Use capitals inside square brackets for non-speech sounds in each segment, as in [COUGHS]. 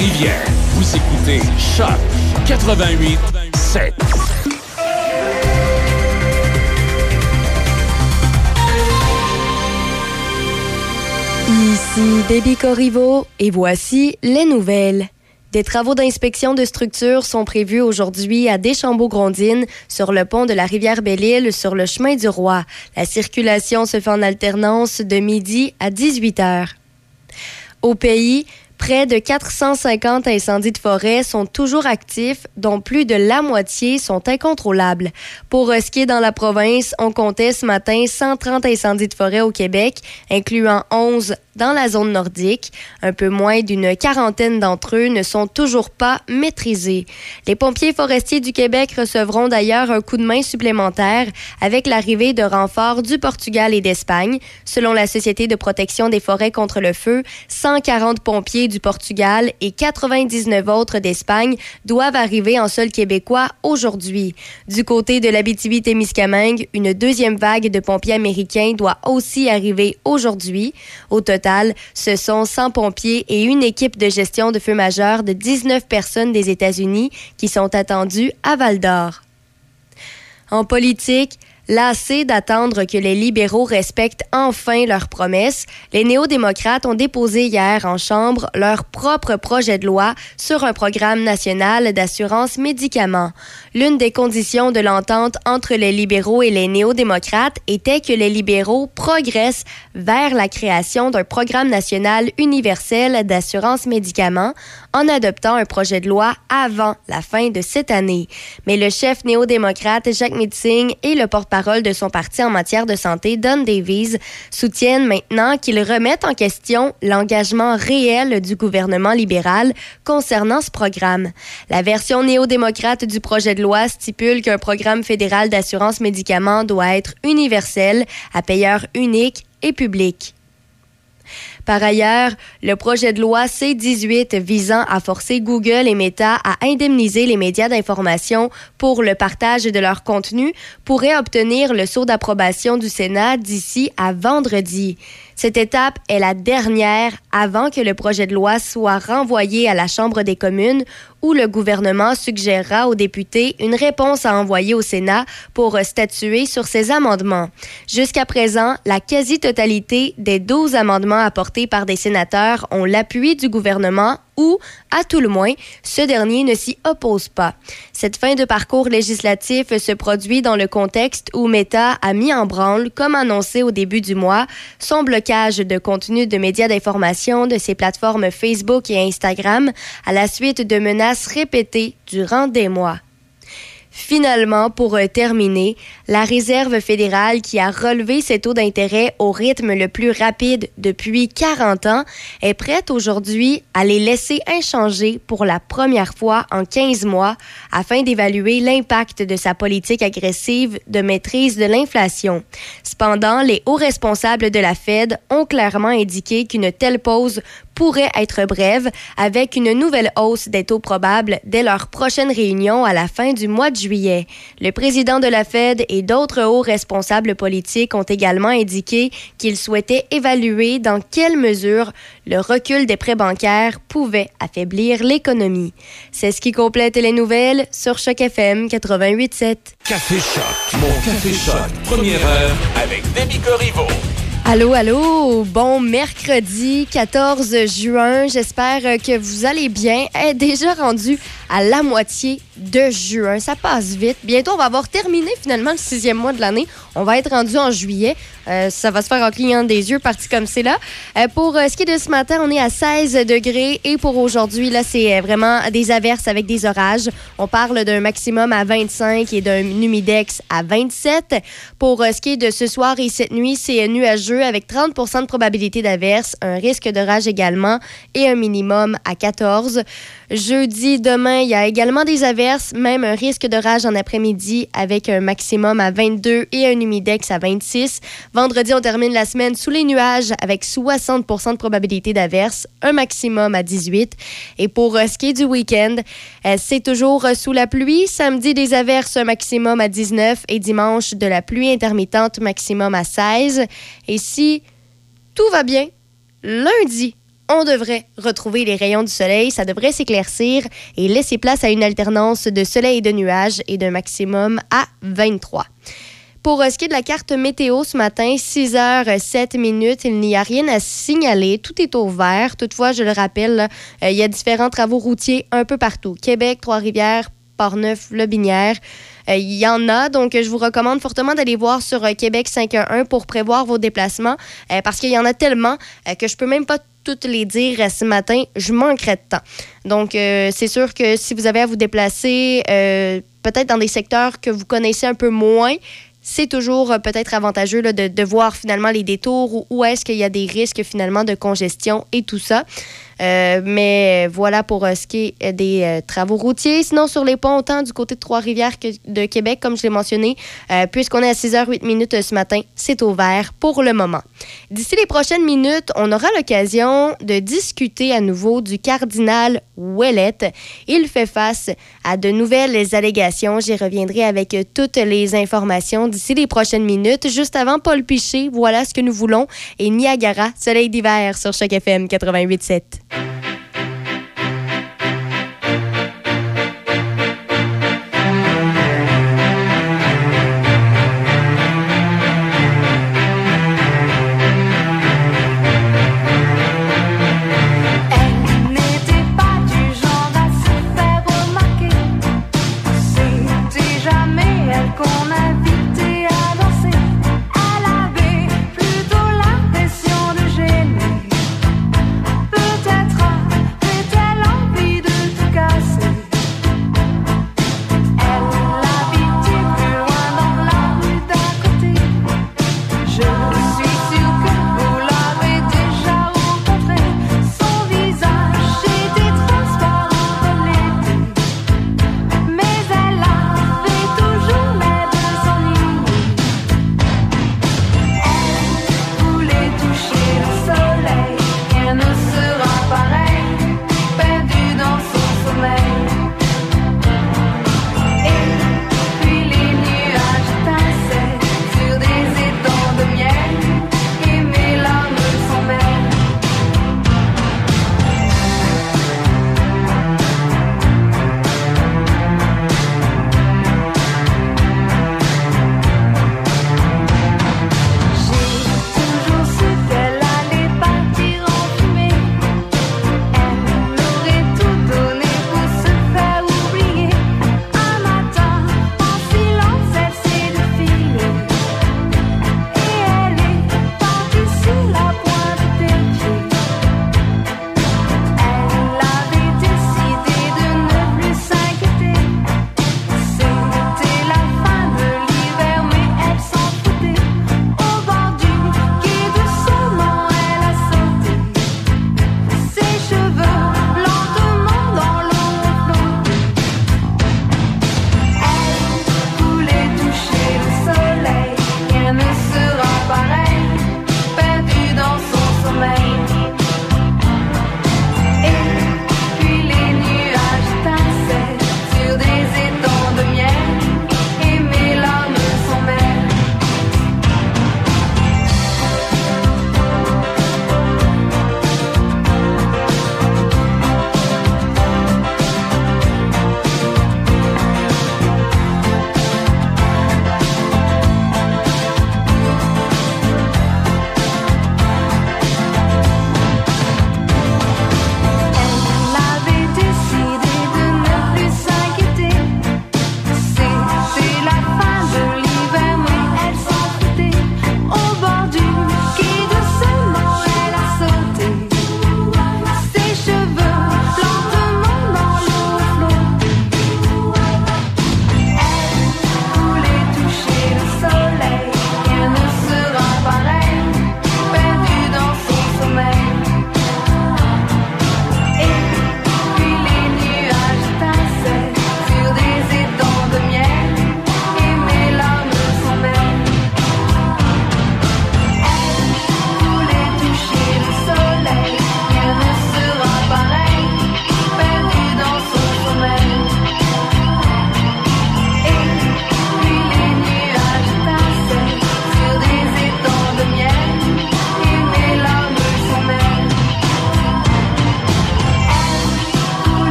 Trois-Rivières. Vous écoutez Choc 88 7. Ici Baby Corriveau et voici les nouvelles. Des travaux d'inspection de structures sont prévus aujourd'hui à Deschambault-Grondines, sur le pont de la rivière Belle-Île, sur le chemin du Roi. La circulation se fait en alternance de midi à 18 heures. Au pays, près de 450 incendies de forêt sont toujours actifs, dont plus de la moitié sont incontrôlables. Pour euh, ce dans la province, on comptait ce matin 130 incendies de forêt au Québec, incluant 11 dans la zone nordique. Un peu moins d'une quarantaine d'entre eux ne sont toujours pas maîtrisés. Les pompiers forestiers du Québec recevront d'ailleurs un coup de main supplémentaire avec l'arrivée de renforts du Portugal et d'Espagne. Selon la Société de protection des forêts contre le feu, 140 pompiers du Portugal et 99 autres d'Espagne doivent arriver en sol québécois aujourd'hui. Du côté de l'Abitibi-Témiscamingue, une deuxième vague de pompiers américains doit aussi arriver aujourd'hui. Au total, ce sont 100 pompiers et une équipe de gestion de feu majeur de 19 personnes des États-Unis qui sont attendues à Val-d'Or. En politique, Lassés d'attendre que les libéraux respectent enfin leurs promesses, les néo-démocrates ont déposé hier en Chambre leur propre projet de loi sur un programme national d'assurance médicaments. L'une des conditions de l'entente entre les libéraux et les néo-démocrates était que les libéraux progressent vers la création d'un programme national universel d'assurance médicaments en adoptant un projet de loi avant la fin de cette année. Mais le chef néo-démocrate Jacques Meeting et le porte-parole de son parti en matière de santé, Don Davies, soutiennent maintenant qu'ils remettent en question l'engagement réel du gouvernement libéral concernant ce programme. La version néo-démocrate du projet de loi stipule qu'un programme fédéral d'assurance médicaments doit être universel, à payeur unique et public. Par ailleurs, le projet de loi C-18 visant à forcer Google et Meta à indemniser les médias d'information pour le partage de leur contenu pourrait obtenir le sceau d'approbation du Sénat d'ici à vendredi. Cette étape est la dernière avant que le projet de loi soit renvoyé à la Chambre des communes où le gouvernement suggérera aux députés une réponse à envoyer au Sénat pour statuer sur ces amendements. Jusqu'à présent, la quasi-totalité des 12 amendements apportés par des sénateurs ont l'appui du gouvernement ou, à tout le moins, ce dernier ne s'y oppose pas. Cette fin de parcours législatif se produit dans le contexte où Meta a mis en branle, comme annoncé au début du mois, son blocage de contenu de médias d'information de ses plateformes Facebook et Instagram à la suite de menaces répétées durant des mois. Finalement, pour euh, terminer, la Réserve fédérale qui a relevé ses taux d'intérêt au rythme le plus rapide depuis 40 ans est prête aujourd'hui à les laisser inchangés pour la première fois en 15 mois afin d'évaluer l'impact de sa politique agressive de maîtrise de l'inflation. Cependant, les hauts responsables de la Fed ont clairement indiqué qu'une telle pause pourrait être brève, avec une nouvelle hausse des taux probables dès leur prochaine réunion à la fin du mois de juillet. Le président de la Fed et d'autres hauts responsables politiques ont également indiqué qu'ils souhaitaient évaluer dans quelle mesure le recul des prêts bancaires pouvait affaiblir l'économie. C'est ce qui complète les nouvelles sur Choc FM 88.7. Café Choc, mon Café Choc, première heure avec Demi Corriveau. Allô, allô, bon mercredi 14 juin. J'espère que vous allez bien. Est déjà rendu à la moitié de juin. Ça passe vite. Bientôt, on va avoir terminé finalement le sixième mois de l'année. On va être rendu en juillet. Euh, ça va se faire en clignant des yeux, parti comme c'est là. Euh, pour euh, ce qui est de ce matin, on est à 16 degrés et pour aujourd'hui, là, c'est vraiment des averses avec des orages. On parle d'un maximum à 25 et d'un humidex à 27. Pour ce qui est de ce soir et cette nuit, c'est nuageux avec 30 de probabilité d'averse, un risque d'orage également et un minimum à 14. Jeudi, demain, il y a également des averses, même un risque d'orage en après-midi avec un maximum à 22 et un humidex à 26. Vendredi, on termine la semaine sous les nuages avec 60% de probabilité d'averse, un maximum à 18. Et pour euh, ce qui est du week-end, euh, c'est toujours euh, sous la pluie. Samedi, des averses, un maximum à 19 et dimanche, de la pluie intermittente, maximum à 16. Et si tout va bien, lundi, on devrait retrouver les rayons du soleil, ça devrait s'éclaircir et laisser place à une alternance de soleil et de nuages et d'un maximum à 23. Pour euh, ce qui est de la carte météo ce matin, 6 h 7 minutes, il n'y a rien à signaler. Tout est au vert. Toutefois, je le rappelle, euh, il y a différents travaux routiers un peu partout. Québec, Trois-Rivières, Port-Neuf, Le Binière. Euh, il y en a, donc je vous recommande fortement d'aller voir sur Québec 511 pour prévoir vos déplacements parce qu'il y en a tellement que je peux même pas toutes les dire ce matin, je manquerai de temps. Donc, euh, c'est sûr que si vous avez à vous déplacer, euh, peut-être dans des secteurs que vous connaissez un peu moins, c'est toujours euh, peut-être avantageux de, de, voir finalement les détours ou où est-ce qu'il y a des risques finalement de congestion et tout ça. Euh, mais voilà pour euh, ce qui est des euh, travaux routiers. Sinon, sur les ponts, autant du côté de Trois-Rivières que de Québec, comme je l'ai mentionné, puisqu'on est à 6h08 minutes ce matin, c'est ouvert pour le moment. D'ici les prochaines minutes, on aura l'occasion de discuter à nouveau du cardinal Ouellette. Il fait face à de nouvelles allégations. J'y reviendrai avec toutes les informations d'ici les prochaines minutes. Juste avant, Paul Piché, voilà ce que nous voulons. Et Niagara, soleil d'hiver sur chaque FM 88.7.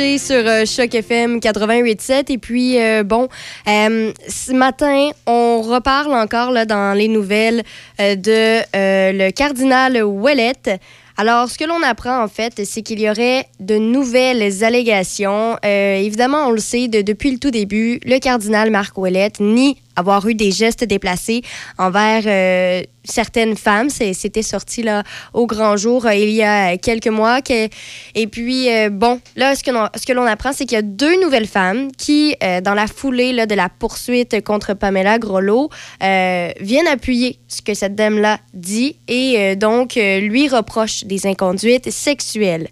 sur euh, Choc FM 88.7. Et puis, euh, bon, euh, ce matin, on reparle encore là, dans les nouvelles de le cardinal Ouellette. Alors, ce que l'on apprend, en fait, c'est qu'il y aurait de nouvelles allégations. Évidemment, on le sait, depuis le tout début, le cardinal Marc Ouellette nie avoir eu des gestes déplacés envers euh, certaines femmes. C'était sorti là, au grand jour euh, il y a quelques mois. Que... Et puis, euh, bon, là, ce que l'on apprend, c'est qu'il y a deux nouvelles femmes qui, dans la foulée là, de la poursuite contre Pamela Grollo, viennent appuyer ce que cette dame-là dit et donc lui reproche des inconduites sexuelles.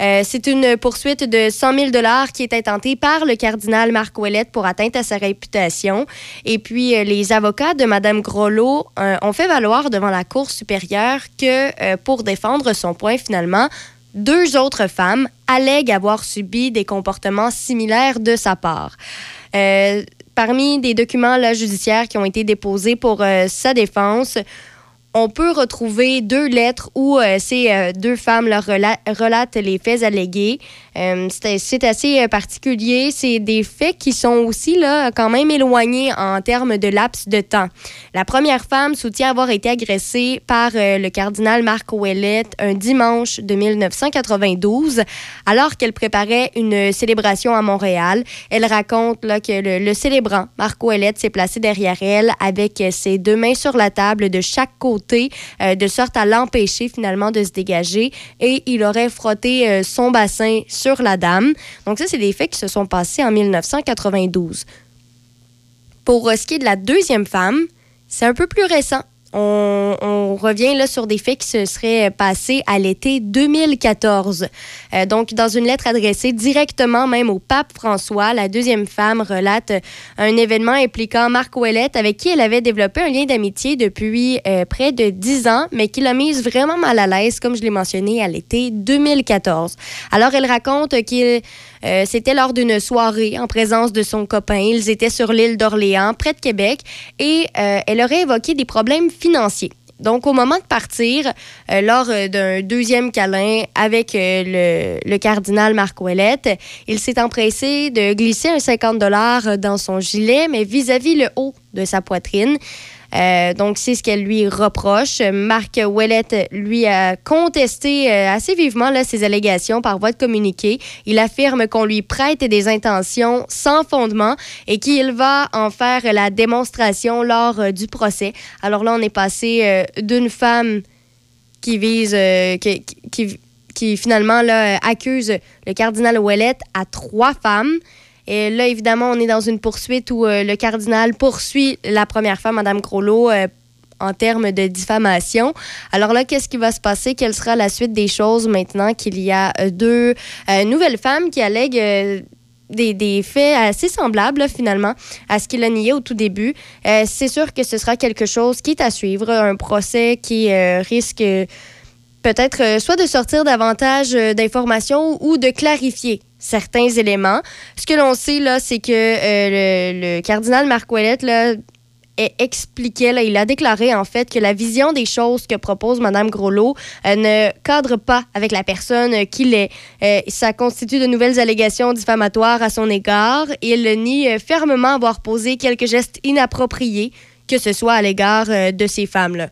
Euh, c'est une poursuite de 100 000 qui est intentée par le cardinal Marc Ouellette pour atteinte à sa réputation. Et puis, euh, les avocats de Mme Grollo euh, ont fait valoir devant la Cour supérieure que pour défendre son point, finalement, deux autres femmes allèguent avoir subi des comportements similaires de sa part. Parmi des documents là, judiciaires qui ont été déposés pour sa défense, on peut retrouver deux lettres où euh, ces euh, deux femmes rela- relatent les faits allégués. Euh, c'est assez particulier. C'est des faits qui sont aussi là, quand même éloignés en termes de laps de temps. La première femme soutient avoir été agressée par le cardinal Marc Ouellette un dimanche de 1992 alors qu'elle préparait une célébration à Montréal. Elle raconte là, que le, célébrant, Marc Ouellette, s'est placé derrière elle avec ses deux mains sur la table de chaque côté, euh, de sorte à l'empêcher finalement de se dégager et il aurait frotté euh, son bassin sur la dame. Donc ça, c'est des faits qui se sont passés en 1992. Pour euh, ce qui est de la deuxième femme, c'est un peu plus récent. On, revient là sur des faits qui se seraient passés à l'été 2014. Euh, donc, dans une lettre adressée directement même au pape François, la deuxième femme relate un événement impliquant Marc Ouellette avec qui elle avait développé un lien d'amitié depuis euh, près de 10 ans, mais qui l'a mise vraiment mal à l'aise, comme je l'ai mentionné, à l'été 2014. Alors, elle raconte qu'il euh, c'était lors d'une soirée en présence de son copain. Ils étaient sur l'île d'Orléans, près de Québec, et euh, elle aurait évoqué des problèmes financiers. Donc, au moment de partir, euh, lors d'un deuxième câlin avec le, le cardinal Marc Ouellette, il s'est empressé de glisser un 50 dans son gilet, mais vis-à-vis le haut de sa poitrine. Euh, donc, c'est ce qu'elle lui reproche. Marc Ouellette, lui, a contesté euh, assez vivement là, ces allégations par voie de communiqué. Il affirme qu'on lui prête des intentions sans fondement et qu'il va en faire la démonstration lors euh, du procès. Alors là, on est passé d'une femme qui vise, qui, qui- qui finalement là, accuse le cardinal Ouellette à trois femmes. Et là, évidemment, on est dans une poursuite où euh, le cardinal poursuit la première femme, Mme Groslo, euh, en termes de diffamation. Alors là, qu'est-ce qui va se passer? Quelle sera la suite des choses maintenant qu'il y a euh, deux nouvelles femmes qui allèguent des, des faits assez semblables, finalement, à ce qu'il a nié au tout début? C'est sûr que ce sera quelque chose qui est à suivre, un procès qui risque peut-être euh, soit de sortir davantage euh, d'informations ou de clarifier certains éléments. Ce que l'on sait, là, c'est que euh, le, cardinal Marc Ouellette, là, expliquait, là, il a déclaré en fait que la vision des choses que propose Mme Groslo ne cadre pas avec la personne qu'il est. Ça constitue de nouvelles allégations diffamatoires à son égard. Il nie fermement avoir posé quelques gestes inappropriés, que ce soit à l'égard de ces femmes-là.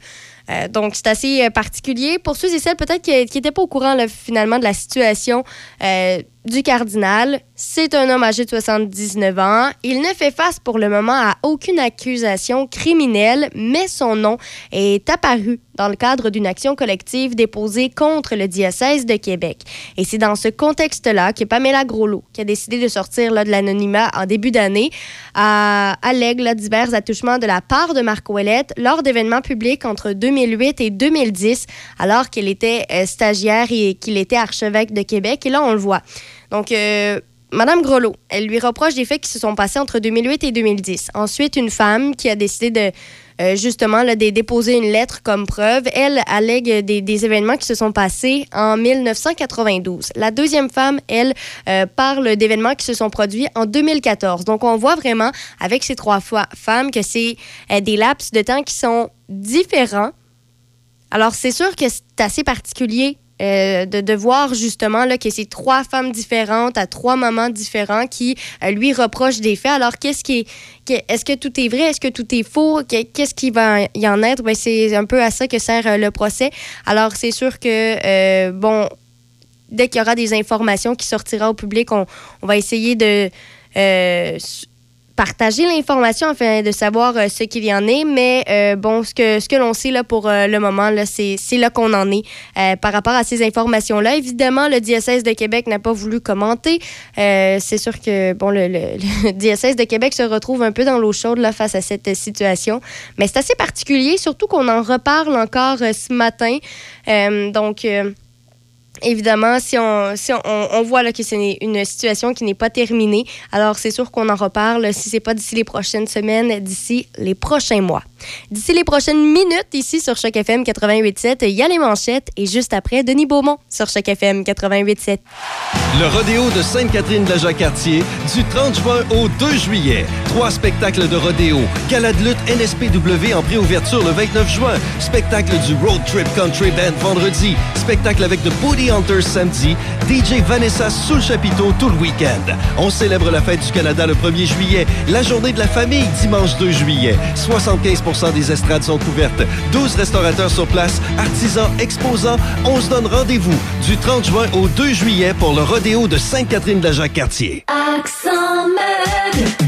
Euh, donc, c'est assez euh, particulier. Pour ceux et celles peut-être qui n'étaient pas au courant finalement de la situation euh, du cardinal, c'est un homme âgé de 79 ans. Il ne fait face pour le moment à aucune accusation criminelle, mais son nom est apparu dans le cadre d'une action collective déposée contre le diocèse de Québec. Et c'est dans ce contexte-là que Pamela Groslot, qui a décidé de sortir là, de l'anonymat en début d'année, a allègue divers attouchements de la part de Marc Ouellette lors d'événements publics entre 2008 et 2010, alors qu'il était euh, stagiaire et qu'il était archevêque de Québec. Et là, on le voit. Donc, euh, Madame Grelot, elle lui reproche des faits qui se sont passés entre 2008 et 2010. Ensuite, une femme qui a décidé de euh, justement de déposer une lettre comme preuve. Elle allègue des, des événements qui se sont passés en 1992. La deuxième femme, elle, euh, parle d'événements qui se sont produits en 2014. Donc, on voit vraiment avec ces trois fois femmes que c'est euh, des laps de temps qui sont différents. Alors, c'est sûr que c'est assez particulier euh, de, de voir justement là, que c'est trois femmes différentes à trois moments différents qui euh, lui reprochent des faits. Alors, qu'est-ce qui est. Est-ce que tout est vrai? Est-ce que tout est faux? Que- Qu'est-ce qui va y en être? Ben, c'est un peu à ça que sert euh, le procès. Alors, c'est sûr que, bon, dès qu'il y aura des informations qui sortira au public, on, on va essayer de partager l'information afin de savoir euh, ce qu'il y en est. Mais euh, bon, ce que, ce que l'on sait là, pour euh, le moment, c'est là qu'on en est par rapport à ces informations-là. Évidemment, le diocèse de Québec n'a pas voulu commenter. C'est sûr que bon, le, [LAUGHS] le- diocèse de Québec se retrouve un peu dans l'eau chaude là, face à cette situation. Mais c'est assez particulier, surtout qu'on en reparle encore ce matin. Donc... évidemment, si on, si on, on voit là, que c'est une situation qui n'est pas terminée, alors c'est sûr qu'on en reparle, si c'est pas d'ici les prochaines semaines, d'ici les prochains mois. D'ici les prochaines minutes, ici sur Choc FM 88.7, il y a les manchettes et juste après, Denis Beaumont sur Choc FM 88.7. Le rodéo de Sainte-Catherine de la Jacques-Cartier du 30 juin au 2 juillet. Trois spectacles de rodéo. Gala de lutte NSPW en préouverture le 29 juin. Spectacle du Road Trip Country Band vendredi. Spectacle avec The Booty Samedi. DJ Vanessa sous le chapiteau tout le week-end. On célèbre la fête du Canada le 1er juillet. La journée de la famille dimanche 2 juillet. 75% des estrades sont couvertes. 12 restaurateurs sur place, artisans, exposants. On se donne rendez-vous du 30 juin au 2 juillet pour le rodéo de Sainte-Catherine de la Jacques-Cartier. Accent Meuble.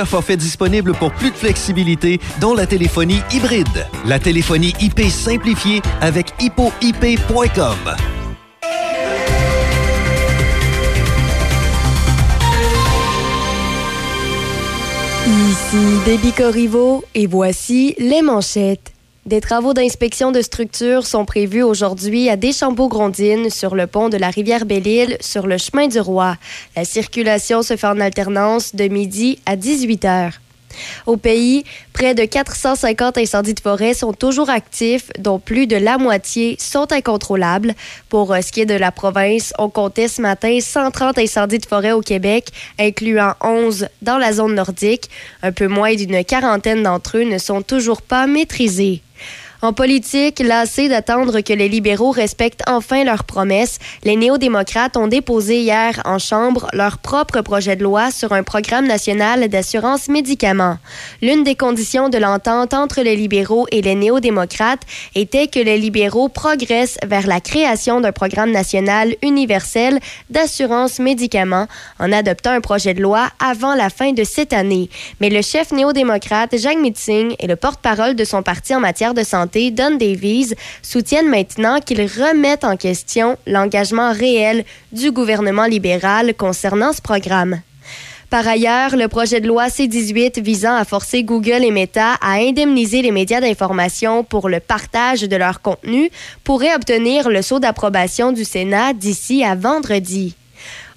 forfaits disponibles pour plus de flexibilité, dont la téléphonie hybride. La téléphonie IP simplifiée avec hippoip.com. Ici Déby Corriveau et voici les manchettes. Des travaux d'inspection de structure sont prévus aujourd'hui à Deschambault-Grondines sur le pont de la rivière Belle-Île sur le chemin du Roi. La circulation se fait en alternance de midi à 18 heures. Au pays, près de 450 incendies de forêt sont toujours actifs, dont plus de la moitié sont incontrôlables. Pour euh, ce qui est de la province, on comptait ce matin 130 incendies de forêt au Québec, incluant 11 dans la zone nordique. Un peu moins d'une quarantaine d'entre eux ne sont toujours pas maîtrisés. En politique, lassés d'attendre que les libéraux respectent enfin leurs promesses, les néo-démocrates ont déposé hier en Chambre leur propre projet de loi sur un programme national d'assurance médicaments. L'une des conditions de l'entente entre les libéraux et les néo-démocrates était que les libéraux progressent vers la création d'un programme national universel d'assurance médicaments en adoptant un projet de loi avant la fin de cette année. Mais le chef néo-démocrate Jacques Singh et le porte-parole de son parti en matière de santé, Don Davies, soutiennent maintenant qu'ils remettent en question l'engagement réel du gouvernement libéral concernant ce programme. Par ailleurs, le projet de loi C-18 visant à forcer Google et Meta à indemniser les médias d'information pour le partage de leur contenu pourrait obtenir le saut d'approbation du Sénat d'ici à vendredi.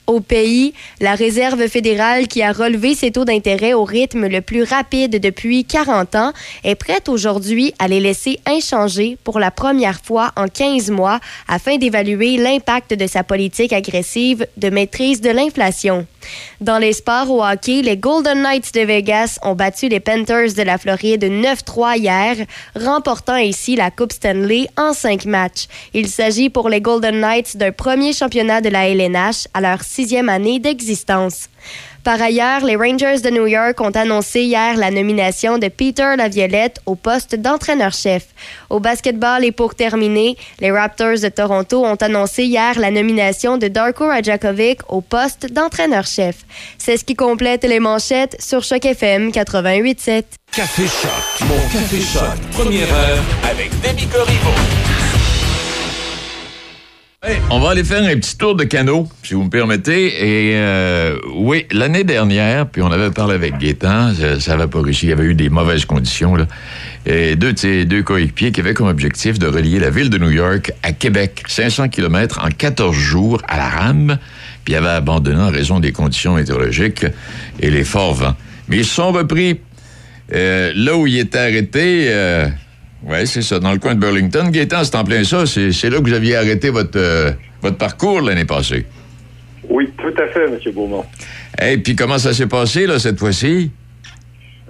Au pays, la Réserve fédérale, qui a relevé ses taux d'intérêt au rythme le plus rapide depuis 40 ans, est prête aujourd'hui à les laisser inchangés pour la première fois en 15 mois afin d'évaluer l'impact de sa politique agressive de maîtrise de l'inflation. Dans les sports au hockey, les Golden Knights de Vegas ont battu les Panthers de la Floride 9-3 hier, remportant ainsi la Coupe Stanley en cinq matchs. Il s'agit pour les Golden Knights d'un premier championnat de la LNH à leur sixième année d'existence. Par ailleurs, les Rangers de New York ont annoncé hier la nomination de Peter Laviolette au poste d'entraîneur-chef. Au basketball et pour terminer, les Raptors de Toronto ont annoncé hier la nomination de Darko Rajakovic au poste d'entraîneur-chef. C'est ce qui complète les manchettes sur Choc FM 88.7. Café Choc. Mon Café Choc. Première heure avec. On va aller faire un petit tour de canot, si vous me permettez. Et euh, oui, l'année dernière, puis on avait parlé avec Gaétan, ça n'avait pas réussi, il y avait eu des mauvaises conditions. Là. Et deux deux coéquipiers qui avaient comme objectif de relier la ville de New York à Québec, 500 km en 14 jours à la rame, puis avaient abandonné en raison des conditions météorologiques et les forts vents. Mais ils sont repris. Euh, là où ils étaient arrêtés... Euh, oui, c'est ça, dans le coin de Burlington. Gaétan, c'est en plein ça. C'est là que vous aviez arrêté votre, euh, votre parcours l'année passée. Oui, tout à fait, M. Beaumont. Et puis comment ça s'est passé, là, cette fois-ci?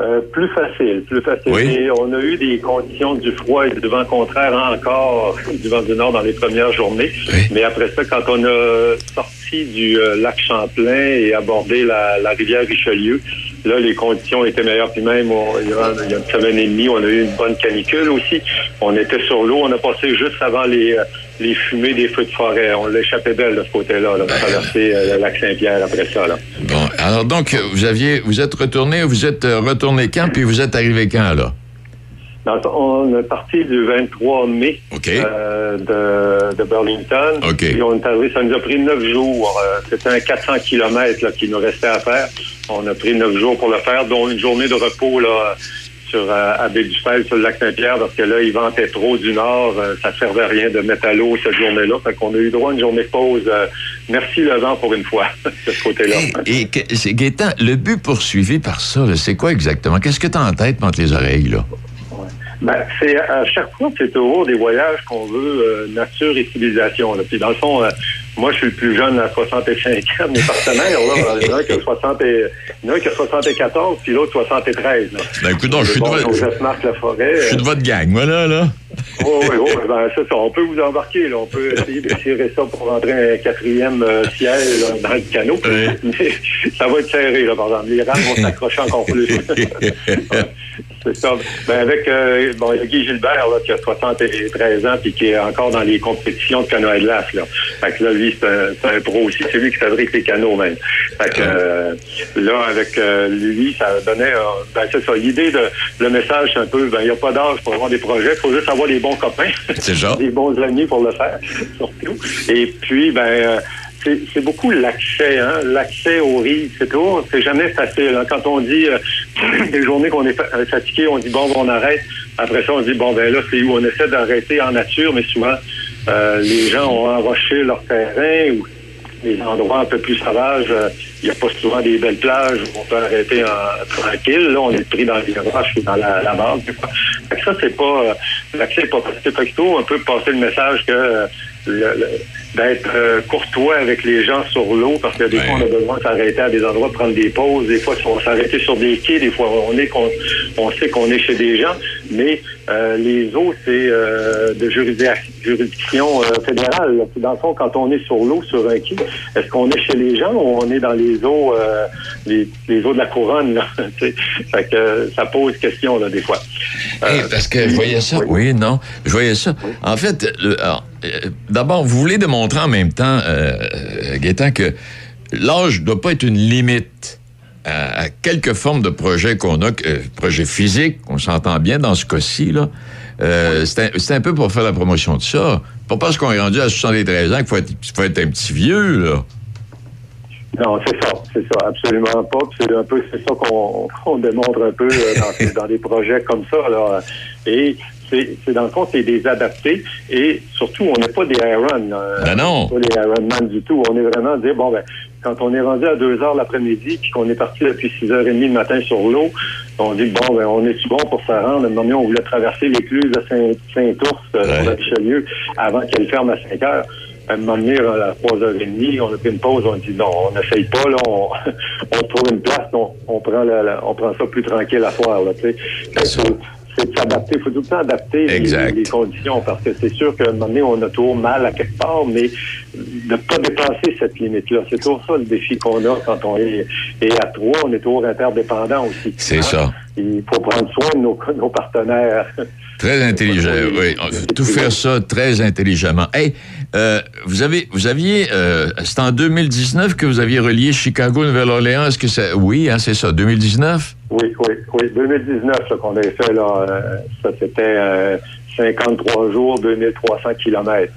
Euh, plus facile, plus facile. Oui. Et on a eu des conditions du froid et du vent contraire encore du vent du nord dans les premières journées. Oui. Mais après ça, quand on a sorti du euh, lac Champlain et abordé la, rivière Richelieu, là, les conditions étaient meilleures. Puis même, il y a une semaine et demie, on a eu une bonne canicule aussi. On était sur l'eau. On a passé juste avant les, euh, les fumées des feux de forêt. On l'échappait belle de ce côté-là, là, traverser euh, le lac Saint-Pierre après ça. Bon, alors donc, vous aviez, vous êtes retourné, vous êtes retourné quand, puis vous êtes arrivé quand, là? On est parti du 23 mai euh, de, de Burlington. OK. Et on est arrivé, ça nous a pris neuf jours. Euh, C'était un 400 kilomètres là, qui nous restait à faire. On a pris neuf jours pour le faire, dont une journée de repos là, sur euh, à Baie-du-Fel, sur le lac Saint-Pierre, parce que là, il ventait trop du nord. Euh, ça servait à rien de mettre à l'eau cette journée-là. Fait qu'on a eu droit à une journée de pause. Merci le vent pour une fois, [LAUGHS] de ce côté-là. Et, et Gaétan, le but poursuivi par ça, c'est quoi exactement? Qu'est-ce que tu as en tête entre les oreilles, là? Ben, c'est à chaque fois, c'est toujours des voyages qu'on veut euh, nature et civilisation. Là. Puis dans le fond, euh, moi, je suis le plus jeune à 65 ans. Mes partenaires, là, [LAUGHS] il y en a un qui a 60 et- il y en a un qui a 74, puis l'autre 73. Là. Ben, écoute, donc, je suis de Bon, votre- Marc Laforêt. Je suis de votre gang, moi, là, là. Oui, oui, [LAUGHS] oui. Ben, c'est ça. On peut vous embarquer. Là. On peut essayer de tirer ça pour rentrer un quatrième euh, siège là, dans le canot. Oui. [LAUGHS] Mais ça va être serré, là, par exemple. Les rames vont s'accrocher encore plus. c'est ça. Ben, avec euh, bon, il y a Guy Gilbert, là, qui a 73 ans puis qui est encore dans les compétitions de canoë de glace. Là. Fait que là, lui, c'est un, pro aussi. C'est lui qui fabrique les canots, même. Fait que euh, là, avec euh, lui, ça donnait... euh, ben, c'est ça. L'idée de... Le message, c'est un peu... Ben, il n'y a pas d'âge pour avoir des projets. Il faut juste avoir les bons copains. C'est ça. [LAUGHS] des bons amis pour le faire, [LAUGHS] surtout. Et puis, ben... c'est beaucoup l'accès, hein, l'accès aux rives, c'est tout. C'est jamais facile. hein. Quand on dit euh, [CLEARS THROAT] des journées qu'on est fa- fatigué, on dit bon, on arrête. Après ça, on dit bon, ben là, c'est où? On essaie d'arrêter en nature, mais souvent euh, les gens ont enroché leur terrain ou les endroits un peu plus sauvages. euh, Il n'y a pas souvent des belles plages où on peut arrêter tranquille. Là, on est pris dans les roches ou dans la, la bande. ça, c'est pas euh, l'accès n'est pas facile. Un peu passer le message que le- le- d'être euh, courtois avec les gens sur l'eau parce que des fois on a besoin de s'arrêter à des endroits, prendre des pauses, des fois on s'arrêter sur des quais, des fois on est qu'on on sait qu'on est chez des gens, mais euh, les eaux c'est euh, de juridic- juridiction fédérale. là. Dans le fond, quand on est sur l'eau, sur un quai, est-ce qu'on est chez les gens ou on est dans les eaux les, les eaux de la couronne là? [LAUGHS] Fait que ça pose question là des fois. Hey, parce que je voyais ça. Oui, non, je voyais ça. En fait, le- alors, euh, d'abord, vous voulez démontrer en même temps, euh, euh, Gaétan, que l'âge ne doit pas être une limite à, à quelques formes de projets qu'on a, euh, projets physiques, on s'entend bien dans ce cas-ci, là. Euh, c'est un, peu pour faire la promotion de ça. Pas parce qu'on est rendu à 73 ans qu'il faut être, qu'il faut être un petit vieux, là. Non, c'est ça, c'est ça, absolument pas. C'est un peu, c'est ça qu'on [LAUGHS] démontre un peu euh, [LAUGHS] dans, des projets comme ça. Là. Et c'est c'est dans le fond, c'est des adaptés. Et surtout, on n'est pas des Iron. là. Ben non. On n'est pas des Ironman du tout. On est vraiment dire bon ben quand on est rendu à 2 heures l'après-midi, puis qu'on est parti depuis 6h30 le matin sur l'eau, on dit bon ben on est bon pour se rendre? À un moment donné, on voulait traverser l'écluse de Saint- Saint-Ours euh, sur la Richelieu avant qu'elle ferme à 5 heures. À un moment donné, à 3h30, on a pris une pause, on dit non, on n'essaye pas, là, on, [LAUGHS] on trouve une place, on, on prend la, la- on prend ça plus tranquille à soir, là, C'est de s'adapter, il faut tout le temps adapter les, conditions, parce que c'est sûr qu'à un moment donné, on a toujours mal à quelque part, mais de ne pas dépasser cette limite-là. C'est toujours ça le défi qu'on a quand on est, et à trois, on est toujours interdépendants aussi. C'est Hein? ça. Il faut prendre soin de nos, nos partenaires. Très intelligent, [LAUGHS] oui. Tout faire ça très intelligemment. Hey, euh, vous avez, vous aviez, euh, c'est en 2019 que vous aviez relié Chicago, Nouvelle-Orléans. Est-ce que c'est, oui, hein, c'est ça, 2019? Oui, oui, oui. 2019, ça qu'on avait fait, là, euh, ça c'était euh, 53 jours, 2300 kilomètres.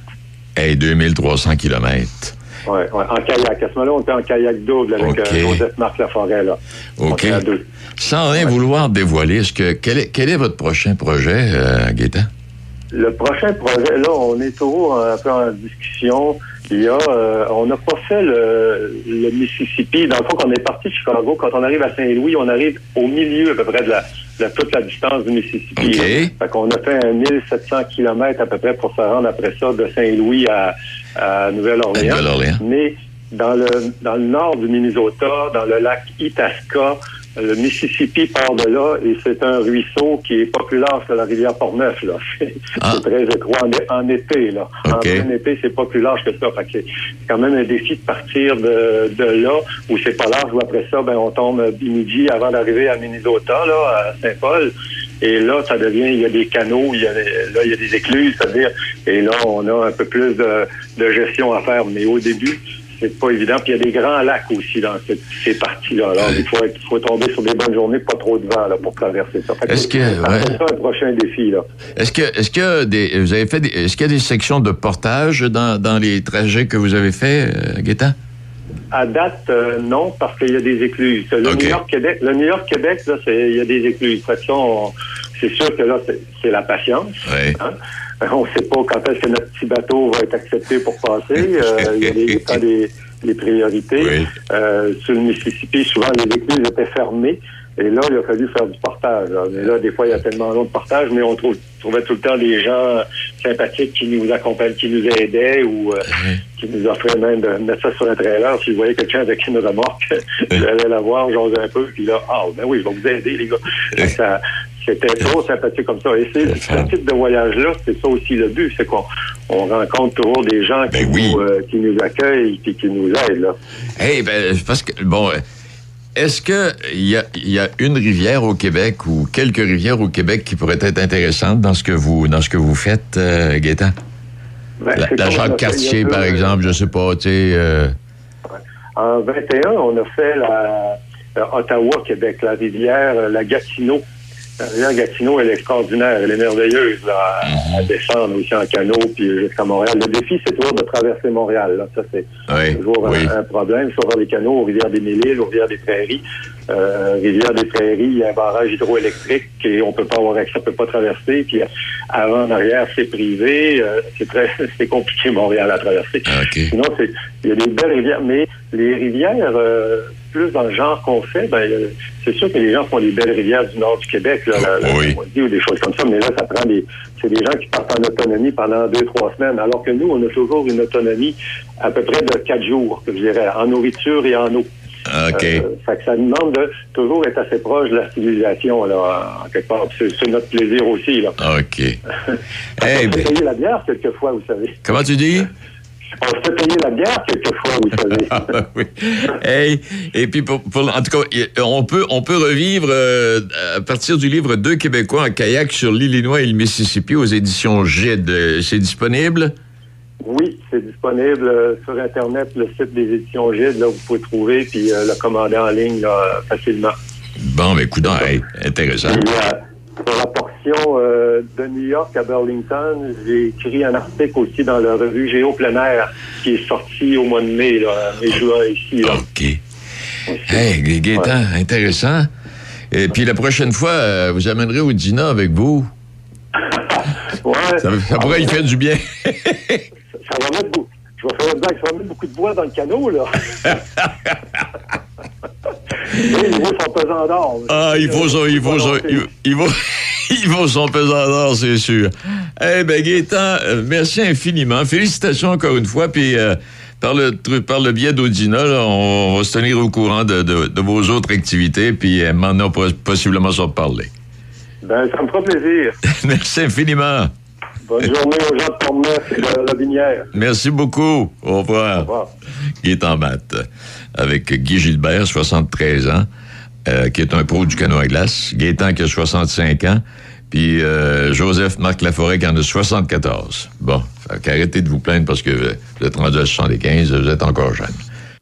Hey, 2300 kilomètres. Ouais, ouais, en kayak. À ce moment-là, on était en kayak double avec OK. euh, Joseph Marc Laforêt, là. OK. était à deux. Sans rien vouloir dévoiler, est-ce que, quel est, quel est votre prochain projet, euh, Gaétan? Le prochain projet, là, on est toujours un peu en discussion. Il y a, euh, on n'a pas fait le, le Mississippi. Dans le fond, quand on est parti de Chicago, quand on arrive à Saint-Louis, on arrive au milieu à peu près de la, de toute la distance du Mississippi. OK. Fait qu'on a fait un 1700 kilomètres à peu près pour se rendre après ça de Saint-Louis à, à Nouvelle-Orléans. À Nouvelle-Orléans. Mais dans le, dans le nord du Minnesota, dans le lac Itasca. Le Mississippi part de là et c'est un ruisseau qui est pas plus large que la rivière Portneuf. Là. [LAUGHS] C'est Ah. c'est très étroit en, en été. Là. En plein été, c'est pas plus large que ça. Fait que c'est quand même un défi de partir de, de là où c'est pas large. Où après ça, ben, on tombe midi avant d'arriver à Minnesota, là, à Saint-Paul. Et là, ça devient, il y a des canaux, il y a des, là, il y a des écluses, c'est-à-dire, et là, on a un peu plus de, de gestion à faire. Mais au début, c'est pas évident. Puis il y a des grands lacs aussi dans cette, ces parties-là. Alors, il faut, être- faut tomber sur des bonnes journées, pas trop de vent, là, pour traverser ça. Fait Est-ce que- ouais. ça un prochain défi, là. Est-ce que, est-ce que des, vous avez fait est-ce qu'il y a des sections de portage dans, dans les trajets que vous avez faits, euh, Gaétan? À date, euh, non, parce qu'il y a des écluses. Le. New York Québec, le New York Québec, là, c'est, il y a des écluses. Fait c'est sûr que là, c'est, la patience. Hein. On ne sait pas quand est-ce que notre petit bateau va être accepté pour passer. Euh, il y a des, pas des, des priorités. Oui. Euh, sur le Mississippi, souvent, les écluses étaient fermées. Et là, il a fallu faire du portage. là. Mais là, des fois, il y a tellement long de portage, mais on trouve, trouvait tout le temps des gens sympathiques qui nous accompagnaient, qui nous aidaient ou euh, qui nous offraient même de mettre ça sur un trailer. Si je voyais quelqu'un avec une remorque, [LAUGHS] j'allais la voir, j'osais un peu, puis là, ah, ben oui, je vais vous aider, les gars. Ça- C'était trop sympathique comme ça. Et c'est ce type de voyage-là, c'est ça aussi le but, c'est qu'on on rencontre toujours des gens qui, Ben oui. nous, euh, qui nous accueillent et qui nous aident. Là. Hey, ben, parce que, bon, euh, est-ce que il y a, y a une rivière au Québec ou quelques rivières au Québec qui pourraient être intéressantes dans ce que vous, dans ce que vous faites, euh, Gaétan? Ben, La, Jacques-Cartier, par euh, exemple, je sais pas, tu sais, euh, En 21, on a fait la, la Ottawa-Québec, la rivière, euh, la Gatineau. La rivière Gatineau, elle est extraordinaire, elle est merveilleuse là, à, à descendre aussi en canot puis jusqu'à Montréal. Le défi, c'est toujours de traverser Montréal. Là. Ça, c'est Oui, toujours un- oui. un, problème. Soit vers les canaux, aux rivières des Mille-Îles, aux rivières des Prairies. Euh, rivière des Prairies, il y a un barrage hydroélectrique et on peut pas avoir accès, on peut pas traverser. Puis avant, en arrière, c'est privé. Euh, c'est très, [LAUGHS] c'est compliqué Montréal à traverser. OK. Sinon, c'est, il y a des belles rivières, mais les rivières, euh, plus dans le genre qu'on fait, ben, euh, c'est sûr que les gens font des belles rivières du nord du Québec, là, la- la- Oui. Moitié ou des choses comme ça, mais là, ça prend des, c'est des gens qui partent en autonomie pendant deux, trois semaines, alors que nous, on a toujours une autonomie à peu près de quatre jours, je dirais, en nourriture et en eau. OK. Euh, fait que ça demande de toujours être assez proche de la civilisation, là, en quelque part. C'est, notre plaisir aussi, là. OK. Hey, on se fait ben, la bière quelquefois, vous savez. comment tu dis? On se fait payer la bière quelquefois, vous [LAUGHS] savez. Ah, oui. Hey, et puis, pour, pour- en tout cas, on peut, on peut revivre euh, à partir du livre Deux Québécois en kayak sur l'Illinois et le Mississippi aux éditions Gide. C'est disponible? Oui, c'est disponible euh, sur Internet, le site des éditions Gide, là, vous pouvez trouver, puis euh, le commander en ligne là, facilement. Bon, ben, écoute, hey, intéressant. Pour la portion euh, de New York à Burlington, j'ai écrit un article aussi dans la revue Géo plein air, qui est sorti au mois de mai, là, mai-juin ici. Là. OK. Hey, Gaétan, intéressant. Et puis la prochaine fois, euh, vous amènerez au dîner avec vous. [LAUGHS] Ouais, Ça, ça pourrait y faire du bien. ça va mettre beaucoup. Je vais faire une blague, ça va mettre beaucoup de bois dans le canot, là. [LAUGHS] Il vaut son pesant d'or. Ah, il faut son, il faut son, il, il pesant d'or, c'est sûr. Eh ben, Gaétan, euh, merci infiniment. Félicitations encore une fois, puis euh, par le par le biais d'Audina, on va se tenir au courant de, de- de vos autres activités, puis euh, maintenant pos- possiblement s'en reparler. Ben, ça me fera plaisir. [LAUGHS] merci infiniment. Bonne journée aux gens de Portneuf et de la Binière. Merci beaucoup. Au revoir. Au revoir. Gaétan Matt, avec Guy Gilbert, 73 ans, euh, qui est un pro du canot à glace. Gaétan qui a 65 ans. Puis euh, Joseph Marc Laforêt qui en a 74. Bon, fait qu'arrêtez de vous plaindre parce que vous êtes rendu à 75, vous êtes encore jeune.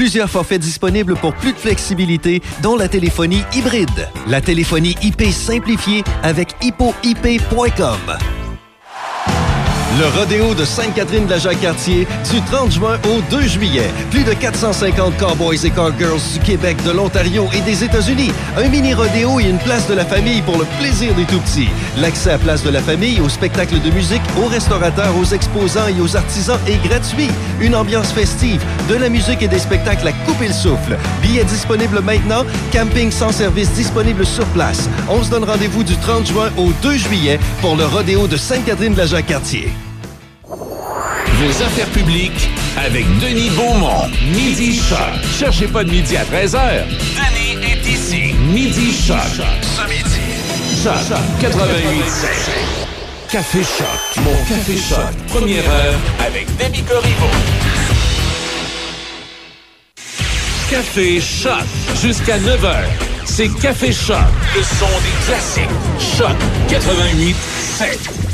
Plusieurs forfaits disponibles pour plus de flexibilité, dont la téléphonie hybride. La téléphonie IP simplifiée avec hippoip.com. Le rodéo de Sainte-Catherine de la Jacques-Cartier du 30 juin au 2 juillet. Plus de 450 cowboys et cowgirls du Québec, de l'Ontario et des États-Unis. Un mini rodéo et une place de la famille pour le plaisir des tout-petits. L'accès à place de la famille, aux spectacles de musique, aux restaurateurs, aux exposants et aux artisans est gratuit. Une ambiance festive, de la musique et des spectacles à couper le souffle. Billets disponibles maintenant, camping sans service disponible sur place. On se donne rendez-vous du 30 juin au 2 juillet pour le rodéo de Sainte-Catherine de la Jacques-Cartier. Vos affaires publiques avec Denis Beaumont. Midi Choc. Cherchez pas de midi à 13h. Denis est ici. Midi Choc. Ce midi. Choc 88 Café Choc. Mon Café Choc. Première heure avec Demi Corriveau. Café Choc. Jusqu'à 9h. C'est Café Choc. Le son des classiques. Choc 88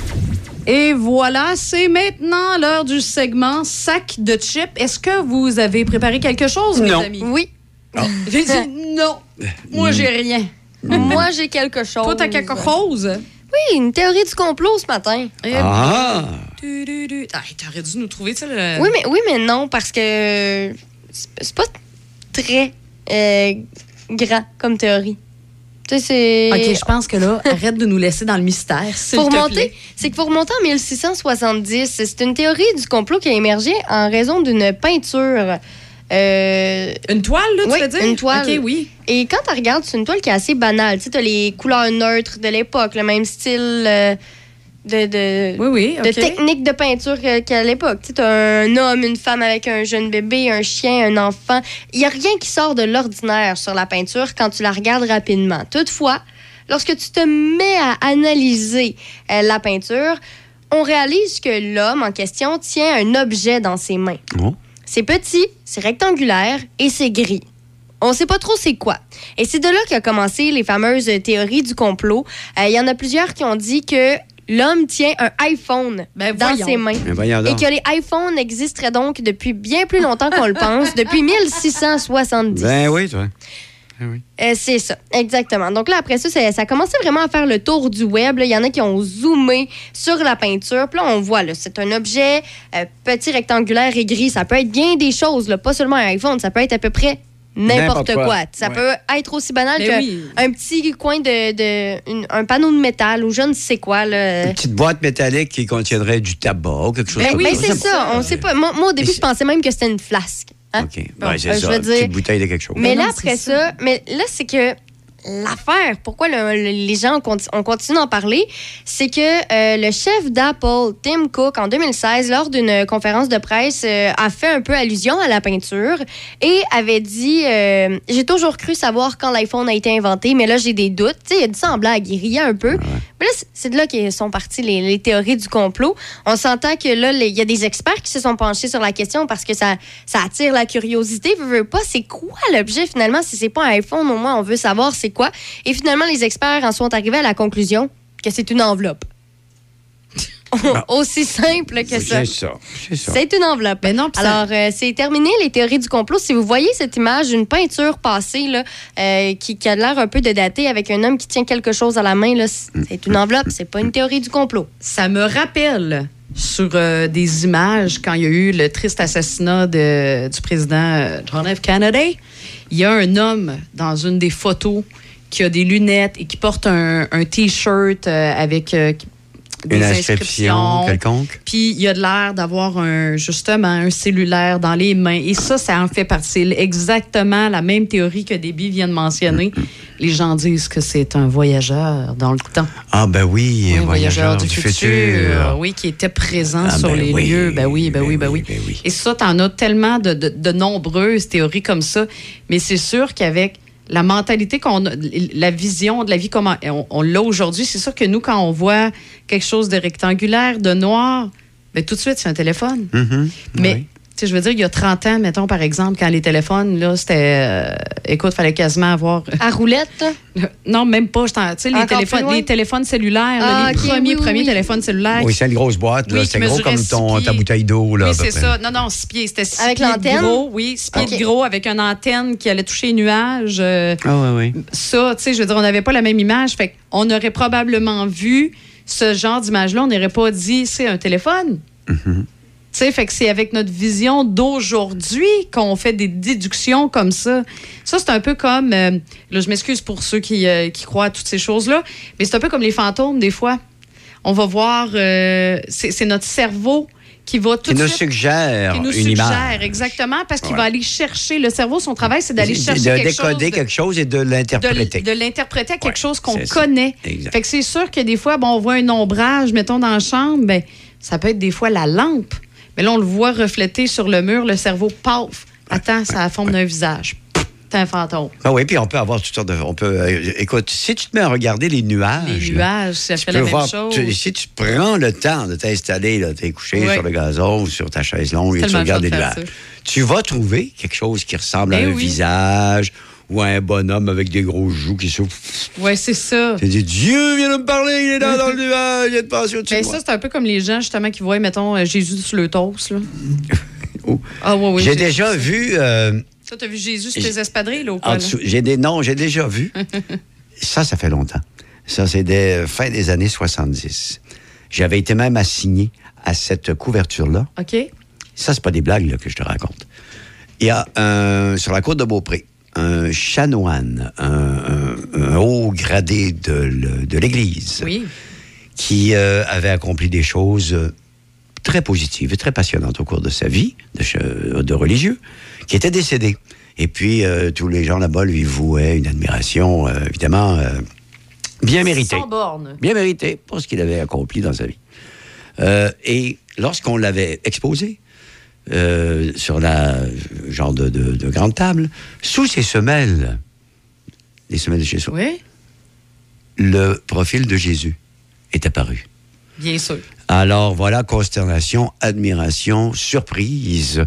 Et voilà, c'est maintenant l'heure du segment sac de chips. Est-ce que vous avez préparé quelque chose, Non. mes amis? Oui. J'ai dit non. Moi, j'ai rien. Moi, j'ai quelque chose. Toi, t'as quelque chose? Oui, une théorie du complot ce matin. Eh Ah! Du, du, du. Ah, t'aurais dû nous trouver, ça, le... Oui, mais, oui, mais non, parce que c'est c'est pas très euh, grand comme théorie. Tu sais, c'est. OK, je pense que là, arrête de nous laisser dans le mystère, Pour te plaît. c'est que pour remonter en 1670, c'est une théorie du complot qui a émergé en raison d'une peinture. Euh, Une toile, là, tu oui, veux dire? une toile. OK, oui. Et quand tu regardes, c'est une toile qui est assez banale. Tu sais, as les couleurs neutres de l'époque, le même style euh, de, de, Oui, oui, de OK. technique de peinture qu'à l'époque. Tu sais, un homme, une femme avec un jeune bébé, un chien, un enfant. Il n'y a rien qui sort de l'ordinaire sur la peinture quand tu la regardes rapidement. Toutefois, lorsque tu te mets à analyser euh, la peinture, on réalise que l'homme en question tient un objet dans ses mains. Oh. C'est petit, c'est rectangulaire et c'est gris. On sait pas trop c'est quoi. Et c'est de là qu'a commencé les fameuses théories du complot. Euh, Il y en a plusieurs qui ont dit que l'homme tient un iPhone Ben, dans voyons. ses mains. Voyons Et que les iPhones existeraient donc depuis bien plus longtemps qu'on le pense, [LAUGHS] depuis 1670. Ben oui, toi. Euh, c'est ça, exactement. Donc là, après ça, ça, ça a commencé vraiment à faire le tour du web. là. Il y en a qui ont zoomé sur la peinture. Puis là, on voit, là, c'est un objet euh, petit, rectangulaire et gris. Ça peut être bien des choses, là, pas seulement un iPhone. Ça peut être à peu près n'importe quoi. quoi. Ça Ouais. peut être aussi banal qu'un oui. petit coin de... de une- un panneau de métal ou je ne sais quoi. Là. Une petite boîte métallique qui contiendrait du tabac, quelque chose Ben comme oui, ça. c'est ça. On sait pas. Moi, moi, au début, Mais je pensais même que c'était une flasque. hein. OK. Bon, Ouais, c'est euh, je ça. veux Une dire- petite bouteille de quelque chose. Mais là, après c'est ça, mais là, c'est que l'affaire, pourquoi le- le- les gens ont, conti- ont continué d'en parler, c'est que euh, le chef d'Apple, Tim Cook, en 2016, lors d'une conférence de presse, euh, a fait un peu allusion à la peinture et avait dit euh, J'ai toujours cru savoir quand l'iPhone a été inventé, mais là, j'ai des doutes. Tu sais, il a dit ça en blague, il riait un peu. Mais là, c'est- de là que sont parties les, les théories du complot. On s'entend que là, il y a des experts qui se sont penchés sur la question parce que ça, ça attire la curiosité. Veux, veux pas, c'est quoi l'objet finalement? Si c'est pas un iPhone, au moins, on veut savoir c'est quoi. Et finalement, les experts en sont arrivés à la conclusion que c'est une enveloppe. [LAUGHS] Aussi simple que ça. C'est ça. C'est une enveloppe. Ben non, Alors, euh, c'est terminé les théories du complot. Si vous voyez cette image d'une peinture passée là, euh, qui, qui a l'air un peu de dater avec un homme qui tient quelque chose à la main, c'est une enveloppe, c'est pas une théorie du complot. Ça me rappelle sur euh, des images quand il y a eu le triste assassinat de- du président John F. Kennedy. Il y a un homme dans une des photos qui a des lunettes et qui porte un, un T-shirt euh, avec euh, des Une inscription quelconque. Puis il y a de l'air d'avoir un justement un cellulaire dans les mains. Et ça, ça en fait partie. Exactement la même théorie que Déby vient de mentionner. Les gens disent que c'est un voyageur dans le temps. Ah, ben oui, Oui, un voyageur du futur. Oui, qui était présent Ah, sur ben les oui, lieux. Ben oui, ben, oui, ben oui. ben oui. Et ça, t'en as tellement de, de- de nombreuses théories comme ça. Mais c'est sûr qu'avec la mentalité qu'on a, la vision de la vie comme on, on l'a aujourd'hui, c'est sûr que nous, quand on voit quelque chose de rectangulaire, de noir, ben tout de suite, c'est un téléphone. Mhm. Mais, Oui. Tu sais, je veux dire, il y a 30 ans, mettons, par exemple, quand les téléphones, là, c'était. euh, écoute, fallait quasiment avoir. À roulette, là? [LAUGHS] non, même pas. je t'en- Tu sais, les téléphones, les téléphones cellulaires, là, Ah, les premiers, oui, oui, premiers oui. téléphones cellulaires. Oui, c'est une grosse boîte, là. Oui, c'est qui gros comme ton, ta bouteille d'eau, là. Oui, c'est ça. Non, non, six pieds. C'était six Avec l'antenne? gros. Oui, six pieds de gros avec une antenne qui allait toucher les nuages. euh, Ah, oui, oui. ça, tu sais, je veux dire, on n'avait pas la même image. Fait qu'on aurait probablement vu ce genre d'image-là, on n'aurait pas dit c'est un téléphone. Mhm. Tu sais, fait que c'est avec notre vision d'aujourd'hui qu'on fait des déductions comme ça. Ça, c'est un peu comme. euh, là, je m'excuse pour ceux qui, euh, qui croient à toutes ces choses-là, mais c'est un peu comme les fantômes, des fois. On va voir. euh, c'est notre cerveau qui va tout Qui nous suite- suggère qui nous une suggère, image. exactement, parce qu'il Ouais. va aller chercher. Le cerveau, son travail, c'est d'aller chercher de quelque décoder chose. de- quelque chose et de l'interpréter. de l'interpréter à quelque Ouais, chose qu'on connaît. Exact. Fait que c'est sûr que des fois, bon, on voit un ombrage, mettons, dans la chambre, ben, ça peut être des fois la lampe. Mais là, on le voit refléter sur le mur, le cerveau, paf! Attends, ça a la forme d'un visage. T'es un fantôme. Ah oui, puis on peut avoir toutes sortes de. On peut, euh, écoute, si tu te mets à regarder les nuages. Les nuages, ça tu fait peux la même voir, chose. tu- si tu prends le temps de t'installer, t'es couché sur le gazon ou sur ta chaise longue et tu regardes le les nuages, tu vas trouver quelque chose qui ressemble à Ben un oui. visage ou à un bonhomme avec des gros joues qui souffrent. Ouais, c'est ça. Tu dis Dieu vient de me parler, il est là dans le nuage, il a de passion dessus Ben, de ça, c'est un peu comme les gens, justement, qui voient, mettons, euh, Jésus sur le toast. Là. [LAUGHS] Oh. Ah, ouais, ouais, J'ai déjà vu. euh, Ça, t'as vu Jésus sur tes espadrilles, là, En quoi? là? dessous, j'ai des noms, j'ai déjà vu. [LAUGHS] ça, ça fait longtemps. Ça, c'est des euh, fin des années 70. J'avais été même assigné à cette couverture-là. OK. Ça, c'est pas des blagues là, que je te raconte. Il y a un, sur la côte de Beaupré un chanoine, un, haut gradé de, de l'Église, Oui. qui euh, avait accompli des choses euh, très positives et très passionnantes au cours de sa vie de, religieux, qui était décédé. Et puis, euh, tous les gens là-bas lui vouaient une admiration, euh, évidemment, bien méritée. Sans borne. Bien mérité pour ce qu'il avait accompli dans sa vie. Et lorsqu'on l'avait exposé euh, sur la euh, genre de, de- de grande table, sous ses semelles, les semelles de Jésus, Oui, le profil de Jésus est apparu. bien sûr. Alors voilà, consternation, admiration, surprise.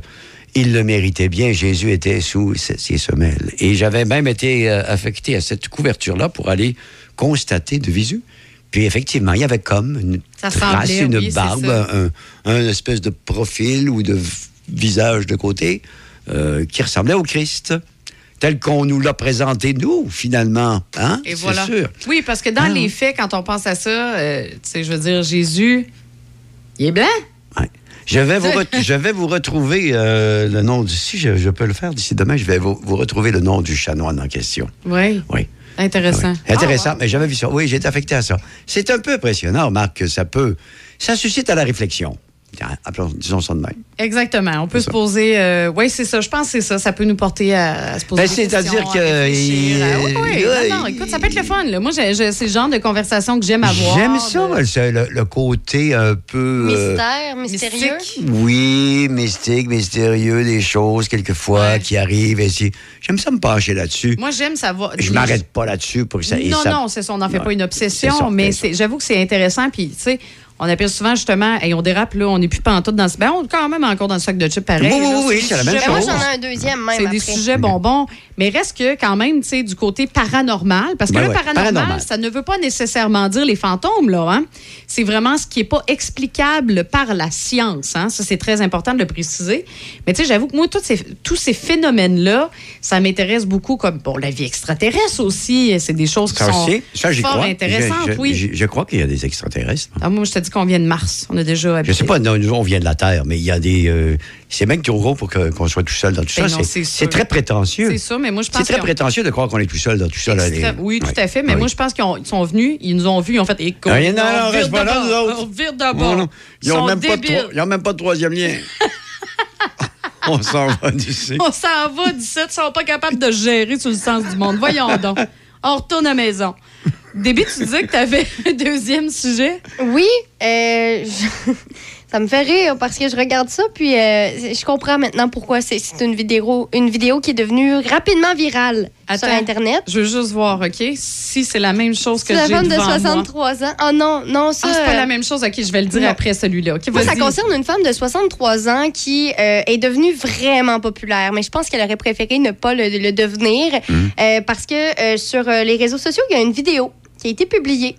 Il le méritait bien, Jésus était sous ses semelles. Et j'avais même été euh, affecté à cette couverture-là pour aller constater de visu. Puis effectivement, il y avait comme une Ça trace, semblait, une oui, barbe, un, un espèce de profil ou de visage de côté euh, qui ressemblait au Christ, tel qu'on nous l'a présenté nous, finalement. Hein? Et voilà. sûr. Oui, parce que dans Ah. les faits, quand on pense à ça, euh, tu sais, je veux dire, Jésus, il est blanc. Ouais. Je vais vous, [LAUGHS] je vais vous retrouver euh, le nom du. Si je, je peux le faire d'ici demain, je vais vous, vous retrouver le nom du chanoine en question. Oui. Oui. Intéressant. Oui. Intéressant, Ah, mais j'avais vu ça. Oui, j'ai été affecté à ça. C'est un peu impressionnant, Marc, que ça peut. Ça suscite à la réflexion. Tiens, appelons- disons ça de même. Exactement. On peut se ça. poser. oui, c'est ça. Je pense que c'est ça. Ça peut nous porter à, à se poser Ben, des c'est-à-dire questions, que, Oui, oui. il- Non, non, écoute, ça peut être le fun. là. Moi, c'est le genre de conversation que j'aime avoir. J'aime ça, de- moi, le, côté un peu. euh, Mystère, mystérieux. mystique. oui, mystique, mystérieux, des choses, quelquefois, Ouais. qui arrivent. Et si- J'aime ça me pencher là-dessus. Moi, j'aime savoir. Je m'arrête pas là-dessus pour que ça. Non, ça- non, c'est ça. On n'en fait Ouais. pas une obsession, ça, mais j'avoue que c'est intéressant. Puis, tu sais, on appelle souvent justement, et on dérape, là, on n'est plus pantoute dans ce. Ben, on est quand même encore dans le sac de chips pareil. Oui, oui, oui, c'est la même Mais moi, chose. j'en ai un deuxième même C'est des sujets bonbons, mais reste que quand même, tu sais, du côté paranormal, parce que Ben le ouais, paranormal, paranormal. ça ne veut pas nécessairement dire les fantômes, là. Hein? C'est vraiment ce qui n'est pas explicable par la science. Hein? Ça, c'est très important de le préciser. Mais tu sais, j'avoue que moi, tous ces, tous ces phénomènes-là, ça m'intéresse beaucoup, comme pour la vie extraterrestre aussi. C'est des choses qui Ça sont aussi, ça, fort crois. intéressantes, Je- je- oui. Je, je crois qu'il y a des extraterrestres. Ah, moi, je te dis qu'on vient de Mars. On a déjà Je habité. sais pas, non, nous, on vient de la Terre, mais il y a des. euh, c'est même trop gros pour qu'on soit tout seul dans tout Ben ça. C'est- très prétentieux. C'est ça, mais moi, je pense C'est très prétentieux de croire qu'on est tout seul dans tout ça. là, les- Oui, tout Ouais. à fait. Mais moi, je pense qu'ils ont- ils sont venus, ils nous ont vus, ils ont fait. Ah, non, non, on reste pas là, nous autres. On d'abord. Ils n'ont même, même pas de troisième lien. [LAUGHS] on s'en va d'ici. On s'en va, 17, ils sont pas capables de gérer sur le sens du monde. Voyons donc. On retourne à la maison. Déby, tu disais que tu avais [LAUGHS] un deuxième sujet? Oui, euh, je- [LAUGHS] ça me fait rire parce que je regarde ça, puis euh, je comprends maintenant pourquoi c'est une vidéo, une vidéo qui est devenue rapidement virale sur Attends. Internet. Je veux juste voir, OK? Si c'est la même chose que C'est la j'ai femme de devant moi. 63 ans. Oh non, non, ça. Ah, c'est pas euh, la même chose. OK, je vais le dire non. après celui-là. OK, Moi, ça concerne une femme de 63 ans qui euh, est devenue vraiment populaire, mais je pense qu'elle aurait préféré ne pas le, le devenir euh, parce que euh, sur euh, les réseaux sociaux, il y a une vidéo qui a été publiée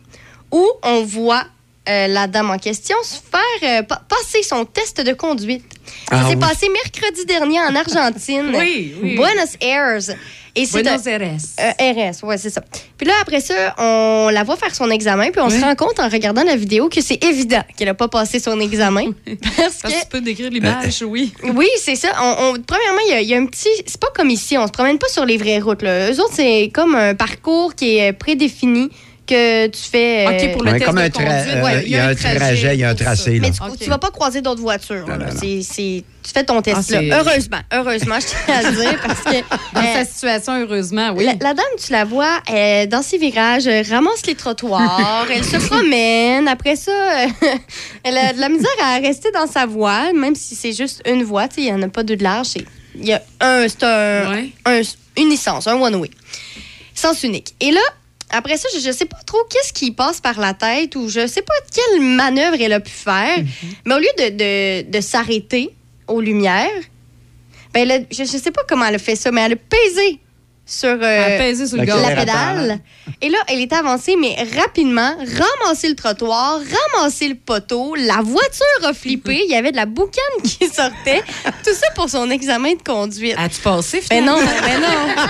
où on voit euh, la dame en question se faire euh, pa- passer son test de conduite. Ça Ah s'est oui. passé mercredi dernier en Argentine. [LAUGHS] Oui, oui. Buenos Aires. Et c'est Buenos Aires. euh, RS, ouais, c'est ça. Puis là, après ça, on la voit faire son examen, puis on se rend compte en regardant la vidéo que c'est évident qu'elle n'a pas passé son examen. [LAUGHS] parce Parce que que tu peux décrire l'image, oui. oui, c'est ça. On, on- premièrement, il y, a- il y a un petit. C'est pas comme ici, on se promène pas sur les vraies routes. Là. Eux autres, c'est comme un parcours qui est prédéfini que tu fais. euh, OK, pour le Ouais, test comme de un tra- conduite, ouais, il y a un trajet, il y a un tracé. Là. Mais tu, OK. tu vas pas croiser d'autres voitures. Non, là. non, non. C'est- c'est- tu fais ton test Ah, là. Heureusement, heureusement, je tiens à le dire parce que. [LAUGHS] Dans euh, sa situation, heureusement, oui. La, la dame, tu la vois euh, dans ses virages, euh, ramasse les trottoirs, elle se [LAUGHS] promène. Après ça, euh, [LAUGHS] elle a de la misère à rester dans sa voie, même si c'est juste une voie. tu sais, Il n'y en a pas deux de large. c'est- Il y a un, c'est un, Ouais. un- une licence, un one-way. Sens unique. Et là, après ça, je ne sais pas trop qu'est-ce qui passe par la tête ou je sais pas quelle manœuvre elle a pu faire. Mais au lieu de, de- de s'arrêter aux lumières, ben elle a- je ne sais pas comment elle a fait ça, mais elle a pesé sur, euh, sur le la gaz. la Accélérateur. pédale. Et là, elle est avancée, mais rapidement, ramasser le trottoir, ramasser le poteau. La voiture a flippé. Il y avait de la boucane [LAUGHS] qui sortait. Tout ça pour son examen de conduite. As-tu passé, Ben finalement? non, ben non.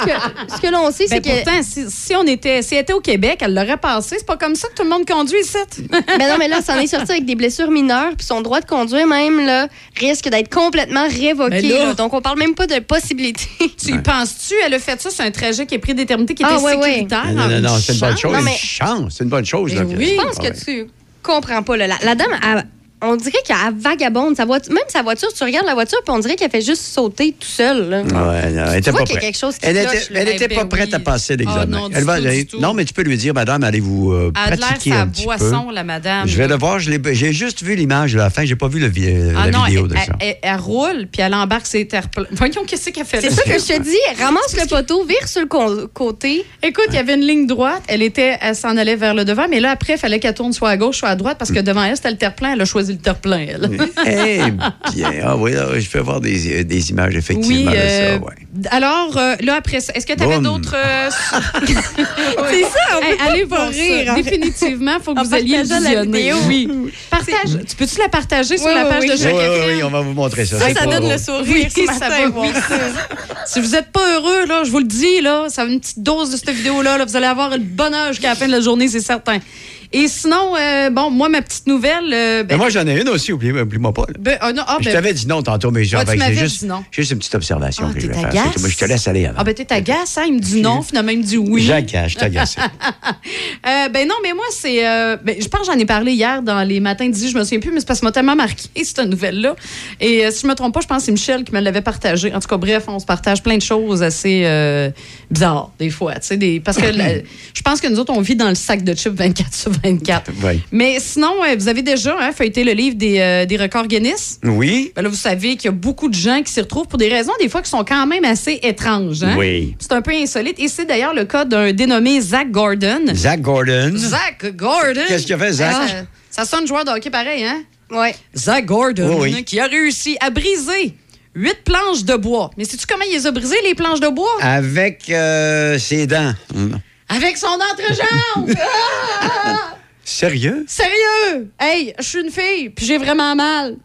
ce, que, ce que l'on sait, c'est Ben que. pourtant, si, si on était, si elle était au Québec, elle l'aurait passé. C'est pas comme ça que tout le monde conduit ici. [LAUGHS] Ben non, mais là, ça en est sorti avec des blessures mineures, puis son droit de conduire même là, risque d'être complètement révoqué. Ben là- là. Donc, on parle même pas de possibilité. tu y penses-tu? Elle a fait ça sur un trajet qui est prédéterminé, qui Ah, était ouais. sécuritaire. Non, non, non, c'est une bonne chance. chose. Non, Une mais- chance, c'est une bonne chose. Ben là, oui. Je pense Ah que ouais. tu comprends pas. Là. La, la dame, elle- on dirait qu'elle vagabonde. Sa voiture, même sa voiture, tu regardes la voiture, puis on dirait qu'elle fait juste sauter tout seul. là. Ouais, non, elle était vois pas qu'il y a prête. quelque chose qui Elle cloche, était, là. elle Eh était ben pas prête oui. à passer l'examen. Ah non, du Elle va- tout, du elle- tout. non, mais tu peux lui dire, madame, allez-vous euh, Elle a de l'air pratiquer sa un petit peu. boisson, la madame. Je vais le voir. J'ai juste vu l'image de la fin. J'ai pas vu le vi- Ah la non, vidéo elle, de ça. elle- elle- elle roule, puis elle embarque ses terres pleines. Voyons, qu'est-ce qu'elle fait C'est ça que je te dis. Ramasse le poteau, vire sur le côté. Écoute, il y avait une ligne droite. Elle était, elle s'en allait vers le devant, mais là, après, il fallait qu'elle tourne soit à gauche, soit à droite, parce que devant elle, c'était le terre-plein. Elle a choisi le terre-plein, elle. [LAUGHS] Eh bien, ah oui, là, je peux voir des, des images Oui, effectivement euh, de ça. Ouais. alors, euh, là, après ça, est-ce que tu avais d'autres... euh, [LAUGHS] [LAUGHS] C'est ça, on Hey, peut pas allez pas voir rire, ça. en fait. Définitivement, il faut que En vous alliez partageant la visionner. vidéo. Oui. Partage. Tu peux-tu la partager sur Oui, la page oui. de Jacques oui, oui, on va vous montrer ça. Ça, donne drôle. le sourire ça va. Si vous n'êtes pas heureux, là, je vous le dis, là, ça va une petite dose de cette vidéo-là. là, vous allez avoir le bonheur jusqu'à la fin de la journée, c'est certain. Et sinon, euh, bon, moi, ma petite nouvelle. euh, ben, Mais moi, j'en ai une aussi, oublie- oublie-moi pas. là. ben, ah, non, ah, je ben, t'avais dit non tantôt, mais genre, Ah, c'est juste, juste une petite observation Ah, que je vais faire. Moi, je te laisse aller avant. Ah, ben, t'es agace, hein? Il me dit non, finalement, il me dit oui. J'agace, je t'agace. [LAUGHS] Euh, ben non, mais moi, c'est. ben, je pense que j'en ai parlé hier dans les matins 10, je me souviens plus, mais c'est parce que ça m'a tellement marqué, [LAUGHS] cette nouvelle-là. Et si je me trompe pas, je pense que c'est Michel qui me l'avait partagé. En tout cas, bref, on se partage plein de choses assez bizarres, des fois. tu sais, Des, parce que [LAUGHS] je pense que nous autres, on vit dans le sac de chips 24 sur 24. Oui. Mais sinon, euh, vous avez déjà hein, feuilleté le livre des, euh, des records Guinness. Oui. Ben là, vous savez qu'il y a beaucoup de gens qui s'y retrouvent pour des raisons, des fois, qui sont quand même assez étranges. Hein? Oui. C'est un peu insolite. Et c'est d'ailleurs le cas d'un dénommé Zach Gordon. Zach Gordon. Zach Gordon. Qu'est-ce qu'il a fait, Zach? Ah, ça sonne joueur de hockey pareil, hein? Ouais. Zach Gordon, Oui, oui. qui a réussi à briser huit planches de bois. Mais sais-tu comment il les a brisées, les planches de bois? Avec euh, ses dents. Avec son entrejambe! [LAUGHS] Ah! Sérieux? Sérieux? Hey, je suis une fille, puis j'ai vraiment mal.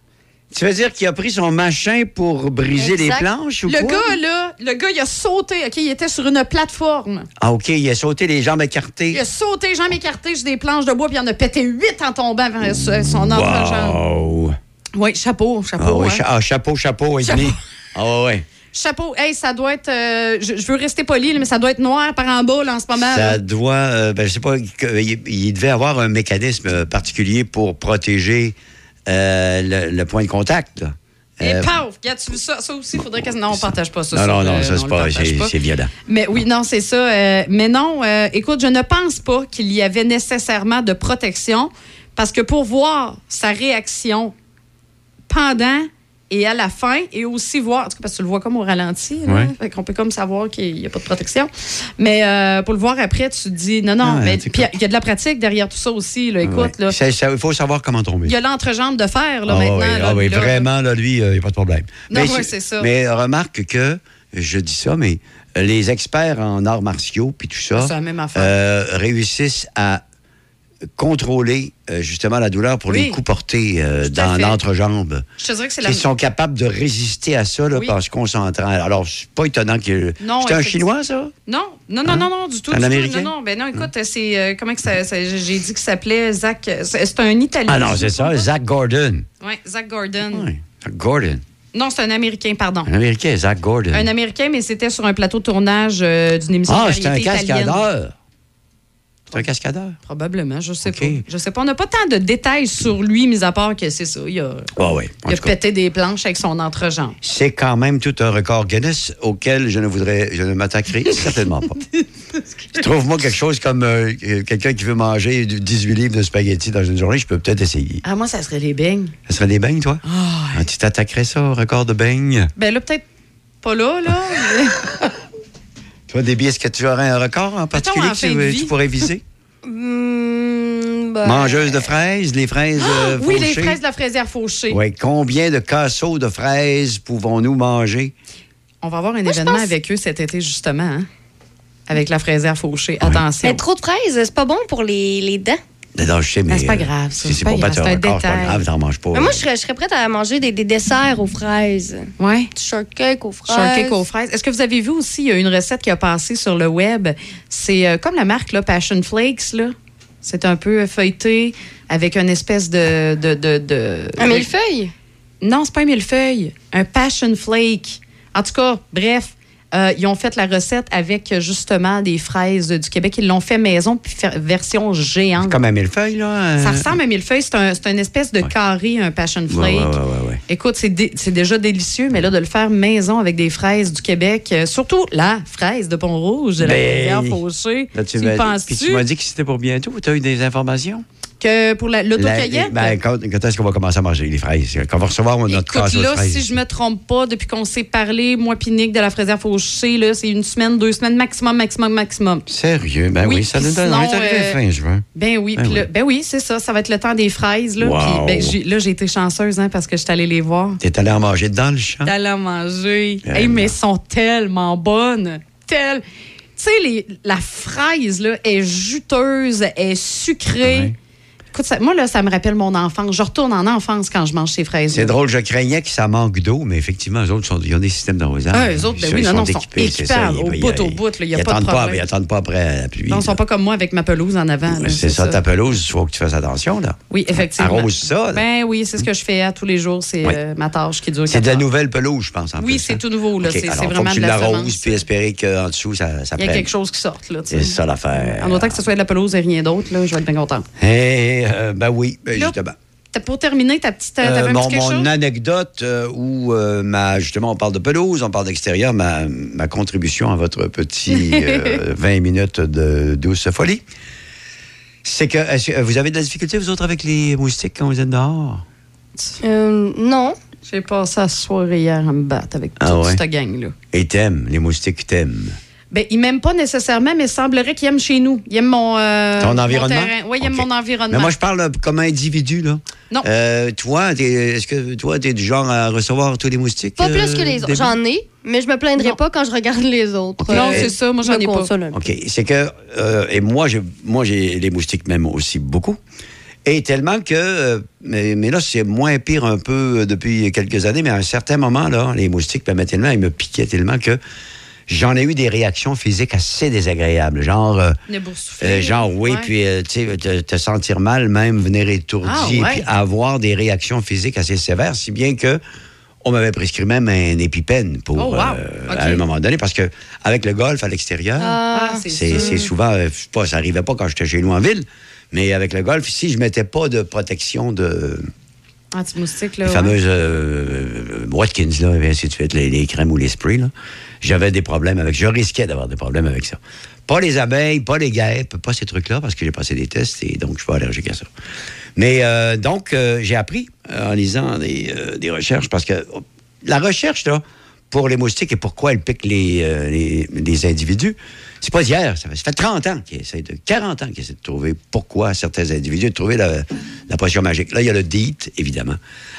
Tu veux dire qu'il a pris son machin pour briser Exact. les planches ou Le quoi? gars, là, le gars, il a sauté, OK? Il était sur une plateforme. Ah, OK, il a sauté les jambes Il écartées. a sauté, jambes écartées sur des planches de bois, puis il en a pété huit en tombant vers son entrejambe. Wow! Oui, chapeau, chapeau. Ah, hein. cha- ah, chapeau, chapeau, et Chapeau. demi. Ah, ouais, ouais. Chapeau, hey, ça doit être. euh, je, je veux rester poli, mais ça doit être noir par en bas, là, en ce moment. Ça là. doit, euh, ben, je sais pas, il, il devait avoir un mécanisme particulier pour protéger euh, le, le point de contact. là. Et Euh, paf! Regarde, tu vu ça? Ça aussi, il faudrait que. Non, on partage pas ça. non, ça, non, non, euh, ça, c'est pas, violent. Mais oui, non, c'est ça. euh, mais non, euh, écoute, je ne pense pas qu'il y avait nécessairement de protection parce que pour voir sa réaction pendant et à la fin, et aussi voir, en tout cas, parce que tu le vois comme au ralenti, là, Ouais. fait qu'on peut comme savoir qu'il n'y a pas de protection. Mais euh, pour le voir après, tu te dis, non, non, Ah, mais puis il y a de la pratique derrière tout ça aussi. Là, écoute, Ça- ça- Il faut savoir comment tomber. il y a l'entrejambe de fer là, Ah maintenant. oui, là, ah oui, lui, là. vraiment, là, lui, il n'y a pas de problème. Non, mais, ouais, c'est ça. Mais remarque que, je dis ça, mais les experts en arts martiaux, puis tout ça, euh, réussissent à contrôler euh, justement la douleur pour Oui. les coups portés euh, dans l'entrejambe. Je te dirais que c'est la. Ils sont capables de résister à ça là, Oui. en se concentrant. Alors, c'est pas étonnant que. C'est un. Chinois, ça? Non, non, non, non, non, du tout. Un du tout. Américain? Non, non, ben non, écoute, c'est. euh, comment que ça. ça- J'ai dit qu'il s'appelait Zach. C'est un Italien. Ah non, c'est ça, Zach Gordon. Oui, Zach Gordon. Oui, Gordon. Non, c'est un Américain, pardon. Un Américain, Zach Gordon. Un Américain, mais c'était sur un plateau de tournage d'une émission ah, c'est un cascadeur. C'est un cascadeur? Probablement, je sais pas. Je sais pas. On n'a pas tant de détails sur lui, mis à part que c'est ça. Il a, oui. en il a pété des planches avec son entrejambe. C'est quand même tout un record Guinness auquel je ne voudrais, je ne m'attaquerai [LAUGHS] certainement pas. Trouve-moi quelque chose comme euh, quelqu'un qui veut manger du 18 livres de spaghettis dans une journée, je peux peut-être essayer. Ah, moi, ça serait les beignes. Ça serait des beignes, toi? Ah, Ah, tu t'attaquerais ça au record de beignes? ben là, peut-être pas là, là. [LAUGHS] mais- Toi, des est-ce que tu aurais un record en particulier que tu, pourrais viser? [LAUGHS] Hmm, ben, Mangeuse de fraises, les fraises euh, oui, les fraises de la fraisière fauchée. Oui, combien de casseaux de fraises pouvons-nous manger? On va avoir un Moi, événement pense- avec eux cet été, justement. hein, Avec la fraisière fauchée. Attention. Mais trop de fraises, c'est pas bon pour les, les dents. Non, je sais, mais. C'est pas euh, grave, ça, Si c'est pour grave, battre un record, c'est pas détail. grave, t'en manges pas. Mais moi, je serais, je serais prête à manger des, des desserts aux fraises. Ouais. Du shortcake aux fraises. Shortcake aux fraises. Est-ce que vous avez vu aussi, il y a une recette qui a passé sur le web? C'est euh, comme la marque là, Passion Flakes. Là. C'est un peu feuilleté avec une espèce de. de, de, de- Un millefeuille? Non, c'est pas un millefeuille. Un Passion Flake. En tout cas, bref. Euh, ils ont fait la recette avec euh, justement des fraises du Québec. Ils l'ont fait maison, puis version géante. Comme un millefeuille, là. euh, Ça ressemble à un millefeuille. C'est un, c'est une espèce de carré, un Passion Ouais, Flake. ouais, ouais, ouais, ouais. Écoute, c'est dé- c'est déjà délicieux, mais là, de le faire maison avec des fraises du Québec, euh, surtout la fraise de Pont-Rouge, la Ben, rivière Fauchée. Là, tu tu m'as dit que c'était pour bientôt. Tu as eu des informations? Que pour la- La- l'autocueillette? ben, quand, quand est-ce qu'on va commencer à manger les fraises? Quand on va recevoir notre Écoute, casseau de là, fraises? si je me trompe pas, depuis qu'on s'est parlé, moi puis Nick de la fraisière fauchée, là, c'est une semaine, deux semaines, maximum, maximum, maximum. Sérieux? Ben oui, Oui, ça nous donne. On est sinon, arrivé euh, fin juin. Ben oui, Ben oui. ben oui, c'est ça. Ça va être le temps des fraises. Là, Wow. Ben, j'ai- là, j'ai été chanceuse hein, parce que je suis allée les voir. T'es allé en manger dans le champ? D'aller en manger. Ben Hey, mais elles sont tellement bonnes. Tel... Tu sais, la fraise, là, est juteuse, est sucrée. Ouais. Écoute, ça- moi, là, ça me rappelle mon enfance. Je retourne en enfance quand je mange ces fraises. C'est drôle, je craignais que ça manque d'eau, mais effectivement, eux autres, sont, ils ont des systèmes d'arrosage. Ah, eux autres, ben Ils oui, sont non, non, sont équipés, ça. équipables, au bout, au bout, il a pas de problème. Ils attendent pas après la pluie. Non, ils sont là. pas comme moi avec ma pelouse en avant. C'est ça, ta pelouse, il faut que tu fasses attention, là. Oui, effectivement. Arrose ça, là. Ben oui, c'est ce que je fais à tous les jours. C'est Oui. euh, ma tâche qui dure C'est de la nouvelle pelouse, je pense, en Oui, c'est hein? tout nouveau, là. C'est- alors, faut vraiment que tu l'arroses, puis espérer qu'en dessous, ça, ça Il y a quelque chose qui sorte. C'est ça l'affaire. En autant que ce soit de la pelouse et rien d'autre, je vais être bien contente. Euh, ben oui, ben Là, justement. Pour terminer, ta petite. Euh, mon, petit anecdote euh, où, euh, ma, justement, on parle de pelouse, on parle d'extérieur, ma, ma contribution à votre petit [LAUGHS] euh, 20 minutes de douce folie, c'est que, vous avez de la difficulté, vous autres, avec les moustiques quand vous êtes dehors? Euh, non. J'ai passé la soirée hier à me battre avec Ah toute ouais? cette gang-là. Et t'aimes, les moustiques t'aiment. Ben, ils m'aiment pas nécessairement, mais il semblerait qu'ils aiment chez nous. Ils aiment mon. euh, Ton mon environnement? terrain. Oui, ils aiment OK. mon environnement. Mais moi, je parle euh, comme individu, là. Non. Euh, toi, t'es- est-ce que toi, t'es du genre à recevoir tous les moustiques? Pas euh, plus que les autres. J'en ai, mais je me plaindrai Non. pas quand je regarde les autres. Non, c'est ça. Moi, je j'en ai pas. OK. C'est que, euh, et moi, j'ai, moi, j'ai les moustiques même aussi beaucoup. Et tellement que, mais, mais là, c'est moins pire un peu depuis quelques années, mais à un certain moment, là, les moustiques m'aimaient tellement, ils me piquaient tellement que j'en ai eu des réactions physiques assez désagréables. Genre, euh, euh, genre oui, Ouais. puis, euh, tu sais, te, te sentir mal, même venir étourdi, Ah, ouais. puis avoir des réactions physiques assez sévères, si bien que on m'avait prescrit même un épipène pour, Oh, wow. euh, à un moment donné, parce que avec le golf à l'extérieur, Ah, Ah, c'est souvent, euh, pas, ça arrivait pas quand j'étais chez nous en ville, mais avec le golf, si je mettais pas de protection de Anti-moustique, là. les ouais. fameuses euh, Watkins, là, et ainsi de suite, les, les crèmes ou les sprays, là, j'avais des problèmes avec, je risquais d'avoir des problèmes avec ça. Pas les abeilles, pas les guêpes, pas ces trucs-là, parce que j'ai passé des tests et donc je suis pas allergique à ça. Mais euh, donc, euh, j'ai appris euh, en lisant des, recherches, parce que oh, la recherche, là, pour les moustiques et pourquoi elles piquent les, les, individus, c'est pas d'hier, ça fait, ça fait 30 ans qu'ils essaient de, 40 ans qu'ils essaient de trouver pourquoi certains individus, de trouver la, la potion magique. Là, il y a le DEET, évidemment.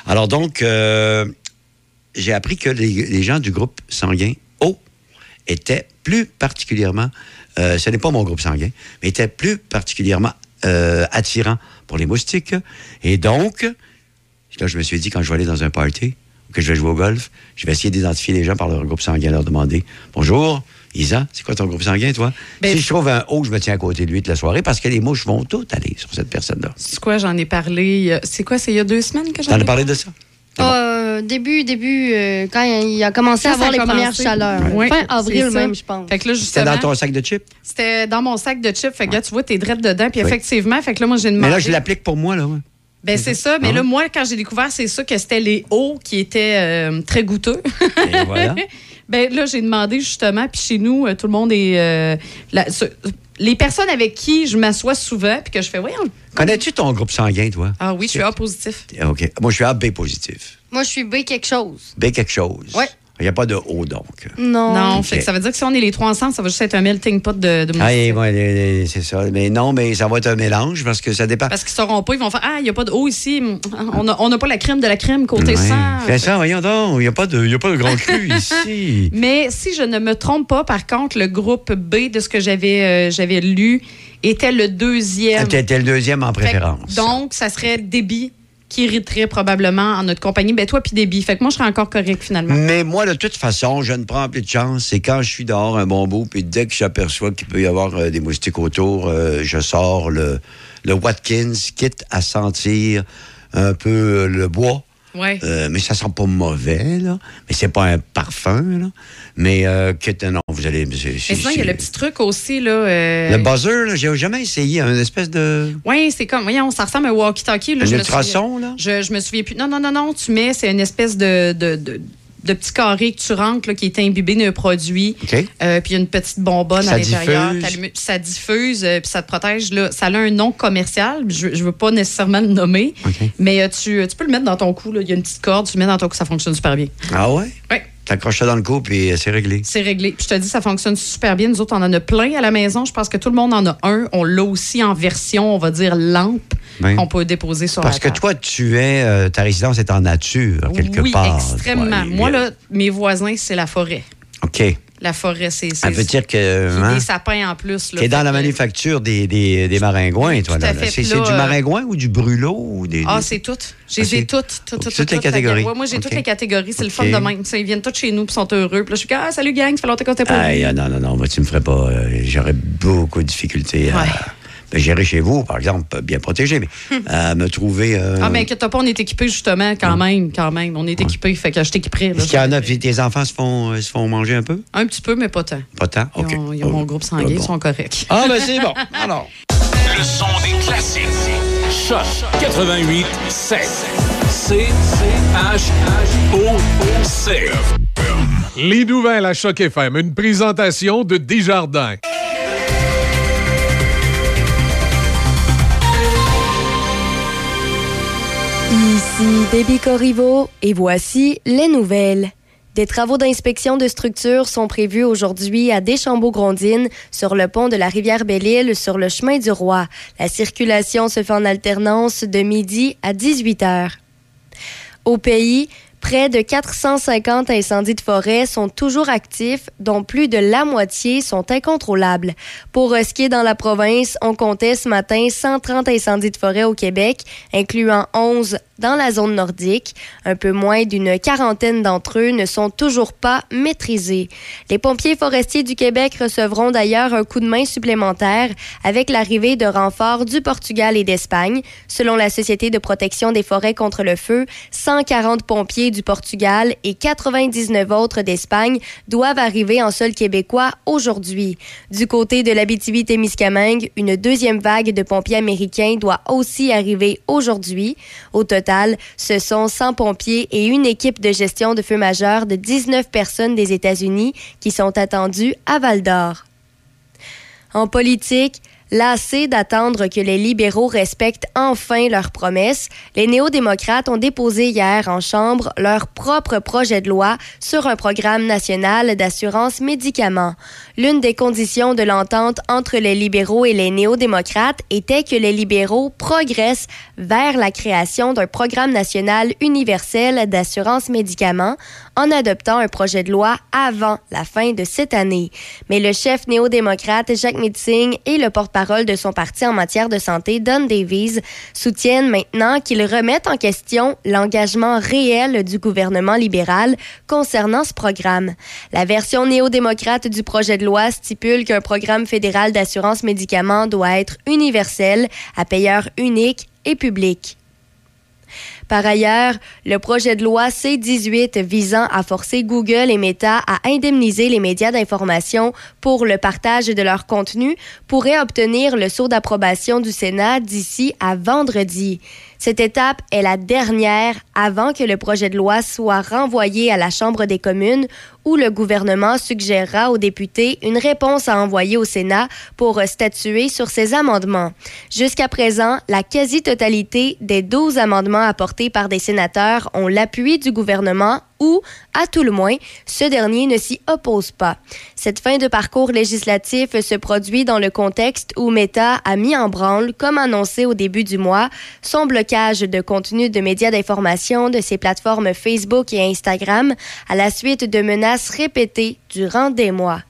Alors donc, j'ai appris que les, les gens du groupe sanguin O étaient plus particulièrement, euh, ce n'est pas mon groupe sanguin, mais étaient plus particulièrement euh, attirant pour les moustiques. Et donc, là, je me suis dit, quand je vais aller dans un party, ou que je vais jouer au golf, je vais essayer d'identifier les gens par leur groupe sanguin, leur demander Bonjour, Isa, c'est quoi ton groupe sanguin, toi Ben, Si je trouve un haut, je me tiens à côté de lui toute la soirée parce que les mouches vont toutes aller sur cette personne-là. C'est quoi, j'en ai parlé. C'est quoi, c'est il y a deux semaines que j'en ai parlé de ça? Euh, début, début, euh, quand il a commencé à avoir les premières chaleurs. Fin avril même, je pense. Fait que là, C'était dans ton sac de chips? c'était dans mon sac de chips. Fait que là, tu vois, t'es drette dedans. Puis Oui. effectivement, fait que là, moi, j'ai demandé. Mais là, je l'applique pour moi, là. ouais. Ben, c'est ça. Mais Ah là, moi, quand j'ai découvert, c'est ça que c'était les hauts qui étaient euh, très goûteux. Et voilà. [LAUGHS] ben là, j'ai demandé justement, puis chez nous, euh, tout le monde est. euh, la- ce- les personnes avec qui je m'assois souvent, puis que je fais, voyons. Connais-tu ton groupe sanguin, toi? Ah oui, je suis A positif. OK. Moi, je suis AB positif. Moi, je suis B quelque chose. B quelque chose. Ouais. Il n'y a pas de O, donc. Non. Non, Ok. fait que ça veut dire que si on est les trois ensemble, ça va juste être un melting pot de, de Ah, ouais, c'est ça. Mais non, mais ça va être un mélange parce que ça dépend. Parce qu'ils sauront pas, ils vont faire Ah, il n'y a pas de haut ici. On n'a on pas la crème de la crème côté Ouais. sang. Ça, voyons donc. Il n'y a, pas de- y a pas de grand cru [LAUGHS] ici. Mais si je ne me trompe pas, par contre, le groupe B de ce que j'avais euh, j'avais lu était le deuxième. Tu étais le deuxième en que, préférence. donc, ça serait Déby qui hériterait probablement en notre compagnie. Ben toi puis Déby. Fait que moi, je serais encore correct finalement. Mais moi, de toute façon, je ne prends plus de chance. C'est quand je suis dehors un bon bout, puis dès que j'aperçois qu'il peut y avoir euh, des moustiques autour, euh, je sors le, le Watkins, quitte à sentir un peu le bois. Ouais. Euh, mais ça sent pas mauvais, là. Mais c'est pas un parfum, là. Mais, euh, quitte, non, vous allez... Mais sinon, il y a le petit truc aussi, là. euh, Le buzzer, là, j'ai jamais essayé. Un espèce de... Oui, c'est comme, voyons, ça ressemble à un walkie-talkie. là, Un je me ultrason, souviens- là? Je, je me souviens plus. Non, non, non, non, tu mets, c'est une espèce de, de, de, de petit carré que tu rentres, là, qui est imbibé d'un produit. OK. Euh, puis il y a une petite bonbonne Ça à l'intérieur. Ça diffuse, euh, puis ça te protège. Là. Ça a un nom commercial. Je ne veux pas nécessairement le nommer. Mais euh, tu, tu peux le mettre dans ton cou. là. Il y a une petite corde, tu le mets dans ton cou, ça fonctionne super bien. Ah ouais? Oui, T'accroches ça dans le cou, puis euh, c'est réglé. c'est réglé. Puis je te dis, ça fonctionne super bien. Nous autres, on en a plein à la maison. Je pense que tout le monde en a un. On l'a aussi en version, on va dire, lampe, Oui. qu'on peut déposer sur Parce la que table. toi, tu es... euh, ta résidence est en nature, quelque oui, part. extrêmement. Ouais, Moi, là, mes voisins, c'est la forêt. OK. La forêt, c'est. Ça veut dire que... Hein, des sapins en plus. T'es dans la manufacture des, des, des maringouins, toi. Tout Là, là. C'est du euh, maringouin ou du brûlot? Ou des, Ah, c'est toutes. J'ai c'est- toutes. Toutes, toutes toutes, les catégories. Ouais, moi, j'ai toutes les catégories. C'est le fun de même. Ils viennent tous chez nous puis sont heureux. Puis là, je suis comme, ah, salut gang, ça fait longtemps qu'on pas ah, non, non, non, moi, tu me ferais pas... euh, J'aurais beaucoup de difficultés à... Ouais. Gérer chez vous, par exemple, bien protégé, mais à me trouver... euh, Ah, mais inquiète pas, on est équipés justement, quand même, quand même. On est équipés, fait que je t'équiperai. là. Est-ce qu'il y en a, puis tes enfants se font, euh, se font manger un peu? Un petit peu, mais pas tant. Pas tant? Ils OK. ont, ils ont mon groupe sanguin, ils bon. sont corrects. Ah, ben c'est bon. [LAUGHS] Alors... Le son des classiques. Choc 88 7. C H O C. Les nouvelles à Choc FM, une présentation de Desjardins. Ici Déby Corriveau et voici les nouvelles. Des travaux d'inspection de structure sont prévus aujourd'hui à Deschambault-Grondines, sur le pont de la rivière Belle-Île, sur le chemin du Roi. La circulation se fait en alternance de midi à 18 heures. Au pays, près de 450 incendies de forêt sont toujours actifs, dont plus de la moitié sont incontrôlables. Pour euh, ce dans la province, on comptait ce matin 130 incendies de forêt au Québec, incluant 11 dans la zone nordique. Un peu moins d'une quarantaine d'entre eux ne sont toujours pas maîtrisés. Les pompiers forestiers du Québec recevront d'ailleurs un coup de main supplémentaire avec l'arrivée de renforts du Portugal et d'Espagne. Selon la Société de protection des forêts contre le feu, 140 pompiers du Portugal et 99 autres d'Espagne doivent arriver en sol québécois aujourd'hui. Du côté de l'Abitibi-Témiscamingue, une deuxième vague de pompiers américains doit aussi arriver aujourd'hui. Au total, ce sont 100 pompiers et une équipe de gestion de feu majeur de 19 personnes des États-Unis qui sont attendues à Val-d'Or. En politique, lassés d'attendre que les libéraux respectent enfin leurs promesses, les néo-démocrates ont déposé hier en Chambre leur propre projet de loi sur un programme national d'assurance médicaments. L'une des conditions de l'entente entre les libéraux et les néo-démocrates était que les libéraux progressent vers la création d'un programme national universel d'assurance médicaments en adoptant un projet de loi avant la fin de cette année. Mais le chef néo-démocrate Jacques Metzing et le porte porte-parole de son parti en matière de santé, Don Davies, soutiennent maintenant qu'ils remettent en question l'engagement réel du gouvernement libéral concernant ce programme. La version néo-démocrate du projet de loi stipule qu'un programme fédéral d'assurance médicaments doit être universel, à payeur unique et public. Par ailleurs, le projet de loi C-18 visant à forcer Google et Meta à indemniser les médias d'information pour le partage de leur contenu pourrait obtenir le sceau d'approbation du Sénat d'ici à vendredi. Cette étape est la dernière avant que le projet de loi soit renvoyé à la Chambre des communes où le gouvernement suggérera aux députés une réponse à envoyer au Sénat pour statuer sur ces amendements. Jusqu'à présent, la quasi-totalité des 12 amendements apportés par des sénateurs ont l'appui du gouvernement ou, à tout le moins, ce dernier ne s'y oppose pas. Cette fin de parcours législatif se produit dans le contexte où Meta a mis en branle, comme annoncé au début du mois, son blocage de contenu de médias d'information de ses plateformes Facebook et Instagram à la suite de menaces répétées durant des mois.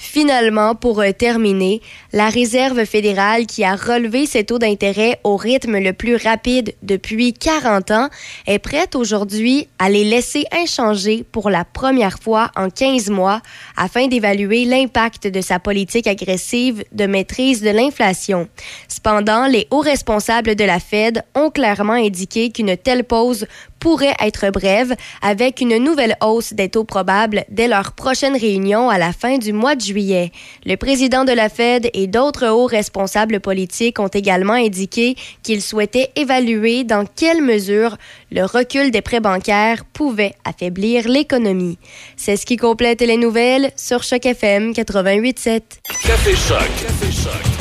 Finalement, pour euh, terminer, la Réserve fédérale qui a relevé ses taux d'intérêt au rythme le plus rapide depuis 40 ans est prête aujourd'hui à les laisser inchangés pour la première fois en 15 mois afin d'évaluer l'impact de sa politique agressive de maîtrise de l'inflation. Cependant, les hauts responsables de la Fed ont clairement indiqué qu'une telle pause pourrait être brève, avec une nouvelle hausse des taux probables dès leur prochaine réunion à la fin du mois de juillet. Le président de la Fed et d'autres hauts responsables politiques ont également indiqué qu'ils souhaitaient évaluer dans quelle mesure le recul des prêts bancaires pouvait affaiblir l'économie. C'est ce qui complète les nouvelles sur Choc FM 88.7. Café Choc. Café Choc.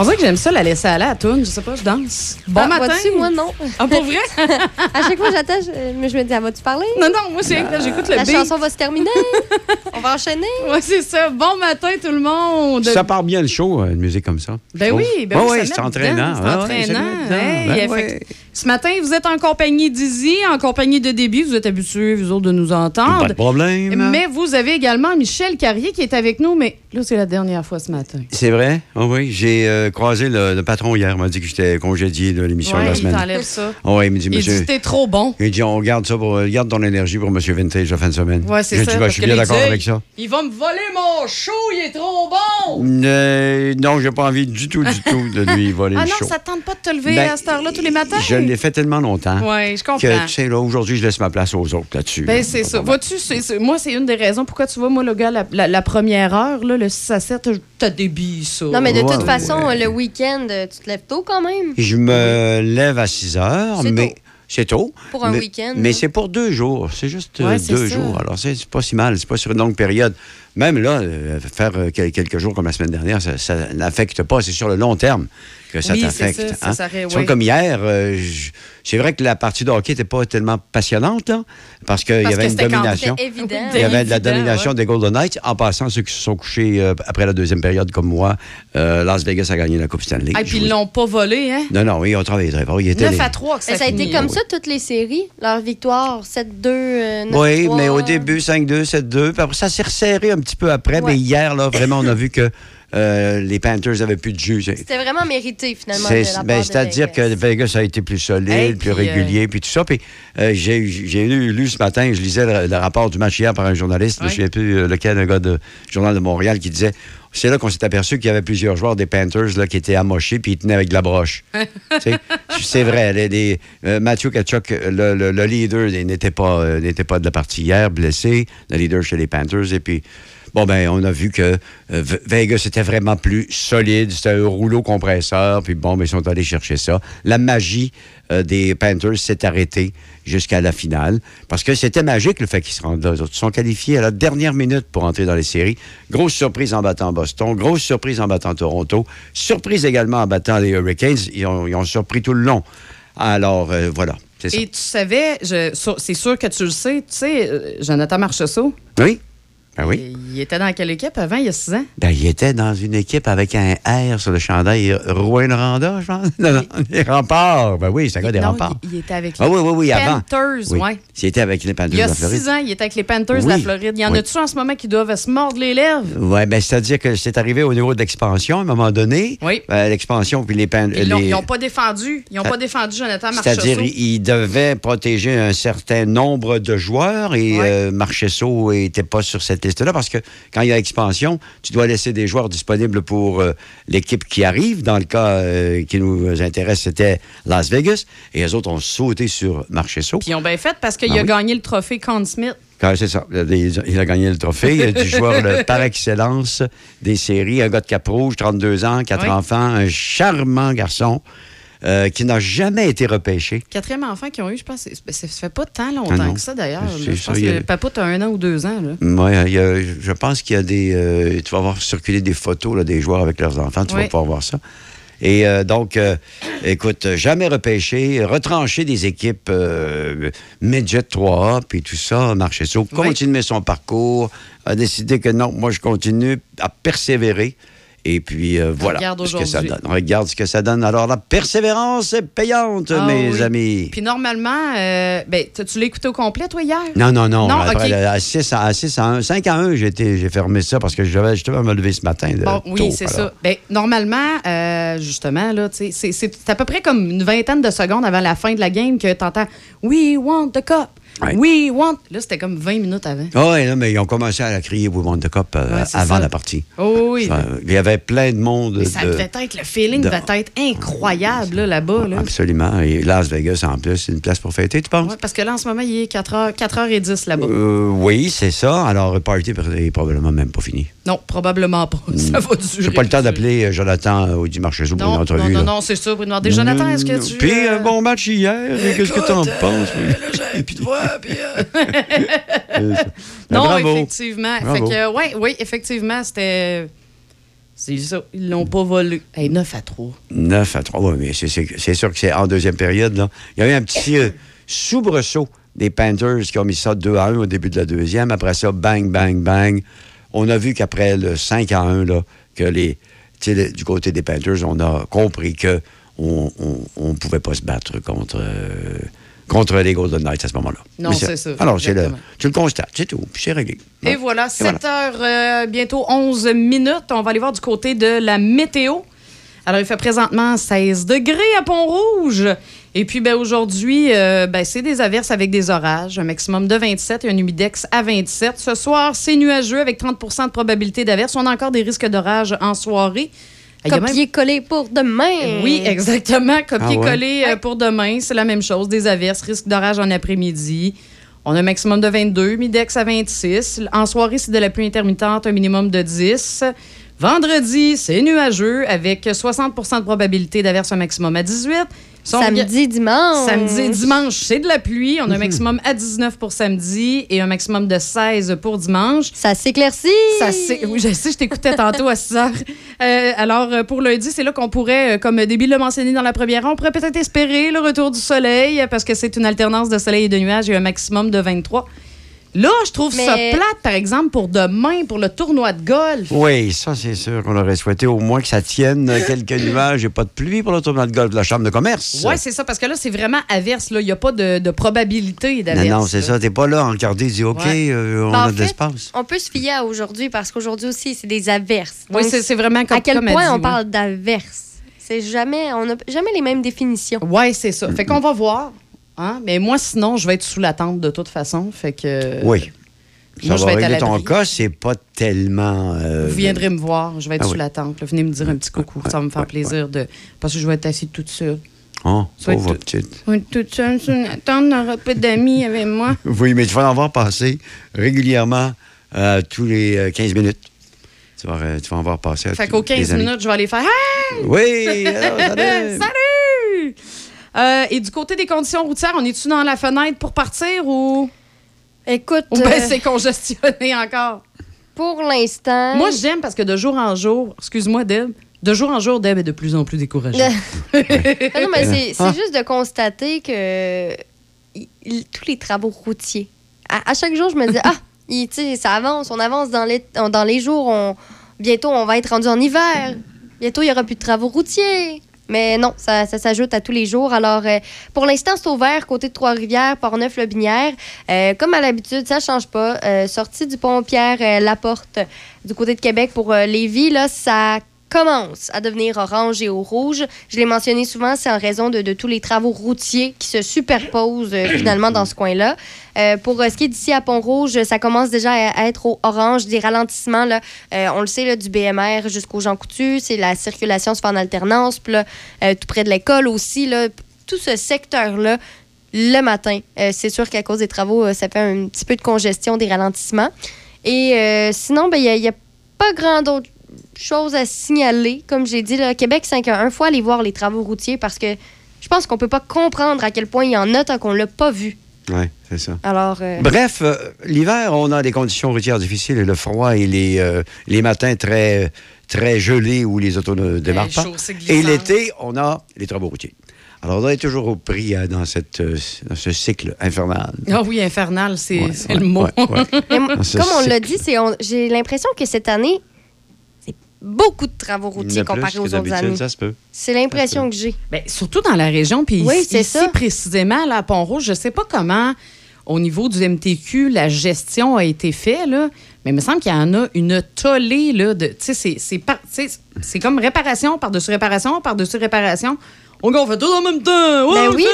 On dirait que j'aime ça, la laisser aller à toune. Je sais pas, je danse. Bon Ah, matin. moi, non. Ah, pour vrai? [LAUGHS] à chaque fois, j'attends, je, mais je me dis, ah, vas-tu parler? Non, non, moi, c'est que j'écoute le La beat. chanson va se terminer. [LAUGHS] On va enchaîner. Ouais, c'est ça. Bon matin, tout le monde. Ça part bien le show, euh, une musique comme ça. Ben oui, ben oui, ça c'est entraînant. C'est entraînant. Hey, Ben ouais. que Ce matin, vous êtes en compagnie d'Izzy, en compagnie de Déby. Vous êtes habitués, vous autres, de nous entendre. Pas de problème. Mais vous avez également Michel Carrier qui est avec nous, mais là, c'est la dernière fois ce matin. C'est vrai? Ah oui, j'ai euh, croisé le, le patron hier. Il m'a dit que j'étais congédié de l'émission de la il semaine. t'enlève ça. Ah oui, il me dit, Il monsieur. dit t'es trop bon. Il dit, on garde ça pour. euh, Garde ton énergie pour Monsieur Vintage la fin de semaine. Ouais, c'est ça. dit, parce je suis bien d'accord avec ça. Il va me voler mon show, il est trop bon. Euh, non, j'ai pas envie du tout, du [LAUGHS] tout de lui voler Ah le non, show. ça te tente pas de te lever Ben, à cette heure-là tous les matins? Je l'ai fait tellement longtemps. Ouais, je comprends. Que, tu sais, là, aujourd'hui, je laisse ma place aux autres là-dessus. Ben, c'est ça. Vois-tu, c'est- c'est- moi, c'est une des raisons pourquoi tu vois, moi, le gars, la, la- la première heure, là, le 6 à 7, t'as débit ça. Non, mais de Ouais, toute façon, ouais. le week-end, tu te lèves tôt quand même. Je me lève à 6 heures, C'est mais. tôt. C'est tôt. Pour un mais- week-end, Mais c'est pour deux jours. C'est juste euh, Ouais, deux jours. Alors, c'est c'est pas si mal. C'est pas sur une longue période. Même là, euh, faire euh, quel- quelques jours comme la semaine dernière, ça, ça n'affecte pas. C'est sur le long terme que ça Oui, t'affecte. ça, ça hein? oui. Comme hier, euh, c'est vrai que la partie de hockey n'était pas tellement passionnante, là, parce qu'il y avait que une domination. C'était évident. Il y avait de la domination ouais. des Golden Knights. En passant, ceux qui se sont couchés euh, après la deuxième période, comme moi, euh, Las Vegas a gagné la Coupe Stanley. Et puis, Je ils l'ont pas volé, hein? Non, non, oui, ils ont travaillé très fort. Ils étaient 9 les- à 3 que ça a été comme ça toutes les séries. Leur victoire, 7-2, euh, 9-3. Oui, mais au début, 5-2, 7-2. Puis après, ça s'est resserré un petit peu après. Ouais. Mais hier, là, vraiment, on a vu que euh, les Panthers avaient plus de jus. C'était vraiment mérité, finalement. de ben, de C'est-à-dire que Vegas. A été plus solide, Hey, plus puis, euh, régulier, puis tout ça. Puis euh, j'ai lu, lu ce matin, je lisais le, le rapport du match hier par un journaliste, je ne sais plus lequel, un gars du Journal de Montréal, qui disait c'est là qu'on s'est aperçu qu'il y avait plusieurs joueurs des Panthers là, qui étaient amochés puis ils tenaient avec de la broche. [LAUGHS] C'est vrai. les- les- euh, Matthew Kachuk, le, le- le leader, n'était pas, euh, n'était pas de la partie hier, blessé, le leader chez les Panthers. Et puis, bon, ben, on a vu que euh, Vegas était vraiment plus solide. C'était un rouleau compresseur. Puis, bon, ben, ils sont allés chercher ça. La magie euh, des Panthers s'est arrêtée jusqu'à la finale. Parce que c'était magique le fait qu'ils se rendent là. Ils sont qualifiés à la dernière minute pour entrer dans les séries. Grosse surprise en battant Boston. Grosse surprise en battant Toronto. Surprise également en battant les Hurricanes. Ils ont, ils ont surpris tout le long. Alors, euh, voilà. Ça. Et tu savais, c'est sûr que tu le sais, tu sais, Jonathan Marchessault, Oui? Ben oui? Il était dans quelle équipe avant, il y a six ans? Ben, il était dans une équipe avec un R sur le chandail. Rouen-Randa, je pense. [LAUGHS] Non, non, les remparts. Ben oui, c'est un gars des non, remparts. il, il était avec Ah les oui, oui, oui, avant. Panthers, Oui. ouais. Il était avec les Panthers Il y a de la Floride. six ans, il était avec les Panthers de la. Floride. Il y en a-tu en ce moment qui doivent se mordre les lèvres? Oui, ben, c'est-à-dire que c'est arrivé au niveau de l'expansion à un moment donné. Oui. Ben, l'expansion, puis les Panthers. Ils n'ont pas défendu. Ils n'ont pas défendu Jonathan C'est-à-dire, Marchessault. il il devait protéger un certain nombre de joueurs et euh, Marchesso n'était pas sur cette liste-là parce que quand il y a expansion, tu dois laisser des joueurs disponibles pour euh, l'équipe qui arrive. Dans le cas euh, qui nous intéresse, c'était Las Vegas et les autres ont sauté sur Marchesso. Puis ils ont bien fait parce qu'il Ah a oui. gagné le trophée Conn Smith. C'est ça, il a gagné le trophée du joueur le- [LAUGHS] par excellence des séries, un gars de Cap-Rouge, 32 ans, quatre Oui. enfants, un charmant garçon euh, qui n'a jamais été repêché. Quatrième enfant qu'ils ont eu, je pense, c'est- ça fait pas tant Ah longtemps que ça d'ailleurs. Je ça, pense a- que Papout a un an ou deux ans. A- je pense qu'il y a des. euh, tu vas voir circuler des photos là, des joueurs avec leurs enfants, tu Oui. vas pouvoir voir ça. Et euh, donc, euh, écoute, jamais repêché, retranché des équipes euh, Midget 3A, puis tout ça, marché Oui. continuer son parcours, a décidé que non, moi je continue à persévérer. Et puis euh, voilà Regarde ce que ça donne. Regarde ce que ça donne. Alors la persévérance est payante, Ah mes oui. amis. Puis normalement, euh, ben, tu l'as écouté au complet, toi, hier? Non, non, non. Non, Après, à 6 à, à 6 à 1, 5 à 1, j'ai fermé ça parce que j'avais justement me lever ce matin. de Bon, tôt, oui, c'est ça. Ben, normalement, euh, justement, là, c'est à peu près comme une vingtaine de secondes avant la fin de la game que tu entends We want the cup. Ouais. We want. Là, c'était comme 20 minutes avant. Ah oui, mais ils ont commencé à la crier We Want the Cup euh, Ouais, avant ça. la partie. Oh oui. Enfin, il y avait plein de monde. Mais ça de- devait être, le feeling de- devait être incroyable là, là-bas. Là. Absolument. Et Las Vegas, en plus, c'est une place pour fêter, tu penses? Ouais, parce que là, en ce moment, il est 4h, 4h10 là-bas. Euh, oui, c'est ça. Alors, le party est probablement même pas fini. Non, probablement pas. [LAUGHS] Ça va durer. J'ai pas le temps d'appeler euh, Jonathan euh, au Dimanche pour Non, une entrevue. non, non, non, c'est ça. Pour demander, Jonathan, est-ce que tu. Puis, euh, un bon match hier. Qu'est-ce que tu en penses? J'avais plus de voix, puis. [LAUGHS] Non, bravo. effectivement. Bravo. Fait que, ouais, oui, effectivement, c'était. C'est ça. Ils l'ont pas volé. Hey, 9 à 3. 9 à 3. Oui, mais c'est- sûr que c'est en deuxième période. Là. Il y a eu un petit soubresaut des Panthers qui ont mis ça 2 à 1 au début de la deuxième. Après ça, bang, bang, bang. On a vu qu'après le 5 à 1, là, que les, du côté des Panthers, on a compris que on ne pouvait pas se battre contre, euh, contre les Golden Knights à ce moment-là. Non, c'est ça, Alors, le, tu le constates, c'est tout, puis c'est réglé. Et voilà, Et voilà. 7 heures, euh, bientôt 11 minutes. On va aller voir du côté de la météo. Alors, il fait présentement 16 degrés à Pont-Rouge. Et puis, ben, aujourd'hui, euh, ben, c'est des averses avec des orages. Un maximum de 27 et un humidex à 27. Ce soir, c'est nuageux avec 30% de probabilité d'averse. On a encore des risques d'orage en soirée. Il y a même- Copier-coller pour demain. oui, exactement. Copier-coller Ah ouais? euh, pour demain, c'est la même chose. Des averses, risque d'orage en après-midi. On a un maximum de 22, midex à 26. En soirée, c'est de la pluie intermittente, un minimum de 10. Vendredi, c'est nuageux avec 60% de probabilité d'averse, un maximum à 18. Samedi, dimanche. Samedi et dimanche, c'est de la pluie. On a un maximum à 19 pour samedi et un maximum de 16 pour dimanche. Ça s'éclaircit. Ça s'é- Oui, je sais, je t'écoutais tantôt à 6 heures. [LAUGHS] Euh, alors, euh, pour lundi, c'est là qu'on pourrait, euh, comme Déby l'a mentionné dans la première, on pourrait peut-être espérer le retour du soleil euh, parce que c'est une alternance de soleil et de nuages et un maximum de 23. Là, je trouve ça plate, par exemple, pour demain, pour le tournoi de golf. Oui, ça, c'est sûr qu'on aurait souhaité au moins que ça tienne [LAUGHS] quelques nuages et pas de pluie pour le tournoi de golf de la Chambre de commerce. Oui, c'est ça, parce que là, c'est vraiment averse. là. Il n'y a pas de, de probabilité Non, d'averse. non, c'est là. ça. T'es pas là à regarder et dire, OK, Ouais. euh, on Ben, en a de l'espace. On peut se fier à aujourd'hui parce qu'aujourd'hui aussi, c'est des averses. Oui, Donc, c'est c'est vraiment comme à quel point dit, on ouais. parle d'averses? C'est jamais, on n'a jamais les mêmes définitions. Oui, c'est ça. Fait qu'on va voir. Hein? Mais moi, sinon, je vais être sous la tente de toute façon. Fait que. Oui. Ça Moi, je va vais être à ton cas, c'est pas tellement. euh, Vous viendrez me voir, je vais être Ah sous oui. la tente. là. Venez me dire un petit coucou, ça va me faire plaisir de. Parce que je vais être assise toute seule. Oh, pauvre être- petite. Oui, toute seule sous la tente, n'aura pas d'amis avec moi. [LAUGHS] Oui, mais tu vas en voir passer régulièrement euh, tous les euh, 15 minutes. Tu vas, euh, tu vas en voir passer. à Fait qu'aux les 15 amis. minutes, je vais aller faire Hey! Oui, alors, [LAUGHS] salut! Salut! Euh, et du côté des conditions routières, on est-tu dans la fenêtre pour partir ou? Écoute, Ou ben euh, c'est congestionné encore? pour l'instant. Moi, j'aime parce que de jour en jour, excuse-moi, Deb, de jour en jour, Deb est de plus en plus découragée. [LAUGHS] Ah non, mais c'est c'est Ah. juste de constater que il- tous les travaux routiers. À, à chaque jour, je me dis [LAUGHS] ah, Il- tu sais, ça avance, on avance dans les, dans les jours. On, bientôt, on va être rendu en hiver. Bientôt, il n'y aura plus de travaux routiers. Mais non, ça, ça s'ajoute à tous les jours. Alors, euh, pour l'instant, c'est ouvert côté de Trois-Rivières, Port-Neuf-Lobinière. Euh, comme à l'habitude, ça ne change pas. Euh, sortie du pont Pierre-Laporte du côté de Québec pour Lévis, là, ça commence à devenir orange et au rouge. Je l'ai mentionné souvent, c'est en raison de, tous les travaux routiers qui se superposent euh, finalement dans ce coin-là. Euh, pour euh, ce qui est d'ici à Pont-Rouge, ça commence déjà à, être au orange, des ralentissements. Là, on le sait, là, du BMR jusqu'au Jean Coutu, c'est la circulation se fait en alternance. Puis tout près de l'école aussi, là, tout ce secteur-là, le matin, c'est sûr qu'à cause des travaux, ça fait un petit peu de congestion, des ralentissements. Et sinon, ben, il n'y a, pas grand d'autres choses à signaler. Comme j'ai dit, là, Québec 511, il faut aller voir les travaux routiers parce que je pense qu'on peut pas comprendre à quel point il y en a tant qu'on l'a pas vu. Oui, c'est ça. Alors, euh, Bref, euh, l'hiver, on a des conditions routières difficiles et le froid et les, euh, les matins très, très gelés où les autos ne démarrent pas. Et l'été, on a les travaux routiers. Alors, on est toujours au prix hein, dans, cette, euh, dans ce cycle infernal. Ah oui, infernal, c'est Ouais, c'est ouais, le mot. ouais, comme on l'a dit, c'est on- j'ai l'impression que cette année, beaucoup de travaux routiers a plus comparé que aux autres années. ça se peut. C'est l'impression que j'ai. Ben, surtout dans la région, puis Oui, ici, c'est ici, ça. précisément, là, à Pont-Rouge, je sais pas comment, au niveau du MTQ, la gestion a été faite, là, mais il me semble qu'il y en a une tollée, là, de, tu sais, c'est- c'est par- tu sais, c'est comme réparation par-dessus réparation, par-dessus réparation. On on fait tout en même temps! Ouais, Ben oui!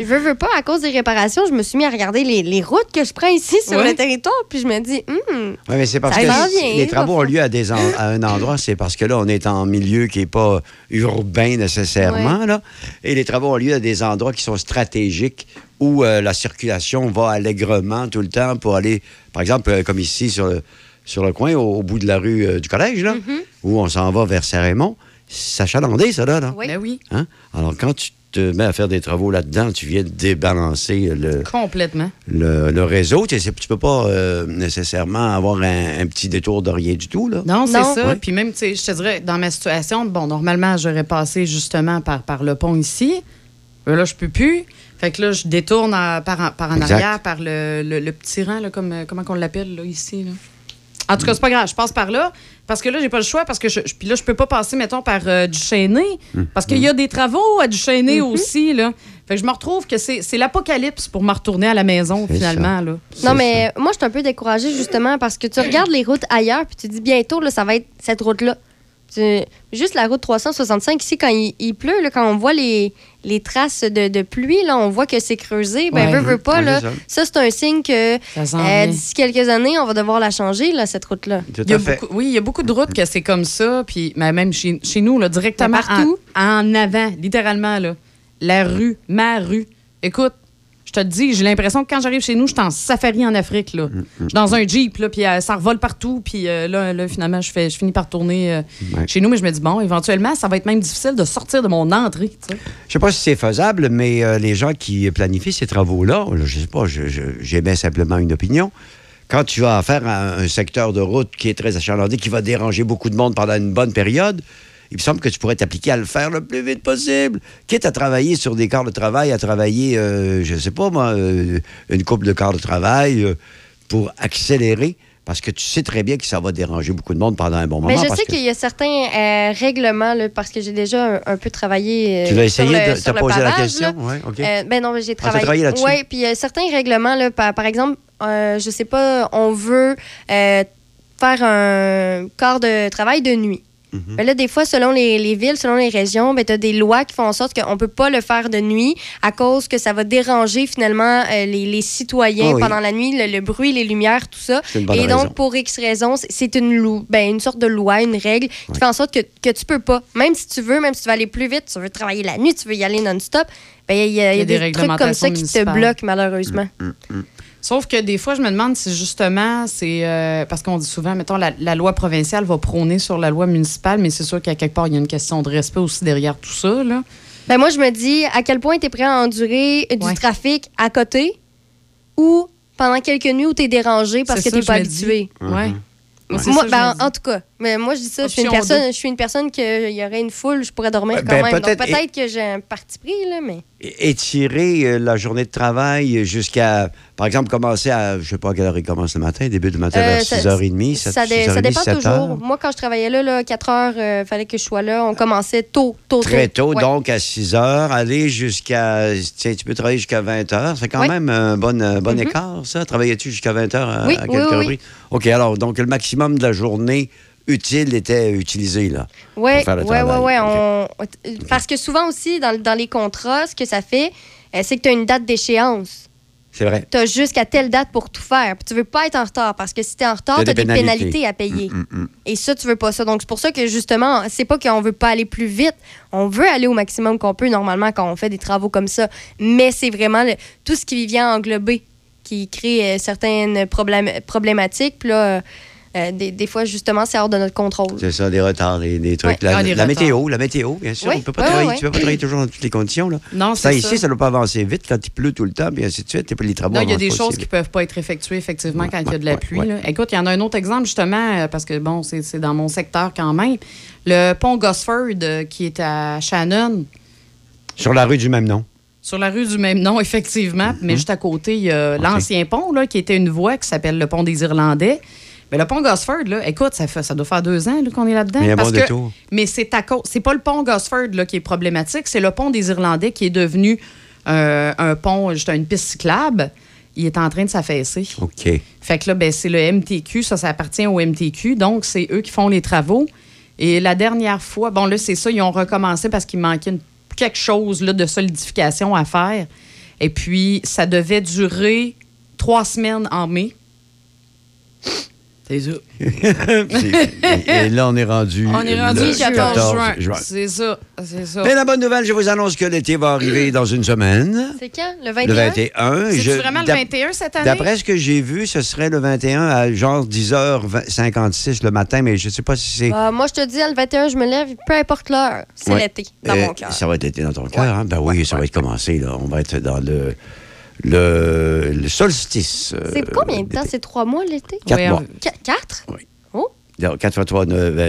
Je veux, veux pas, à cause des réparations, je me suis mis à regarder les, les routes que je prends ici sur Ouais. le territoire, puis je me dis, hum, Oui, mais c'est parce Ça que les travaux ont lieu à, des en- à un endroit, c'est parce que là, on est en milieu qui n'est pas urbain nécessairement. Là, et les travaux ont lieu à des endroits qui sont stratégiques où euh, la circulation va allègrement tout le temps pour aller, par exemple, euh, comme ici sur le, sur le coin, au, au bout de la rue euh, du collège, là, où on s'en va vers Saint-Raymond. Ça chalandé, ça, là. là. Oui. Ben oui, Hein? Alors, quand tu te mets à faire des travaux là-dedans, tu viens de débalancer le, complètement. le, le réseau. Tu ne peux pas euh, nécessairement avoir un, un petit détour de rien du tout. Là. Non, c'est ça. Ouais. Puis même, tu sais, je te dirais, dans ma situation, bon, normalement, j'aurais passé justement par, par le pont ici. Mais là, je peux plus. Fait que là, je détourne à- par, en- par en Exact. arrière, par le, le- le petit rang, là, comme, euh, comment qu'on l'appelle, là, ici. Là? En tout cas, c'est pas grave. Je passe par là parce que là, j'ai pas le choix parce que je, je- puis là, je peux pas passer, mettons, par euh, du parce qu'il y a des travaux à du Chêné aussi, là. Fait que je me retrouve que c'est l'apocalypse pour me retourner à la maison, finalement, là. Non, mais moi, je suis un peu découragée justement parce que tu regardes les routes ailleurs puis tu dis bientôt, là, ça va être cette route-là. Juste la route 365, ici, quand il, il pleut, là, quand on voit les, les traces de, de pluie, là, on voit que c'est creusé. Ben, Ouais. veut, veut pas, là. Ça, c'est un signe que euh, d'ici quelques années, on va devoir la changer, là, cette route-là. Tout Il y a à fait. beaucoup- oui, il y a beaucoup de routes que c'est comme ça, puis mais même chez, chez nous, là, directement partout. En, en avant, littéralement, là, la rue, ma rue. Écoute, je te dis, j'ai l'impression que quand j'arrive chez nous, je suis en safari en Afrique. Là. Mm, Je suis dans un Jeep, là, puis euh, ça revole partout, puis euh, là, là, finalement, je, fais, je finis par tourner euh, Ouais. chez nous, mais je me dis, bon, éventuellement, ça va être même difficile de sortir de mon entrée. Je sais pas si c'est faisable, mais les gens qui planifient ces travaux-là, je sais pas, je- j'émets simplement une opinion. Quand tu as affaire à un secteur de route qui est très achalandé, qui va déranger beaucoup de monde pendant une bonne période, il me semble que tu pourrais t'appliquer à le faire le plus vite possible. Quitte à travailler sur des quarts de travail, à travailler, euh, je sais pas moi, euh, une couple de quarts de travail euh, pour accélérer, parce que tu sais très bien que ça va déranger beaucoup de monde pendant un bon moment. Mais je sais qu'il y a certains règlements, là, parce que j'ai déjà un, un peu travaillé. Tu vas essayer le- de te poser la question? Ouais, OK. Ben non, j'ai travaillé. travaillé là-dessus? Oui, puis euh, certains règlements, là, par, par exemple, euh, je sais pas, on veut faire un quart de travail de nuit. Ben là, des fois, selon les, les villes, selon les régions, ben, tu as des lois qui font en sorte qu'on ne peut pas le faire de nuit à cause que ça va déranger finalement euh, les, les citoyens Ah oui. pendant la nuit, le, le bruit, les lumières, tout ça. C'est une bonne Et raison. donc, pour X raisons, c'est- une, ben, une sorte de loi, une règle qui Ouais. fait en sorte que, que tu peux pas, même si tu veux, même si tu veux aller plus vite, tu veux travailler la nuit, tu veux y aller non-stop, ben, il y a, il y a des, trucs comme ça qui te bloquent malheureusement. Sauf que des fois, je me demande si justement, c'est. euh, parce qu'on dit souvent, mettons, la, la loi provinciale va prôner sur la loi municipale, mais c'est sûr qu'à quelque part, il y a une question de respect aussi derrière tout ça. Là. Ben, moi, je me dis à quel point tu es prêt à endurer du Ouais. trafic à côté ou pendant quelques nuits où tu es dérangé parce que tu ça, pas je me dis. habitué. Ouais. Moi, ben, en tout cas, Mais moi, je dis ça, je suis une personne, je suis une personne qu'il y aurait une foule, je pourrais dormir quand ben, même. Donc peut-être- que j'ai un parti pris, là, mais. Étirer euh, la journée de travail jusqu'à, par exemple, commencer à, je sais pas à quelle heure il commence le matin, début du matin Euh, vers ça- 6h30, 7, Ça, dé- ça 6h30, dépend 7 toujours. heures. Moi, quand je travaillais là, là 4 heures, il fallait que je sois là. On commençait tôt, tôt, Très tôt, Ouais. donc à 6 heures, aller jusqu'à. Tu sais, tu peux travailler jusqu'à 20 heures. C'est quand Oui. même un bon, un bon Mhm. écart, ça. Travaillais-tu jusqu'à 20 heures à, Oui, à oui, quelques oui, oui. reprises? OK, alors, donc le maximum de la journée utile était utilisé, là. Oui, oui, oui. Parce que souvent aussi, dans, dans les contrats, ce que ça fait, euh, c'est que tu as une date d'échéance. C'est vrai. Tu as jusqu'à telle date pour tout faire. Puis tu veux pas être en retard parce que si tu es en retard, T'as tu as des des pénalités. pénalités à payer. Mm, mm. Et ça, tu veux pas ça. Donc, c'est pour ça que justement, c'est pas qu'on veut pas aller plus vite. On veut aller au maximum qu'on peut normalement quand on fait des travaux comme ça. Mais c'est vraiment le- tout ce qui vient englober qui crée euh, certaines problème- problématiques. Puis là, euh, euh, des, des fois, justement, c'est hors de notre contrôle. C'est ça, des retards, des, des trucs. Ouais. La, Ah, des la retards. météo, la météo, bien sûr. Oui, On peut pas ouais, travailler, ouais. Tu peux pas travailler toujours dans toutes les conditions. Là. Non, ça, ici, ça. ne doit pas avancer vite quand il pleut tout le temps, puis ainsi de suite. Et puis les travaux Non, il y a des choses qui vite. peuvent pas être effectuées, effectivement, Ouais, quand il y a de la pluie. ouais. là. Écoute, il y en a un autre exemple, justement, euh, parce que, bon, c'est c'est dans mon secteur quand même. Le pont Gosford, euh, qui est à Shannon, Sur la rue du même nom. sur la rue du même nom, effectivement, Mhm. mais juste à côté, il y a l'ancien pont, là, qui était une voie qui s'appelle le pont des Irlandais. Mais le pont Gosford, là, écoute, ça, fait, ça doit faire deux ans qu'on est là-dedans. Mais parce bon que-. Mais c'est à cause. C'est pas le pont Gosford là, qui est problématique, c'est le pont des Irlandais qui est devenu euh, un pont, juste une piste cyclable. Il est en train de s'affaisser. OK. Fait que là, ben, c'est le MTQ, ça, ça appartient au MTQ. Donc, c'est eux qui font les travaux. Et la dernière fois, bon, là, c'est ça, ils ont recommencé parce qu'il manquait une- quelque chose là, de solidification à faire. Et puis, ça devait durer trois semaines en mai. C'est ça. et, et là, on est rendu. On est rendu le le 14 juin. juin. C'est ça, c'est ça. Mais la bonne nouvelle, je vous annonce que l'été va arriver dans une semaine. C'est quand? Le 21? Le 21. C'est vraiment le d'ap- 21 cette année? D'après ce que j'ai vu, ce serait le 21 à genre 10h56 le matin, mais je ne sais pas si c'est. Ah, moi, je te dis, le 21, je me lève, peu importe l'heure. C'est Ouais. l'été, dans Euh, mon cœur. Ça va être été dans ton cœur, hein? Ben oui, ça va être commencé. Là. On va être dans le, le, le solstice. euh, C'est combien de temps? C'est trois mois l'été? Quatre Ouais, mois. Qu- Quatre? Oui. Oh. 4 fois 3,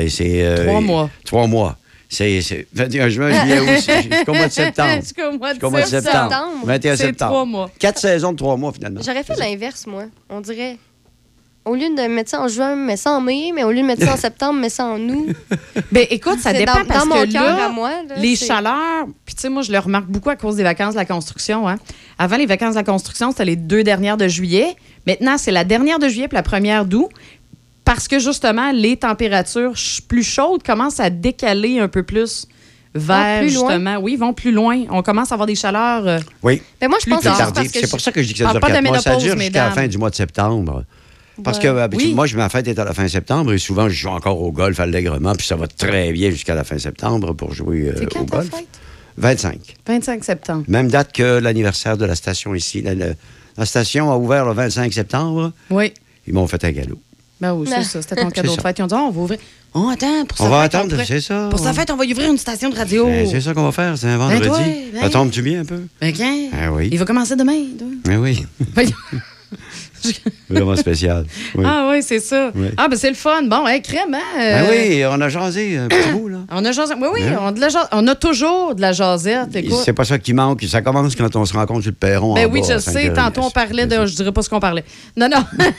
c'est. euh, Trois mois. Trois mois. C'est c'est 21 juin, juillet, août, [LAUGHS] jusqu'au mois de septembre. [LAUGHS] Jusqu'au mois de Jusqu'au mois de septembre. septembre. septembre. 21 C'est septembre. trois mois. Quatre saisons de trois mois, finalement. J'aurais fait l'inverse, moi. On dirait. Au lieu de mettre ça en juin, mets ça en mai, mais au lieu de mettre ça en [LAUGHS] septembre, mets ça en août. Ben écoute, ça dépend dans, parce dans mon que cœur là, à moi. là, les chaleurs, puis tu sais, moi, je le remarque beaucoup à cause des vacances de la construction. Hein. Avant les vacances de la construction, c'était les deux dernières de juillet. Maintenant, c'est la dernière de juillet puis la première d'août. Parce que justement, les températures plus chaudes commencent à décaler un peu plus vers plus loin? justement. Oui, ils vont plus loin. On commence à avoir des chaleurs. euh, Oui. Ben moi, je pense que C'est tard. que pour ça que je dis que ça dure pas de quatre mois. Ça ménopause, dure jusqu'à la fin du mois de septembre. Parce que Oui. moi, je, ma fête est à la fin septembre et souvent, je joue encore au golf allègrement, puis ça va très bien jusqu'à la fin septembre pour jouer euh, quand au ta golf. fête? 25. 25 septembre. Même date que l'anniversaire de la station ici. La, la- la station a ouvert le 25 septembre. Oui. Ils m'ont fait un galop. Ben oui, c'est ça. C'était ton [LAUGHS] cadeau de ça. fête. Ils ont dit, Oh, on va ouvrir. Oh, attends, pour On sa va fête, attendre, c'est ça. Pour sa fête, on va y ouvrir une station de radio. Ben, c'est ça qu'on va faire, c'est un vendredi. toi, ça ben- tombe-tu bien un peu? Ben, quand? Ah oui. Il va commencer demain. toi. Ben oui. [LAUGHS] [LAUGHS] Vraiment spécial. Oui. Ah oui, c'est ça. Oui. Ah ben c'est le fun. Bon, hey, crème, hein? Ben euh, oui, on a jasé un petit bout, là. [CLEARS THROAT] On a jasé- Oui, oui, Hein? on, a de la on a toujours de la jasette. C'est pas ça qui manque. Ça commence quand on se rencontre sur le perron. Ben en oui, bas, je sais. Tantôt, on parlait de. Je dirais pas ce qu'on parlait. Non, non. [LAUGHS]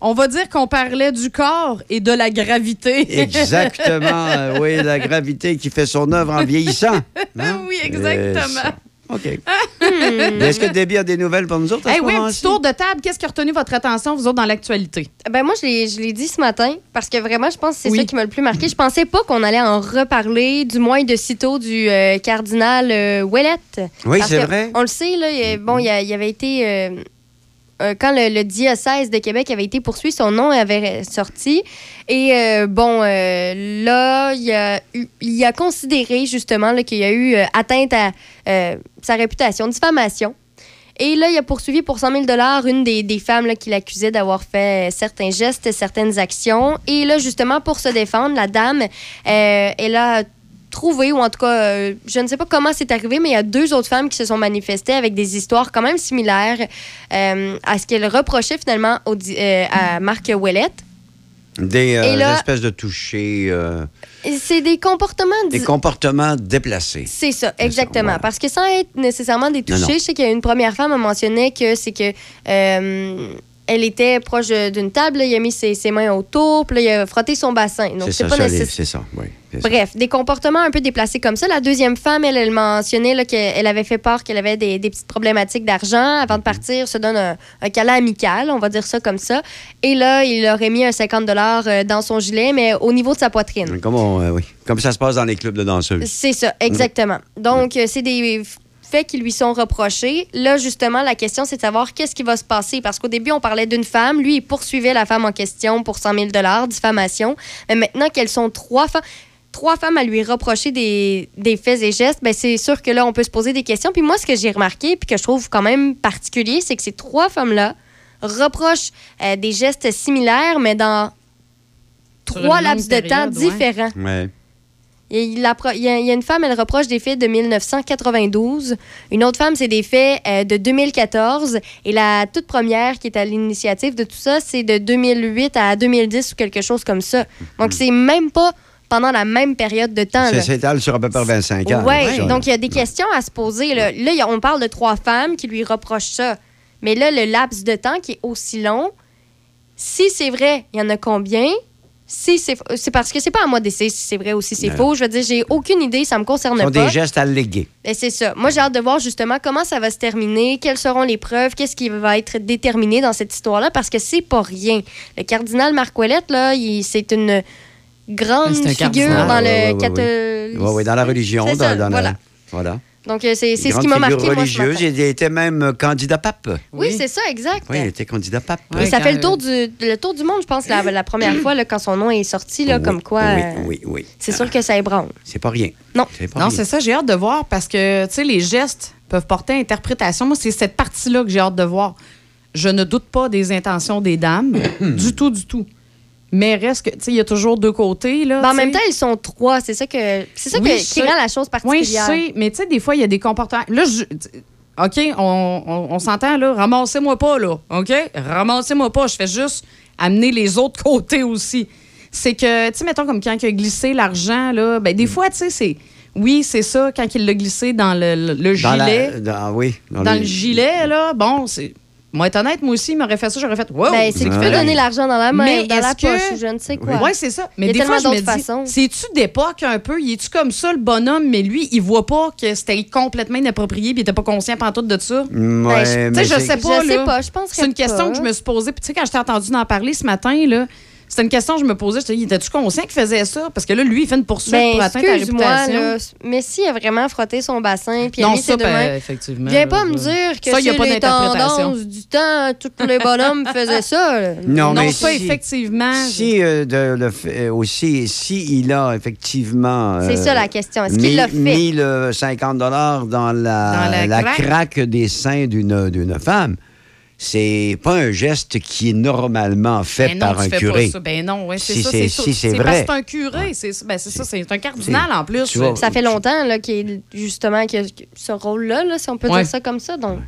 on va dire qu'on parlait du corps et de la gravité. [LAUGHS] Exactement. oui, la gravité qui fait son œuvre en vieillissant. Hein? oui, exactement. OK. [LAUGHS] Est-ce que Debbie a des nouvelles pour nous autres? à Hey, ce oui, un petit tour de table. Qu'est-ce qui a retenu votre attention, vous autres, dans l'actualité? Ben moi, je l'ai, je l'ai dit ce matin parce que vraiment, je pense que c'est Oui. ça qui m'a le plus marqué. Je pensais pas qu'on allait en reparler, du moins de sitôt, du euh, cardinal euh, Ouellette. Oui, Parce c'est que vrai. On le sait, là, il, bon, il, y a- il avait été... euh, euh, quand le, diocèse de Québec avait été poursuivi, son nom avait sorti. Et euh, bon, euh, là, il a, considéré justement qu'il y a eu atteinte à sa réputation, diffamation. Et là, il a poursuivi pour 100 000 une des, des femmes qui l'accusaient d'avoir fait certains gestes, certaines actions. Et là, justement, pour se défendre, la dame, elle a trouvé, ou en tout cas, euh, je ne sais pas comment c'est arrivé, mais il y a deux autres femmes qui se sont manifestées avec des histoires quand même similaires euh, à ce qu'elle reprochait finalement au euh, à Marc Ouellette. Des là- espèces de toucher, Et C'est des comportements... des comportements déplacés. C'est ça, exactement. Parce que sans être nécessairement des Non, non. touchés, je sais qu'il y a une première femme qui mentionnait que c'est que elle était proche d'une table, là, il a mis ses, ses mains autour, puis là, il a frotté son bassin. Donc C'est pas nécessaire. c'est ça, oui. Bref, des comportements un peu déplacés comme ça. La deuxième femme, elle, elle mentionnait qu'elle avait fait part qu'elle avait des, des petites problématiques d'argent. Avant de partir, se donne un, un câlin amical, on va dire ça comme ça. Et là, il aurait mis un 50 dans son gilet, mais au niveau de sa poitrine. Comme, on- euh, oui. Comme ça se passe dans les clubs de danseuses. C'est ça, exactement. Donc, euh, c'est des faits qui lui sont reprochés. Là, justement, la question, c'est de savoir qu'est-ce qui va se passer. Parce qu'au début, on parlait d'une femme. Lui, il poursuivait la femme en question pour 100 000 diffamation. Mais maintenant qu'elles sont trois femmes... Trois femmes à lui reprocher des, des faits et gestes, ben c'est sûr que là, on peut se poser des questions. Puis moi, ce que j'ai remarqué, puis que je trouve quand même particulier, c'est que ces trois femmes-là reprochent euh, des gestes similaires, mais dans Sur trois laps de temps ouais. différents. Ouais. Et il, y a, il y a une femme, elle reproche des faits de 1992. Une autre femme, c'est des faits euh, de 2014. Et la toute première qui est à l'initiative de tout ça, c'est de 2008 à 2010 ou quelque chose comme ça. Donc, c'est même pas pendant la même période de temps. Ça s'étale sur à peu près 25 ans. Ça, donc il y a des questions à se poser. Là, Là, on parle de trois femmes qui lui reprochent ça. Mais là, le laps de temps qui est aussi long, si c'est vrai, il y en a combien? Si c'est parce que c'est pas à moi d'essayer si c'est vrai ou si c'est faux. Je veux dire, j'ai aucune idée, ça me concerne Ce sont pas. des gestes allégués. Et c'est ça. Moi, j'ai hâte de voir justement comment ça va se terminer, quelles seront les preuves, qu'est-ce qui va être déterminé dans cette histoire-là, parce que c'est pas rien. Le cardinal Marc Ouellette, là, c'est une grande figure cardinal. dans le ouais, catholicisme. Oui, oui, dans la religion. C'est dans, ça, dans la- voilà. Donc, euh, c'est ce qui m'a figure marqué, moi, ce religieuse. matin. Il était même candidat pape. Oui, c'est ça, exact. Oui, il était candidat pape. Et ça fait le tour, du, le tour du monde, je pense, la, la première fois là, quand son nom est sorti, là, Oui, comme quoi. Oui, euh, oui, oui. C'est sûr que ça ébranle. C'est pas rien. Non. C'est pas Non, c'est ça, j'ai hâte de voir parce que, tu sais, les gestes peuvent porter à interprétation. Moi, c'est cette partie-là que j'ai hâte de voir. Je ne doute pas des intentions des dames, [COUGHS] du tout, du tout. Mais reste que, tu sais, il y a toujours deux côtés, là. Ben, en même temps, ils sont trois. C'est ça, que, c'est ça Oui, que- qui rend la chose Oui, je particulière. sais, mais tu sais, des fois, il y a des comportements. Là, je. OK, on, on- on s'entend, là. Ramassez-moi pas, là. OK? Ramassez-moi pas. Je fais juste amener les autres [LAUGHS] côtés aussi. C'est que, tu sais, mettons, comme quand il a glissé l'argent, là, ben, des Mm. fois, tu sais, c'est. Oui, c'est ça, quand il l'a glissé dans le, le- le Dans la- gilet. dans- oui. dans le gilet, là, bon, c'est. Moi, être honnête, moi aussi, il m'aurait fait ça, j'aurais fait. Wow! Ben, c'est Ouais. peut donner l'argent dans la main, Mais dans la que- poche, ou je ne sais quoi. Oui, c'est ça. Mais Il y a des fois, je me d'autres dis, c'est-tu d'époque un peu? Il est-tu comme ça, le bonhomme, mais lui, il voit pas que c'était complètement inapproprié puis il était pas conscient pantoute de ça? Ben, ouais, je- mais Tu sais, je sais pas, Je sais pas, je pense C'est une question que je me suis posée. Puis, tu sais, quand je t'ai entendu en parler ce matin, là, c'était une question que je me posais. Je te dis, était-tu conscient qu'il faisait ça? Parce que là, lui, il fait une poursuite Ben, pour atteindre ta réputation. là, mais s'il a vraiment frotté son bassin, puis non, ça, ben, effectivement. viens là, pas me dire que Ça, y a c'est pas les tendances du temps, tous les bonhommes [LAUGHS] faisaient ça. là. Non, Non, mais ça, si- effectivement. Si, euh, de, le fait- euh, aussi, si il a effectivement. C'est euh, ça la question. Est-ce qu'il mis, l'a fait? mis le 50 dans la, Dans la la craque? craque des seins d'une d'une femme, c'est pas un geste qui est normalement fait Ben non, par tu un fais curé. Pas ça. Ben non, ouais, c'est Si ça. c'est- ça. si c'est vrai. c'est un curé. C'est ben, c'est ça, c'est un cardinal en plus. Vois, Ça fait longtemps là, qu'il justement qu'il a ce rôle-là, là, si on peut Ouais. dire ça comme ça. Donc,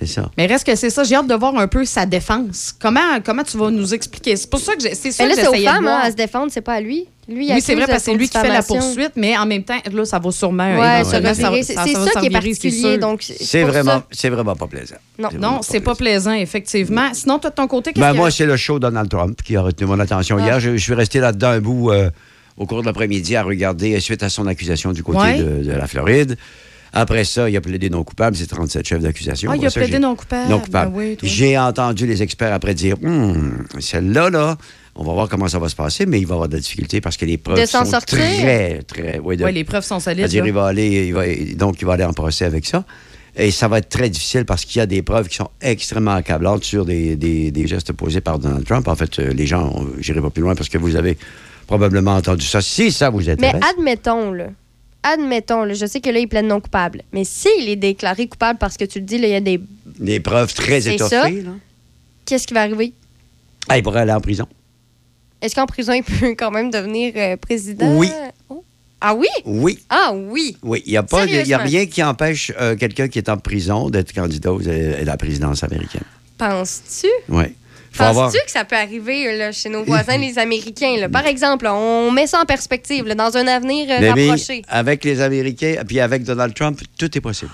C'est ça. Mais reste que c'est ça. J'ai hâte de voir un peu sa défense. Comment, comment tu vas nous expliquer? C'est pour ça que j'ai- c'est ça Mais là, c'est aux femmes hein, à se défendre, c'est pas à lui. Lui, Oui, c'est vrai, parce que c'est lui qui fait la poursuite, mais en même temps, là, ça va sûrement. Ouais. C'est ça qui est particulier. C'est vraiment, vraiment pas plaisant. Non. c'est pas plaisant, effectivement. Sinon, toi, de ton côté, qu'est-ce Ben, moi, c'est le show Donald Trump qui a retenu mon attention Ah. hier. Je, je suis resté là-dedans un bout euh, au cours de l'après-midi à regarder euh, suite à son accusation du côté Ouais. de, de la Floride. Après ça, il a plaidé non coupable. C'est 37 chefs d'accusation. Ah, il a plaidé non coupable. Non coupable. Ben. J'ai entendu les experts après dire Hum, celle-là, là, on va voir comment ça va se passer, mais il va avoir de la difficulté parce que les preuves De sont sortir? très, très. Oui, de- Ouais, les preuves sont solides. là. il va aller, il va, donc, il va aller en procès avec ça. Et ça va être très difficile parce qu'il y a des preuves qui sont extrêmement accablantes sur des, des- des gestes posés par Donald Trump. En fait, euh, les gens, j'irai pas plus loin parce que vous avez probablement entendu ça. Si ça vous Mais intéresse. admettons, là. Admettons, là, je sais que là, il plaide non coupable. Mais s'il est déclaré coupable parce que tu le dis, là, il y a des. Des preuves très étoffées. Qu'est-ce qui va arriver? Ah, il pourrait aller en prison. Est-ce qu'en prison, il [LAUGHS] peut quand même devenir euh, président? Oui. Oh. Ah oui? Oui. Ah oui. Oui, il n'y a, pas y a rien qui empêche euh, quelqu'un qui est en prison d'être candidat aux- à la présidence américaine. Penses-tu? Oui. Avoir... Penses-tu que ça peut arriver là, chez nos voisins, [LAUGHS] les Américains? là? Par exemple, là, on met ça en perspective dans un avenir euh, rapproché. avec les Américains, puis avec Donald Trump, tout est possible.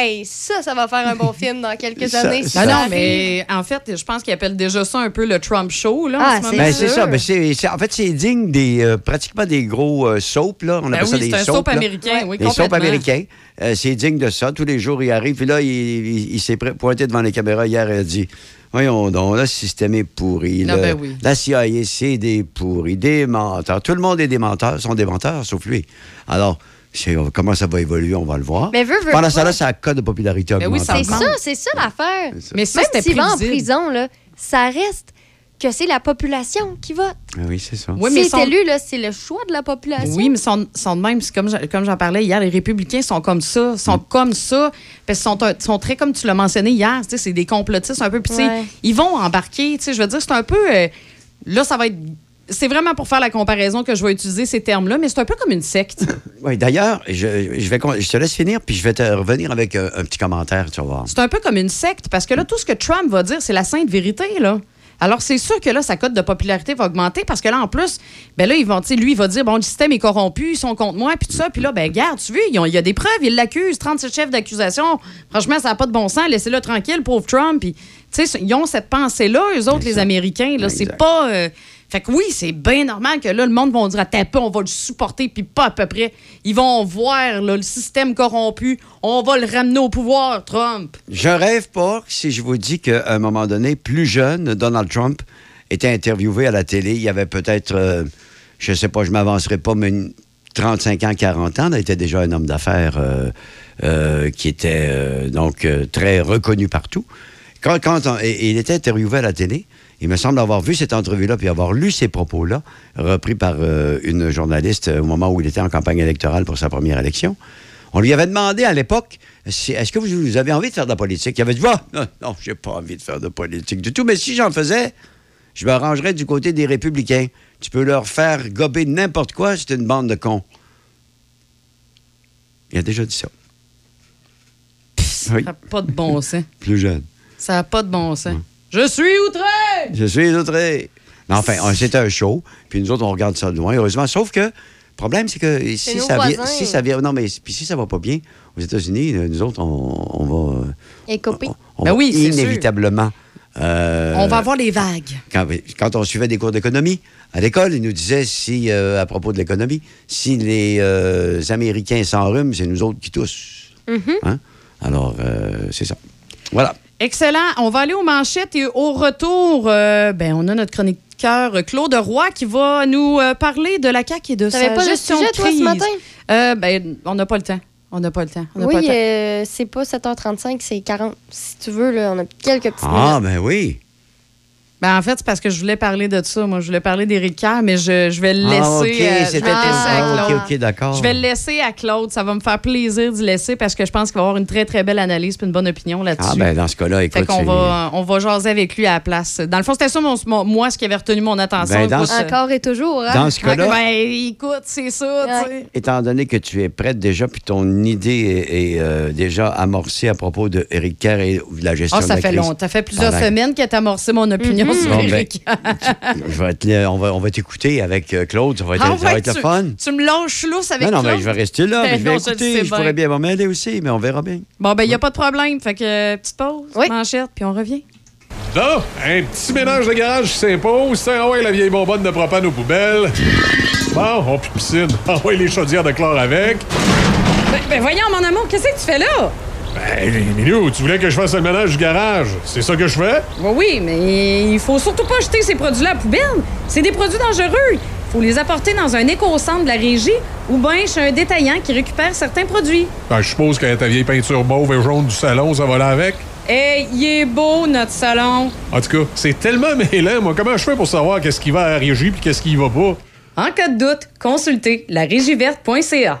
Hey, ça, ça va faire un bon [LAUGHS] film dans quelques Ça- années. ça- Ah non, mais en fait, je pense qu'ils appellent déjà ça un peu le Trump Show. Là, Ah, en ce c'est moment. Ben, ça. Ben, c'est- c'est- en fait, c'est digne des euh, pratiquement des gros euh, soaps. Là. On Ben appelle ça oui, des c'est un soaps. soap là. américain, oui, Des soaps américains. Euh, c'est digne de ça. Tous les jours, il arrive. Puis là, il, il- il s'est pointé devant les caméras hier et a dit Voyons donc, le système est pourri. Ah, le- ben oui. La CIA, c'est des pourris, des menteurs. Tout le monde est des menteurs, sont des menteurs, sauf lui. Alors, comment ça va évoluer, on va le voir. Mais veux, veux Pendant ça, là, ça cote de popularité Ben oui, C'est ça, c'est ça l'affaire. Mais ça, Même s'il va en prison, là, ça reste que c'est la population qui vote. Ah oui, c'est ça. Oui, mais S'il son- est élu, là, c'est le choix de la population. Oui, mais sont, sont de même. C'est Comme, j'en parlais hier, les républicains sont comme ça. sont Mm. comme ça. Parce qu'ils sont, un- sont très, comme tu l'as mentionné hier, tu sais, c'est des complotistes un peu. Puis, tu sais, Ouais. ils vont embarquer. tu sais, Je veux dire, c'est un peu. euh, là, ça va être. C'est vraiment pour faire la comparaison que je vais utiliser ces termes-là, mais c'est un peu comme une secte. [LAUGHS] Oui, d'ailleurs, je, je, vais, je te laisse finir, puis je vais te revenir avec euh, un petit commentaire, tu vas voir. C'est un peu comme une secte parce que là, tout ce que Trump va dire, c'est la sainte vérité, là. Alors, c'est sûr que là, sa cote de popularité va augmenter parce que là, en plus, ben là, ils vont, lui, il va dire, bon, le système est corrompu, ils sont contre moi, puis tout ça. Puis là, ben, garde, tu vois, il y a des preuves, ils l'accusent, 37 chefs d'accusation. Franchement, ça n'a pas de bon sens, laissez-le tranquille, pauvre Trump. Puis, tu sais, ils ont cette pensée-là, eux autres, les Américains, là. C'est pas. euh, fait que oui, c'est bien normal que là, le monde va dire, un peu, on va le supporter, puis pas à peu près. Ils vont voir, le système corrompu, on va le ramener au pouvoir, Trump. Je rêve pas si je vous dis qu'à un moment donné, plus jeune, Donald Trump était interviewé à la télé. Il y avait peut-être, euh, je sais pas, je m'avancerai pas, mais une 35 ans, 40 ans. Il était déjà un homme d'affaires euh, euh, qui était donc très reconnu partout. Quand, il était interviewé à la télé, il me semble avoir vu cette entrevue-là puis avoir lu ces propos-là, repris par euh, une journaliste euh, au moment où il était en campagne électorale pour sa première élection. On lui avait demandé à l'époque si- est-ce que vous, vous avez envie de faire de la politique? Il avait dit Ah, non, non, j'ai pas envie de faire de politique du tout, mais si j'en faisais, je me rangerais du côté des républicains. Tu peux leur faire gober n'importe quoi, c'est une bande de cons. Il a déjà dit ça. Oui, Ça n'a pas de bon sens. plus jeune. Ça n'a pas de bon sens. Je suis outré! Je suis outré. Mais enfin, on- c'était un show, puis nous autres, on regarde ça de loin, heureusement. Sauf que, le problème, c'est que si ça, vient, voisins. si ça vient. Non, mais puis si ça va pas bien, aux États-Unis, euh, nous autres, on, on va. Et copé. on Ben va oui, c'est sûr. inévitablement. euh, On va avoir les vagues. quand, quand on suivait des cours d'économie à l'école, ils nous disaient si, euh, à propos de l'économie, si les euh, Américains s'enrhument, c'est nous autres qui toussent. Hein? Alors, euh, c'est ça. Voilà. Excellent. On va aller aux manchettes et au retour, euh, ben, on a notre chroniqueur euh, Claude Roy qui va nous euh, parler de la CAQ et de T'avais sa pas le gestion sujet, de toi, ce matin? Euh, ben, on n'a pas le temps. On n'a pas le temps. On n'a pas le Oui, temps. euh, c'est pas 7h35, c'est 40. Si tu veux, là, on a quelques petites Ah, minutes. ben oui. Ben, en fait, c'est parce que je voulais parler de ça. Moi, je voulais parler d'Éric Kerr, mais je, je vais le laisser. Ah, OK, euh, je c'était vais le laisser à ah, Claude. OK, OK, d'accord. Je vais le laisser à Claude. Ça va me faire plaisir d'y laisser parce que je pense qu'il va avoir une très, très belle analyse et une bonne opinion là-dessus. Ah, ben dans ce cas-là, écoute. Fait qu'on va, on va jaser avec lui à la place. Dans le fond, c'était ça, mon- mon- moi, ce qui avait retenu mon attention. Ben, dans Écoute, ce- Encore et toujours, hein? Dans ce cas-là, ben, écoute, c'est ça, étant donné que tu es prête déjà, puis ton idée est, est, euh, déjà amorcée à propos de Eric Kerr et de la gestion Ah, de ça la fait crise. longtemps. Ça fait plusieurs Pendant- semaines qu'il a amorcé mon opinion [LAUGHS] ben, Éric. Je vais te- on va, on va t'écouter avec euh, Claude. Ça va être, Ah ça va être le tu, fun. tu me lâches lousse avec non, non, Claude? mais je vais rester là, Ben puis je vais non, le écouter. Je pourrais bien m'aider aussi, mais on verra bien. Bon, ben, il n'y a pas de problème. Fait que, euh, petite pause, Oui. manchette, puis on revient. Là, un petit ménage de garage qui s'impose. Ah ouais, la vieille bonbonne de propane aux poubelles. Bon, on piscine. Ah ouais, les chaudières de chlore avec. Ben, ben, voyons, mon amour, qu'est-ce que tu fais là? Ben, Minou, tu voulais que je fasse le ménage du garage? C'est ça que je fais? Oui, oui, mais il faut surtout pas jeter ces produits-là à la poubelle. C'est des produits dangereux. Il faut les apporter dans un éco-centre de la régie ou bien chez un détaillant qui récupère certains produits. Ben, je suppose que ta vieille peinture mauve et jaune du salon, ça va là avec. Hey, il est beau, notre salon. En tout cas, c'est tellement [LAUGHS] mêlant, moi. Comment je fais pour savoir qu'est-ce qui va à la régie puis qu'est-ce qui y va pas? En cas de doute, consultez larégiverte.ca.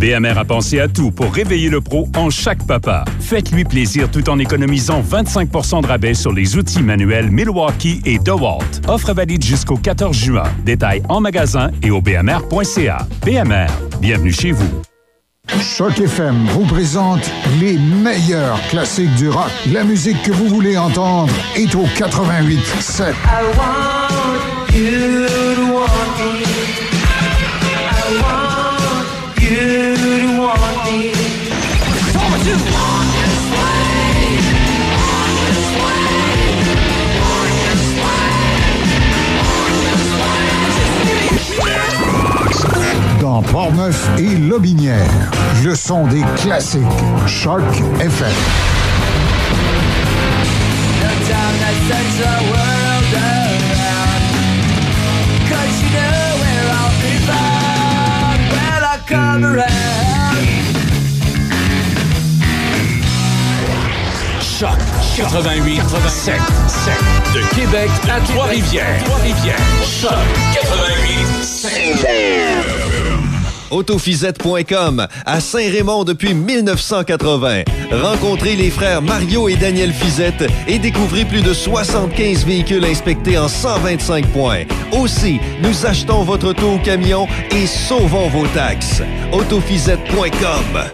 BMR a pensé à tout pour réveiller le pro en chaque papa. Faites-lui plaisir tout en économisant 25% de rabais sur les outils manuels Milwaukee et DeWalt. Offre valide jusqu'au 14 juin. Détails en magasin et au bmr.ca. BMR, bienvenue chez vous. Choc FM vous présente les meilleurs classiques du rock. La musique que vous voulez entendre est au 88 Dans Portneuf et Lobinière, le son des classiques. Choc FM. The time that sets the world around. Cause you know where I'll be found when I come around. Choc 88 7 7 de Québec à Trois-Rivières. Trois-Rivières. Choc 88 7 Autofisette.com à Saint-Raymond depuis 1980. Rencontrez les frères Mario et Daniel Fizette et découvrez plus de 75 véhicules inspectés en 125 points. Aussi, nous achetons votre auto au camion et sauvons vos taxes. Autofisette.com.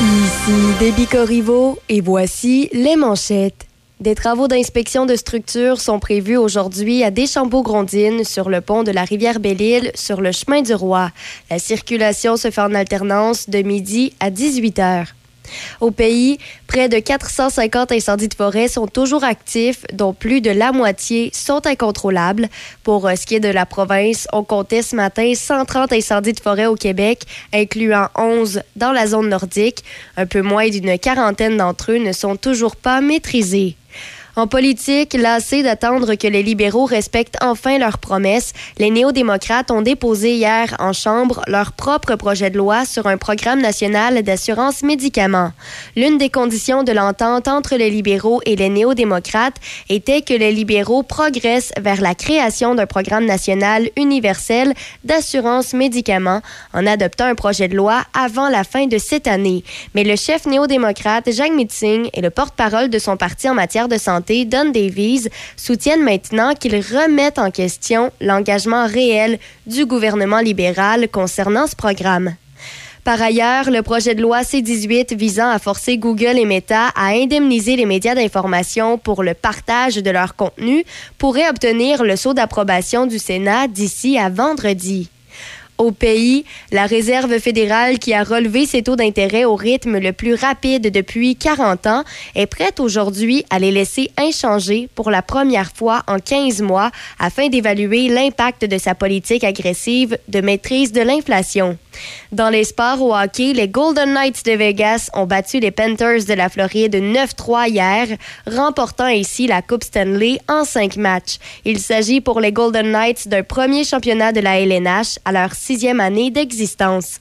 Ici Déby Corriveau et voici les manchettes. Des travaux d'inspection de structure sont prévus aujourd'hui à Deschambault-Grondines sur le pont de la rivière Belle-Île sur le chemin du Roi. La circulation se fait en alternance de midi à 18 heures. Au pays, près de 450 incendies de forêt sont toujours actifs, dont plus de la moitié sont incontrôlables. Pour euh, ce qui est de la province, on comptait ce matin 130 incendies de forêt au Québec, incluant 11 dans la zone nordique. Un peu moins d'une quarantaine d'entre eux ne sont toujours pas maîtrisés. En politique, lassés d'attendre que les libéraux respectent enfin leurs promesses, les néo-démocrates ont déposé hier en Chambre leur propre projet de loi sur un programme national d'assurance médicaments. L'une des conditions de l'entente entre les libéraux et les néo-démocrates était que les libéraux progressent vers la création d'un programme national universel d'assurance médicaments en adoptant un projet de loi avant la fin de cette année. Mais le chef néo-démocrate, Jacques Mitzing, et le porte-parole de son parti en matière de santé, Don Davies, soutiennent maintenant qu'ils remettent en question l'engagement réel du gouvernement libéral concernant ce programme. Par ailleurs, le projet de loi C-18 visant à forcer Google et Meta à indemniser les médias d'information pour le partage de leur contenu pourrait obtenir le sceau d'approbation du Sénat d'ici à vendredi. Au pays, la Réserve fédérale qui a relevé ses taux d'intérêt au rythme le plus rapide depuis 40 ans est prête aujourd'hui à les laisser inchangés pour la première fois en 15 mois afin d'évaluer l'impact de sa politique agressive de maîtrise de l'inflation. Dans les sports au hockey, les Golden Knights de Vegas ont battu les Panthers de la Floride 9-3 hier, remportant ainsi la Coupe Stanley en cinq matchs. Il s'agit pour les Golden Knights d'un premier championnat de la LNH à leur sixième année d'existence.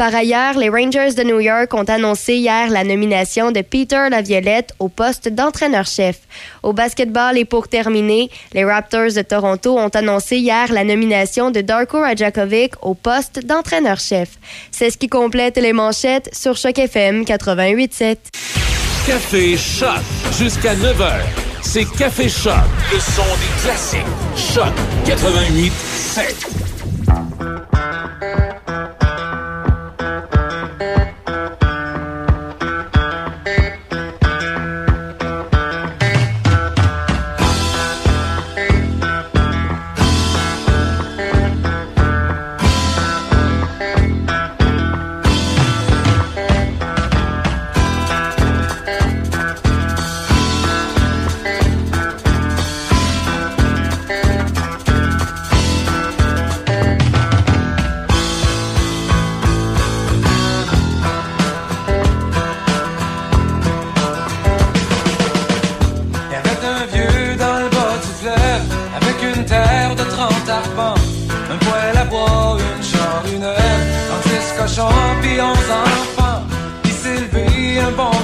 Par ailleurs, les Rangers de New York ont annoncé hier la nomination de Peter Laviolette au poste d'entraîneur-chef. Au basketball et pour terminer, les Raptors de Toronto ont annoncé hier la nomination de Darko Rajakovic au poste d'entraîneur-chef. C'est ce qui complète les manchettes sur Choc FM 88.7. Café Choc jusqu'à 9h. C'est Café Choc, le son des classiques. Choc 88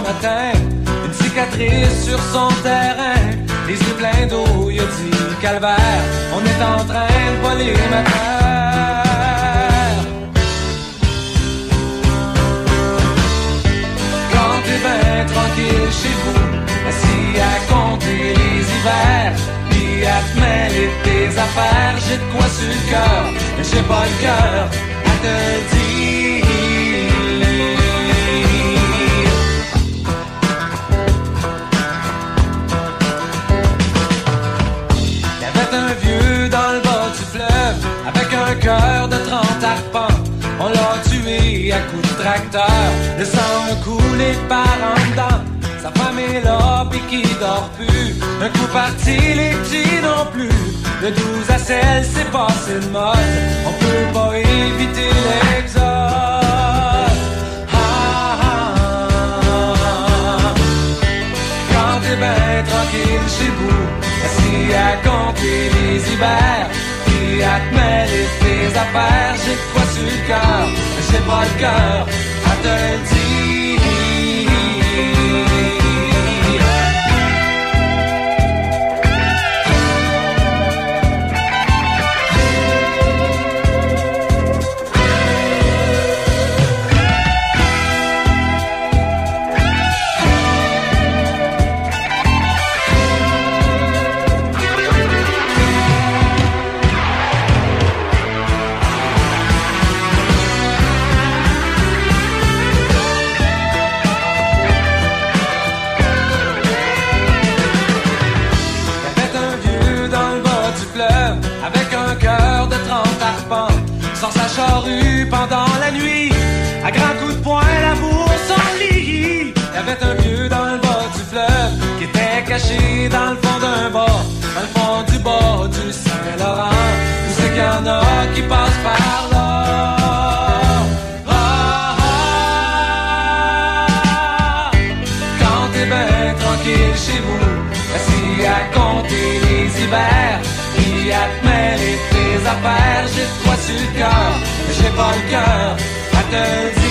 une cicatrice sur son terrain, les yeux pleins d'eau, il a dit calvaire, on est en train de voler ma terre. Quand t'es bien tranquille chez vous, assis à compter les hivers, puis à te mêler tes affaires, j'ai de quoi sur le cœur, mais j'ai pas le cœur à te dire. De 30 arpents. On l'a tué à coups de tracteur, le sang coulé par en dedans. Sa femme est là pis qui dort plus. Un coup parti, les petits non plus. Le 12 à 16, c'est passé de mode. On peut pas éviter l'exode. Bien tranquille chez vous, assis à compter les hivers, puis à te mêler tes affaires, j'ai de quoi sur le cœur, j'ai pas le cœur à te le dire. Le fond d'un bas Dans le fond du bas du Saint-Laurent Où c'est qu'il y en a qui passent par là Ah, ah. Quand t'es bien tranquille chez vous, assis à compter les hivers, à te mêler tes affaires, j'ai quoi sur le cœur, j'ai pas le cœur à te dire.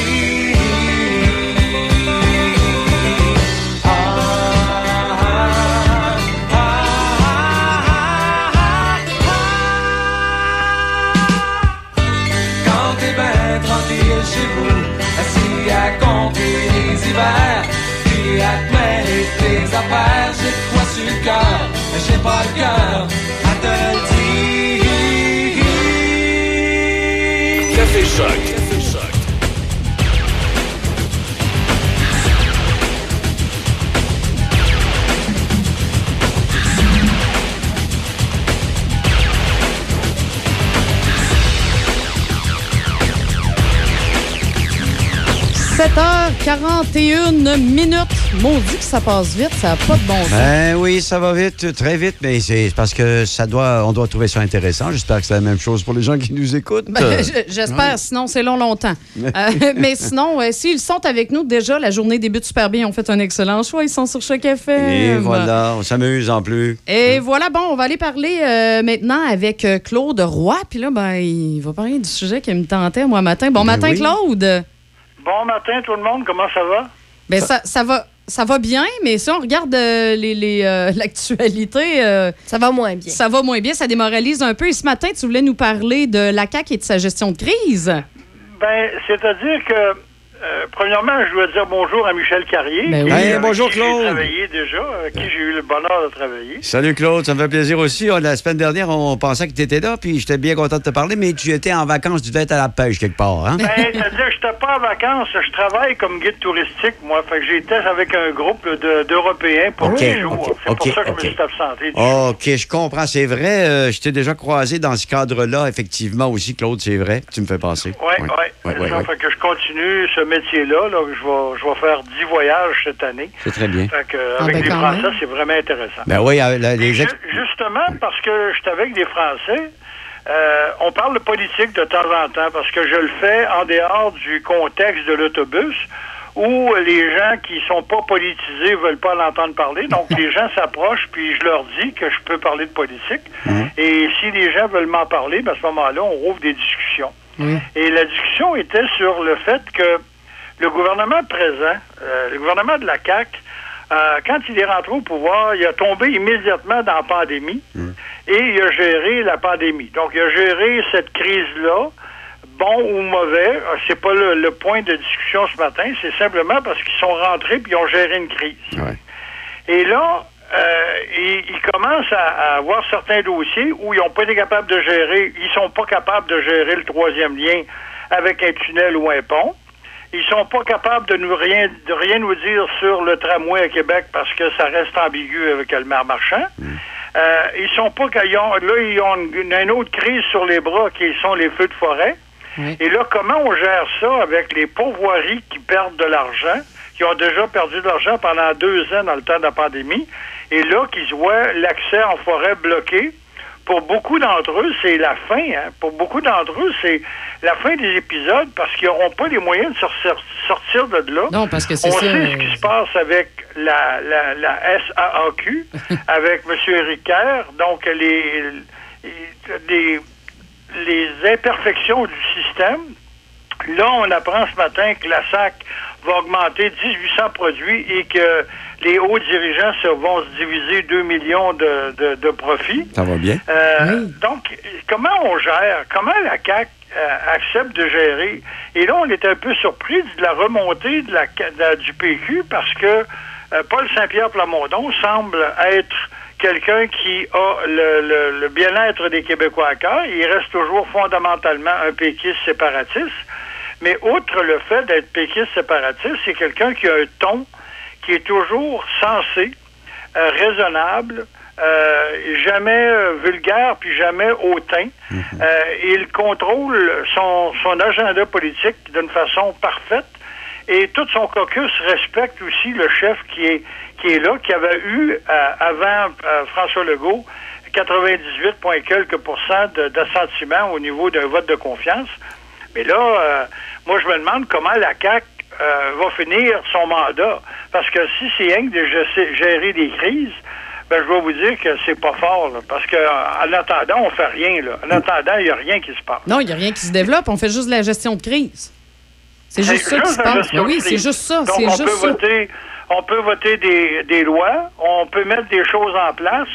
7h41 minutes. Maudit que ça passe vite, ça n'a pas de bon sens. Ben oui, ça va vite, très vite, mais c'est parce que ça doit, on doit trouver ça intéressant. J'espère que c'est la même chose pour les gens qui nous écoutent. Ben, j'espère, sinon c'est long longtemps. [LAUGHS] Euh, mais sinon, euh, s'ils sont avec nous, déjà, la journée débute super bien. On fait un excellent choix. Ils sont sur Choc café. Et voilà, on s'amuse en plus. Et voilà, bon, on va aller parler euh, maintenant avec euh, Claude Roy. Puis là, ben, il va parler du sujet qui me tentait, moi, matin. Bon ben matin. Claude. Bon matin tout le monde, comment ça va? Ben, ça, ça va. Ça va bien, mais si on regarde euh, les- les, euh, [LAUGHS] l'actualité... ça va moins bien. Ça va moins bien, ça démoralise un peu. Et ce matin, tu voulais nous parler de la CAQ et de sa gestion de crise. Ben, c'est-à-dire que, euh, premièrement, je dois dire bonjour à Michel Carrier. Ben oui. qui- Hey, avec bonjour, qui Claude. J'ai travaillé déjà, avec qui j'ai eu le bonheur de travailler. Salut Claude, ça me fait plaisir aussi. Oh, La semaine dernière, on pensait que tu étais là, puis j'étais bien content de te parler, mais tu étais en vacances, tu devais être à la pêche quelque part. Hein? Ben, c'est-à-dire que je n'étais pas en vacances, je travaille comme guide touristique, moi. Fait que j'étais avec un groupe de- d'Européens pour Ok, 10 jours. ok, c'est pour ça que je me suis absenté. OK, je comprends, c'est vrai. euh, je t'ai déjà croisé dans ce cadre-là, effectivement aussi, Claude, c'est vrai. Tu me fais penser. Oui, oui. Ouais, ouais, ça ouais. fait que je continue ce métier-là. Là, je, vais, je vais faire 10 voyages cette année. C'est très bien. Fait que, Ah, avec ben, les quand Français, c'est vraiment intéressant. Ben oui, euh, la- les ex- Ju- Justement, parce que je suis avec des Français, euh, on parle de politique de temps en temps, parce que je le fais en dehors du contexte de l'autobus, où les gens qui sont pas politisés veulent pas l'entendre parler. Donc, [LAUGHS] les gens s'approchent, puis je leur dis que je peux parler de politique. Et si les gens veulent m'en parler, ben, à ce moment-là, on rouvre des discussions. Et la discussion était sur le fait que le gouvernement présent, euh, le gouvernement de la CAQ, euh, quand il est rentré au pouvoir, il a tombé immédiatement dans la pandémie et il a géré la pandémie. Donc, il a géré cette crise-là, bon ou mauvais. euh, C'est pas le, le point de discussion ce matin, c'est simplement parce qu'ils sont rentrés puis ils ont géré une crise. Et là, euh, ils, ils commencent à, à avoir certains dossiers où ils n'ont pas été capables de gérer, ils sont pas capables de gérer le troisième lien avec un tunnel ou un pont. Ils sont pas capables de nous rien de rien nous dire sur le tramway à Québec parce que ça reste ambigu avec le maire marchand. Euh, ils sont pas ils ont- là ils ont une, une autre crise sur les bras qui sont les feux de forêt. Et là comment on gère ça avec les pourvoiries qui perdent de l'argent, qui ont déjà perdu de l'argent pendant deux ans dans le temps de la pandémie, et là qu'ils voient l'accès en forêt bloqué? Pour beaucoup d'entre eux, c'est la fin. Hein? Pour beaucoup d'entre eux, c'est la fin des épisodes parce qu'ils n'auront pas les moyens de sortir, de là. Non, parce que c'est On ça, sait euh, ce qui se passe avec la, la, la SAAQ, [LAUGHS] avec M. Ricard. Donc, les, les, les imperfections du système. Là, on apprend ce matin que la SAC va augmenter 1800 produits et que les hauts dirigeants se- vont se diviser 2 millions de, de, de profits. Ça va bien. Euh, Donc, comment on gère? Comment la CAQ euh, accepte de gérer? Et là, on est un peu surpris de la remontée de la, de la- du PQ parce que euh, Paul Saint-Pierre Plamondon semble être quelqu'un qui a le, le- le bien-être des Québécois à cœur. Il reste toujours fondamentalement un péquiste séparatiste. Mais outre le fait d'être péquiste séparatiste, c'est quelqu'un qui a un ton qui est toujours sensé, euh, raisonnable, euh, jamais euh, vulgaire puis jamais hautain. Euh, il contrôle son, son agenda politique d'une façon parfaite et tout son caucus respecte aussi le chef qui est qui est là, qui avait eu euh, avant euh, François Legault 98 point quelques pourcents d'assentiment au niveau d'un vote de confiance. Mais là, euh, moi, je me demande comment la CAQ euh, va finir son mandat. Parce que si c'est que de gé- gérer des crises, ben, je vais vous dire que c'est pas fort. là. parce que en attendant, on fait rien. Là. En attendant, il n'y a rien qui se passe. Non, il n'y a rien qui se développe. On fait juste de la gestion de crise. C'est juste ça qui se passe. Ben oui, c'est juste ça. Donc, on juste peut ça. voter, on peut voter des, des lois, on peut mettre des choses en place.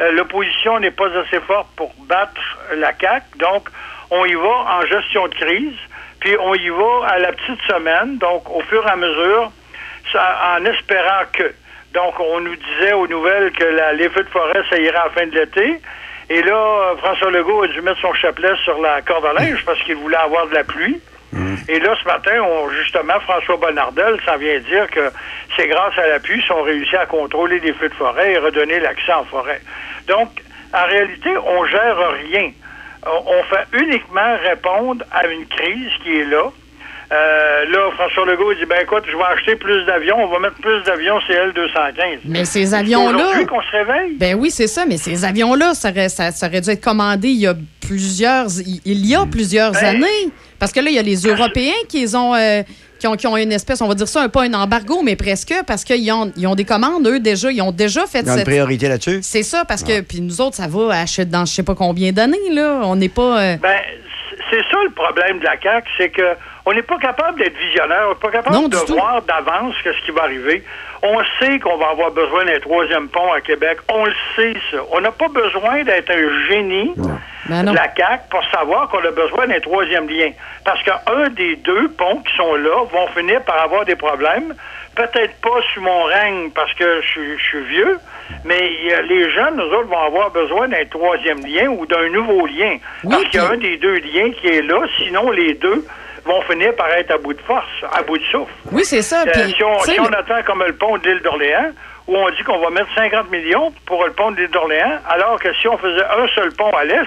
Euh, L'opposition n'est pas assez forte pour battre la CAQ, donc on y va en gestion de crise, puis on y va à la petite semaine, donc au fur et à mesure, ça- en espérant que. Donc, on nous disait aux nouvelles que la- les feux de forêt, ça irait à la fin de l'été. Et là, François Legault a dû mettre son chapelet sur la corde à linge parce qu'il voulait avoir de la pluie. Et là, ce matin, on, justement, François Bonnardel s'en vient dire que c'est grâce à la pluie qu'ils ont réussi à contrôler les feux de forêt et redonner l'accès en forêt. Donc, en réalité, on gère rien. On on fait uniquement répondre à une crise qui est là. Euh, là, François Legault dit, ben écoute, je vais acheter plus d'avions, on va mettre plus d'avions CL-215. Mais ces C'est avions-là. qu'on se réveille. Ben oui, c'est ça, mais ces avions-là, ça aurait, ça, ça aurait dû être commandé il y a plusieurs, il il y a plusieurs Ben, années. Parce que là, il y a les Européens qui les ont, euh, qui ont, qui ont une espèce, on va dire ça, un, pas un embargo, mais presque, parce qu'ils ont, ils ont des commandes, eux, déjà. Ils ont déjà fait Il y a une cette. priorité là-dessus? C'est ça, parce que, puis nous autres, ça va acheter dans je sais pas combien d'années, là. On n'est pas. euh, Ben, c'est ça le problème de la CAQ, c'est que on n'est pas capable d'être visionnaire, on n'est pas capable Non, de voir d'avance qu'est-ce qui va arriver. On sait qu'on va avoir besoin d'un troisième pont à Québec. On le sait, ça. On n'a pas besoin d'être un génie Ben de la CAQ pour savoir qu'on a besoin d'un troisième lien. Parce qu'un des deux ponts qui sont là vont finir par avoir des problèmes. Peut-être pas sur mon règne parce que je, suis- je suis vieux, mais les jeunes, nous autres, vont avoir besoin d'un troisième lien ou d'un nouveau lien. parce qu'il y a un des deux liens qui est là, sinon les deux vont finir par être à bout de force, à bout de souffle. Oui, c'est ça. Euh, si, on, si attend comme le pont de l'île d'Orléans, où on dit qu'on va mettre 50 millions pour le pont de l'île d'Orléans, alors que si on faisait un seul pont à l'est,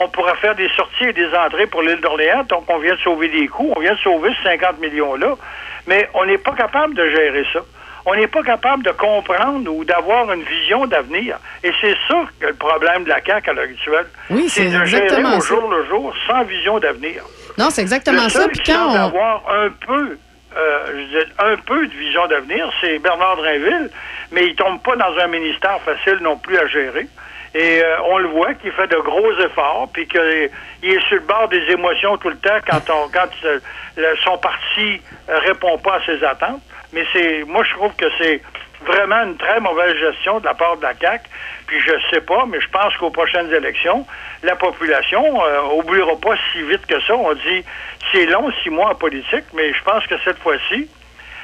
on pourrait faire des sorties et des entrées pour l'île d'Orléans, donc on vient de sauver des coûts, on vient de sauver ces 50 millions-là, mais on n'est pas capable de gérer ça. On n'est pas capable de comprendre ou d'avoir une vision d'avenir. Et c'est ça que le problème de la CAQ à l'heure actuelle. Oui, c'est de gérer au ça. jour le jour sans vision d'avenir. Non, c'est exactement ça. Puis quand on. avoir un peu euh, je dis, un peu de vision d'avenir, c'est Bernard Drinville, mais il tombe pas dans un ministère facile non plus à gérer. Et euh, on le voit qu'il fait de gros efforts, puis qu'il est sur le bord des émotions tout le temps quand, on, le- son parti répond pas à ses attentes. Mais c'est, moi, je trouve que c'est vraiment une très mauvaise gestion de la part de la CAQ. Puis je sais pas, mais je pense qu'aux prochaines élections, la population euh, oubliera pas si vite que ça. On dit c'est long, six mois en politique, mais je pense que cette fois-ci,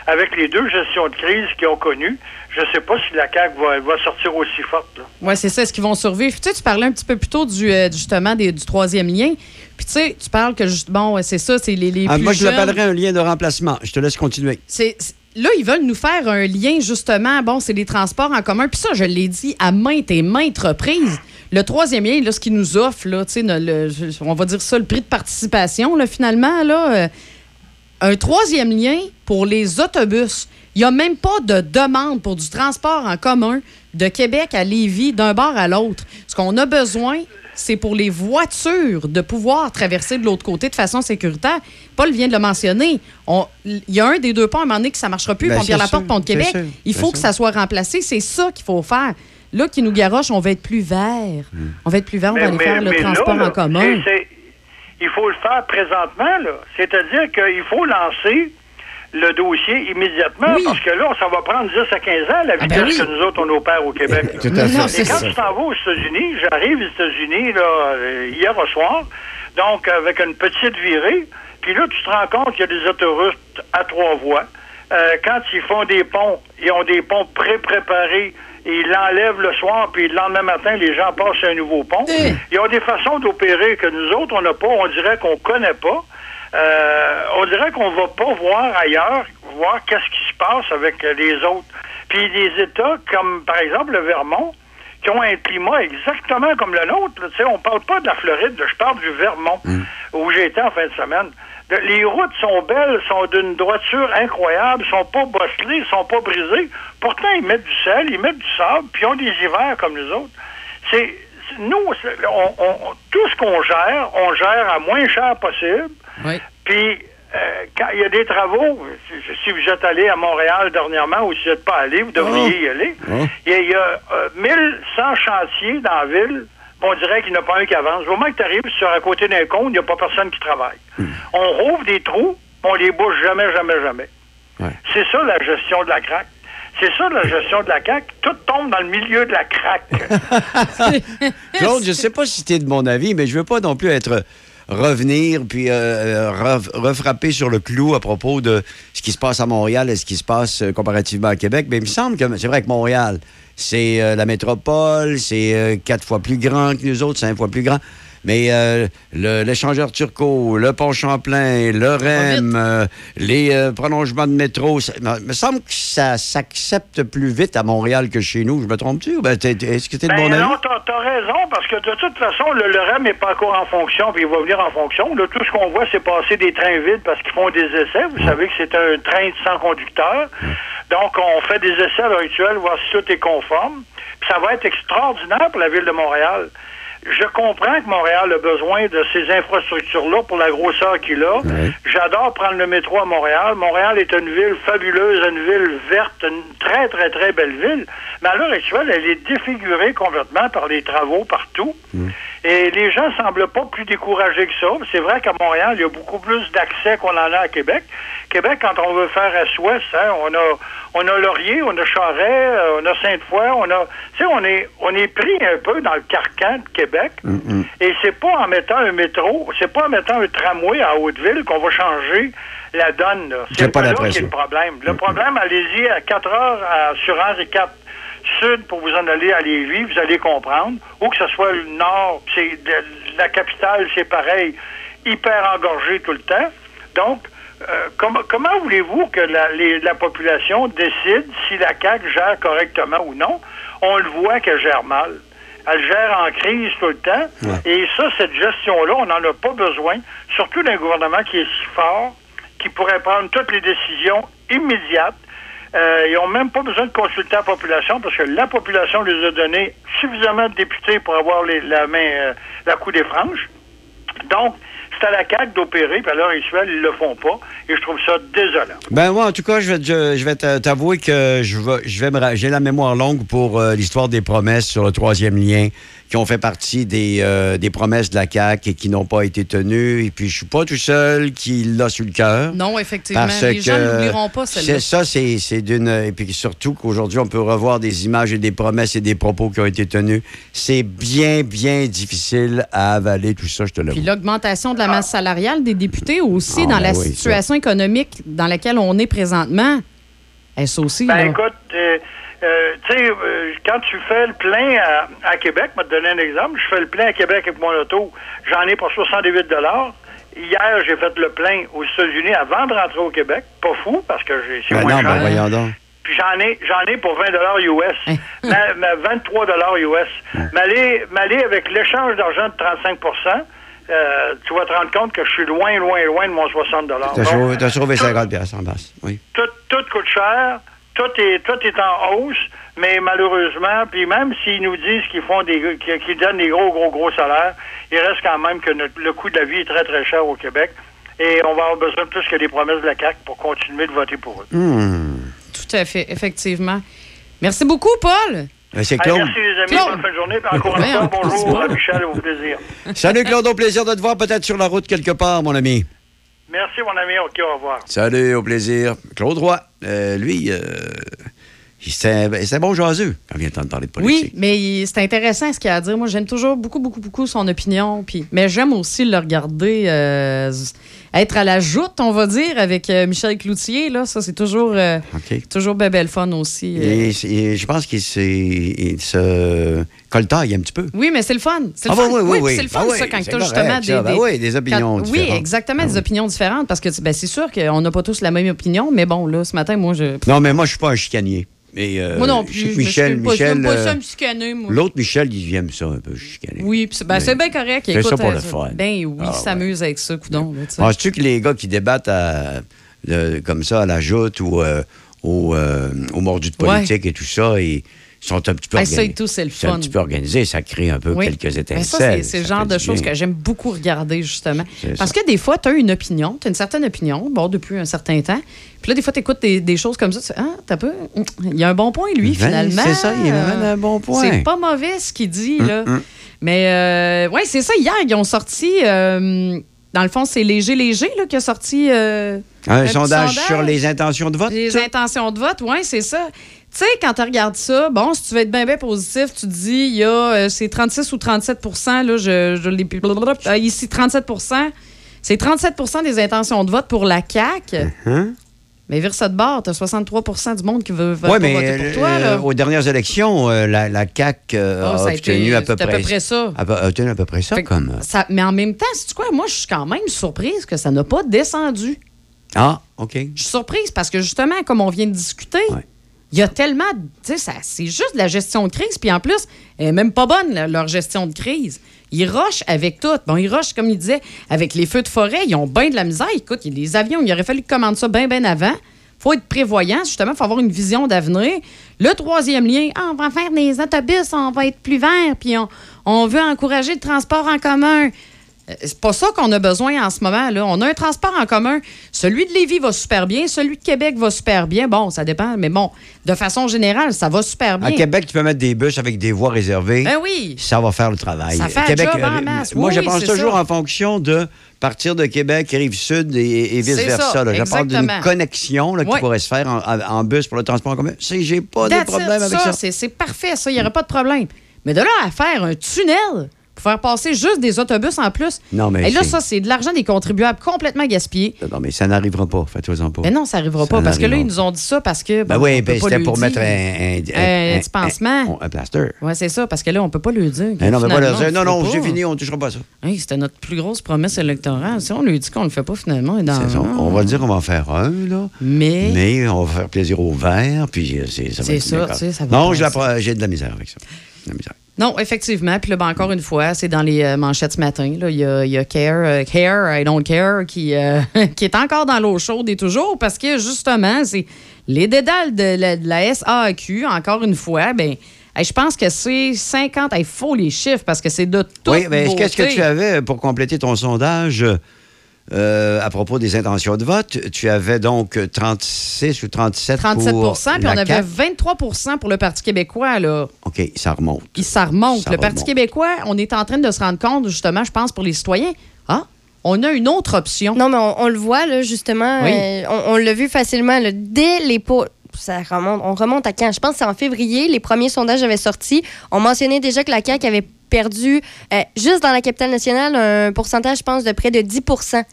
avec les deux gestions de crise qu'ils ont connues, je sais pas si la CAQ va, va sortir aussi forte. Oui, c'est ça, est-ce qu'ils vont survivre? Tu sais, tu parlais un petit peu plus tôt du, euh, justement des- du troisième lien. Puis tu sais, tu parles que, juste, bon, c'est ça, c'est les, les Ah, plus moi, je l'appellerais un lien de remplacement. Je te laisse continuer. C'est- c'est- là, ils veulent nous faire un lien, justement. Bon, c'est les transports en commun. Puis ça, je l'ai dit à maintes et maintes reprises. Le troisième lien, là, ce qu'ils nous offre, là, le- on va dire ça, le prix de participation, là, finalement, là, euh, un troisième lien pour les autobus. Il n'y a même pas de demande pour du transport en commun de Québec à Lévis, d'un bord à l'autre. Ce qu'on a besoin, c'est pour les voitures de pouvoir traverser de l'autre côté de façon sécuritaire. Paul vient de le mentionner. On- Il y a un des deux ponts à un moment donné que ça ne marchera plus, Ben, Pierre-Laporte, c'est pont de Québec. sûr, Il faut que sûr. ça soit remplacé. C'est ça qu'il faut faire. Là, qui nous garoche, on va être plus vert. On va être plus vert, on va aller faire le transport là, là, en commun. il faut le faire présentement. C'est-à-dire qu'il faut lancer le dossier immédiatement, parce que là, ça va prendre 10 à 15 ans, la vitesse ben oui. que nous autres, on opère au Québec. là. Tout à fait. Non, Et c'est quand ça. tu t'en vas aux États-Unis, j'arrive aux États-Unis là, euh, hier au soir, donc avec une petite virée, puis là, tu te rends compte qu'il y a des autoroutes à trois voies. Euh, quand ils font des ponts, ils ont des ponts pré-préparés et ils l'enlèvent le soir, puis le lendemain matin, les gens passent sur un nouveau pont. Ils ont des façons d'opérer que nous autres, on n'a pas, on dirait qu'on connaît pas. Euh, on dirait qu'on va pas voir ailleurs, voir qu'est-ce qui se passe avec les autres. Puis des États comme, par exemple, le Vermont, qui ont un climat exactement comme le nôtre. Tu sais, on parle pas de la Floride, je parle du Vermont, où j'ai été en fin de semaine. De- Les routes sont belles, sont d'une droiture incroyable, sont pas bosselées, sont pas brisées. Pourtant, ils mettent du sel, ils mettent du sable, puis ils ont des hivers comme nous autres. C'est nous, on- on- tout ce qu'on gère, on gère à moins cher possible. Puis, euh, quand il y a des travaux, si- vous êtes allé à Montréal dernièrement ou si vous n'êtes pas allé, vous devriez y aller. Il y a, il y a, euh, 1100 chantiers dans la ville. On dirait qu'il n'y en a pas un qui avance. Au moment que tu arrives sur à côté d'un compte, il n'y a pas personne qui travaille. On rouvre des trous, on les bouge jamais, jamais, jamais. C'est ça la gestion de la craque. C'est ça la gestion de la CAQ. Tout tombe dans le milieu de la craque. [LAUGHS] Claude, je ne sais pas si tu es de mon avis, mais je veux pas non plus être revenir puis euh, euh, ref- refrapper sur le clou à propos de ce qui se passe à Montréal et ce qui se passe euh, comparativement à Québec. Mais il me semble que c'est vrai que Montréal, c'est euh, la métropole, c'est quatre fois plus grand que nous autres, cinq fois plus grand. Mais euh, l'échangeur Turcot, le pont Champlain, le REM, euh, les euh, prolongements de métro, ça- il me semble que ça s'accepte plus vite à Montréal que chez nous. Je me trompe-tu? ben, Est-ce que tu es de Ben mon avis? non, t'as as raison, parce que de toute façon, le, le REM n'est pas encore en fonction, puis il va venir en fonction. Là, tout ce qu'on voit, c'est passer des trains vides parce qu'ils font des essais. Vous savez que c'est un train sans conducteur. Donc, on fait des essais à l'heure actuelle, voir si tout est conforme. Puis ça va être extraordinaire pour la ville de Montréal. Je comprends que Montréal a besoin de ces infrastructures-là pour la grosseur qu'il a. J'adore prendre le métro à Montréal. Montréal est une ville fabuleuse, une ville verte, une très, très, très belle ville. Mais à l'heure actuelle, elle est défigurée complètement par les travaux partout. Et les gens semblent pas plus découragés que ça. C'est vrai qu'à Montréal, il y a beaucoup plus d'accès qu'on en a à Québec. Québec, quand on veut faire S-Ouest, hein, on a on a Laurier, on a Charest, euh, on a Sainte-Foy, on a tu sais, on est on est pris un peu dans le carcan de Québec. Et c'est pas en mettant un métro, c'est pas en mettant un tramway à Hauteville qu'on va changer la donne. C'est pas pas là qui est le problème. Le problème, allez-y à 4 heures à- sur Henri IV Sud pour vous en aller à Lévis, vous allez comprendre. Ou que ce soit le Nord, c'est la capitale, c'est pareil, hyper engorgé tout le temps. Donc, euh, comment, comment voulez-vous que la, les- la population décide si la CAQ gère correctement ou non? On le voit qu'elle gère mal. Elle gère en crise tout le temps. Et ça, cette gestion-là, on n'en a pas besoin, surtout d'un gouvernement qui est si fort, qui pourrait prendre toutes les décisions immédiates. Euh, ils n'ont même pas besoin de consulter la population parce que la population les a donné suffisamment de députés pour avoir les- la main, euh, la coup des franges. Donc, c'est à la CAQ d'opérer, puis à l'heure actuelle, ils le font pas. Et je trouve ça désolant. Ben moi, en tout cas, je vais, je, je t'avouer que je vais, j'ai la mémoire longue pour euh, l'histoire des promesses sur le troisième lien qui ont fait partie des, euh, des promesses de la CAQ et qui n'ont pas été tenues. Et puis, je suis pas tout seul qui l'a sur le cœur. Non, effectivement. Parce les gens que n'oublieront pas celle-là. C'est ça, c'est c'est d'une. Et puis surtout qu'aujourd'hui, on peut revoir des images et des promesses et des propos qui ont été tenus. C'est bien, bien difficile à avaler tout ça, je te le Puis l'augmentation de la masse salariale des députés aussi, Ah, dans ben la oui, ça. situation économique dans laquelle on est présentement. Est-ce aussi? Ben là? écoute, euh, euh, tu sais, euh, quand tu fais le plein à, à Québec, je vais te donner un exemple, je fais le plein à Québec avec mon auto, j'en ai pour 68 Hier, j'ai fait le plein aux États-Unis avant de rentrer au Québec. Pas fou, parce que j'ai- Ben moins non, cher. ben voyons donc. Puis j'en ai, j'en ai pour 20 US. Ma- ma 23 US. M'aller, m'aller avec l'échange d'argent de 35% euh, tu vas te rendre compte que je suis loin, loin, loin de mon 60 T'as sauvé, t'as sauvé 50 piastres en basse. Oui. tout, tout coûte cher, tout est, tout est en hausse, mais malheureusement, puis même s'ils nous disent qu'ils font des qu'ils donnent des gros, gros, gros salaires, il reste quand même que notre- le coût de la vie est très, très cher au Québec. Et on va avoir besoin de plus que des promesses de la CAQ pour continuer de voter pour eux. Hmm. Tout à fait, effectivement. Merci beaucoup, Paul. C'est Hey, Claude. merci les amis, Claude. bonne fin de journée. Puis encore une fois, on- bonjour à Michel, au plaisir. Salut Claude, au plaisir de te voir peut-être sur la route quelque part, mon ami. Merci mon ami, ok, au revoir. Salut, au plaisir. Claude Roy, euh, lui, euh, c'est bon jaseux quand vient de parler de politique. Oui, mais c'est intéressant ce qu'il a à dire. Moi, j'aime toujours beaucoup, beaucoup, beaucoup son opinion. Puis, mais j'aime aussi le regarder euh, être à la joute, on va dire, avec euh, Michel Cloutier. Là. Ça, c'est toujours, euh, toujours belle fun aussi. euh. Et, et je pense qu'il se coltaille un petit peu. Oui, mais c'est le fun. C'est le Ah, fun. oui, oui, oui, puis oui. c'est le fun, Ah oui, ça, quand tu as justement des, oui, des opinions quand- différentes. Oui, exactement, Ah des oui. opinions différentes. Parce que ben, c'est sûr qu'on n'a pas tous la même opinion, mais bon, là, ce matin, moi, je. Non, mais moi, je suis pas un chicanier. Mais, euh, moi non plus. je Michel, Michel, l'autre Michel, il aime ça un peu chicaner. Oui, c'est ben, Mais- c'est bien correct. Fais ça pour le euh, fun. Ben oui, Ah, il s'amuse avec ça, coudon. sais. Penses-tu que les gars qui débattent à- comme ça à la joute ou euh, au, euh, au mordu de politique et tout ça, ils sont un petit peu Ah, ça organisés. et tout, c'est le C'est un fun. petit peu organisé, ça crée un peu Oui. quelques Mais étincelles. ça, c'est- le ça genre de choses que j'aime beaucoup regarder, justement. Parce ça. que des fois, tu as une opinion, tu as une certaine opinion, bon, depuis un certain temps. Puis là, des fois, tu écoutes des, des choses comme ça, tu ah, t'as peu. Il y a un bon point, lui, Ben, finalement. c'est ça, il amène un bon point. C'est pas mauvais ce qu'il dit, là. Mm, mm. Mais, euh, ouais, c'est ça. Hier, ils ont sorti. euh, dans le fond, c'est Léger Léger là, qui a sorti. euh, Un, sondage, sur les intentions de vote? les intentions de vote, oui, c'est ça. Tu sais, quand tu regardes ça, bon, si tu veux être bien, bien positif, tu te dis, il y a, euh, c'est 36 ou 37 là, je, je l'ai. Ah, ici, 37 C'est 37% des intentions de vote pour la CAQ. Hein? Mais vire ça de bord, tu as 63% du monde qui veut, mais voter pour euh, toi. Là. aux dernières élections, euh, la, la CAQ euh, Oh, ça a a été- obtenu à peu c'est à près, peu près ça. A, a obtenu à peu près ça Fait comme... euh, ça- mais en même temps, c'est quoi? Moi, je suis quand même surprise que ça n'a pas descendu. Ah, OK. Je suis surprise parce que justement, comme on vient de discuter, il y a tellement. Tu sais, c'est juste la gestion de crise. Puis en plus, elle est même pas bonne, leur gestion de crise. Ils rushent avec tout. Bon, ils rushent, comme ils disaient, avec les feux de forêt. Ils ont bien de la misère. Écoute, il avions, il aurait fallu qu'ils commandent ça bien, bien avant. faut être prévoyant, justement, il faut avoir une vision d'avenir. Le troisième lien, ah, on va faire des autobus, on va être plus vert, puis on, on veut encourager le transport en commun. Euh, C'est pas ça qu'on a besoin en ce moment. Là. On a un transport en commun. Celui de Lévis va super bien, celui de Québec va super bien. Bon, ça dépend, mais bon, de façon générale, ça va super bien. À Québec, tu peux mettre des bus avec des voies réservées. Ben oui. Ça va faire le travail. Ça fait Québec, job en euh, masse. Moi, Oui, je pense toujours ça. en fonction de partir de Québec, Rive-Sud et, vice-versa. Je parle d'une connexion là, qui pourrait se faire en, bus pour le transport en commun. J'ai pas de problème it, avec ça. c'est- C'est parfait, ça. Il n'y aurait pas de problème. Mais de là à faire un tunnel pour faire passer juste des autobus en plus. Non, mais Et là, ça, c'est de l'argent des contribuables complètement gaspillé. Non, mais ça n'arrivera pas. Faites-en pas. Mais non, ça n'arrivera pas. Parce que là, ils nous ont dit ça parce que. Ben oui, ben c'était pour mettre un, un, Un un- petit pansement. un- un plaster. Oui, c'est ça, parce que là, on peut pas le dire. Eh non, non, non, j'ai fini, on ne touchera pas ça. C'était notre plus grosse promesse électorale. Si on lui dit qu'on le fait pas finalement. On va dire qu'on va en faire un, là. Mais. Mais on va faire plaisir aux verts, puis euh, c'est ça. va C'est être ça, tu sais, ça va Non, j'ai de la misère avec ça. De la misère. Non, effectivement. Puis là, ben, encore une fois, c'est dans les euh, manchettes ce matin. là. Il y a, il y a Care, euh, Care, I don't care, qui, euh, [LAUGHS] qui est encore dans l'eau chaude et toujours parce que justement, c'est les dédales de la, de la SAQ, encore une fois, ben, Hey, je pense que c'est 50. Il faut les chiffres parce que c'est de tout. Oui, mais qu'est-ce que tu avais pour compléter ton sondage? Euh, à propos des intentions de vote? Tu avais donc 36 ou 37 37 pour puis on avait CAQ. 23% pour le Parti québécois. Là. OK, ça remonte. Ça remonte. Ça le Parti remonte. québécois, on est en train de se rendre compte, justement, je pense, pour les citoyens. Ah, on a une autre option. Non, mais on, on le voit, là, justement. Oui. euh, on on l'a vu facilement. là, dès les pots. Ça remonte, on remonte à quand? Je pense que c'est en février. Les premiers sondages avaient sorti. On mentionnait déjà que la CAQ avait perdu, euh, juste dans la capitale nationale, un pourcentage, je pense, de près de 10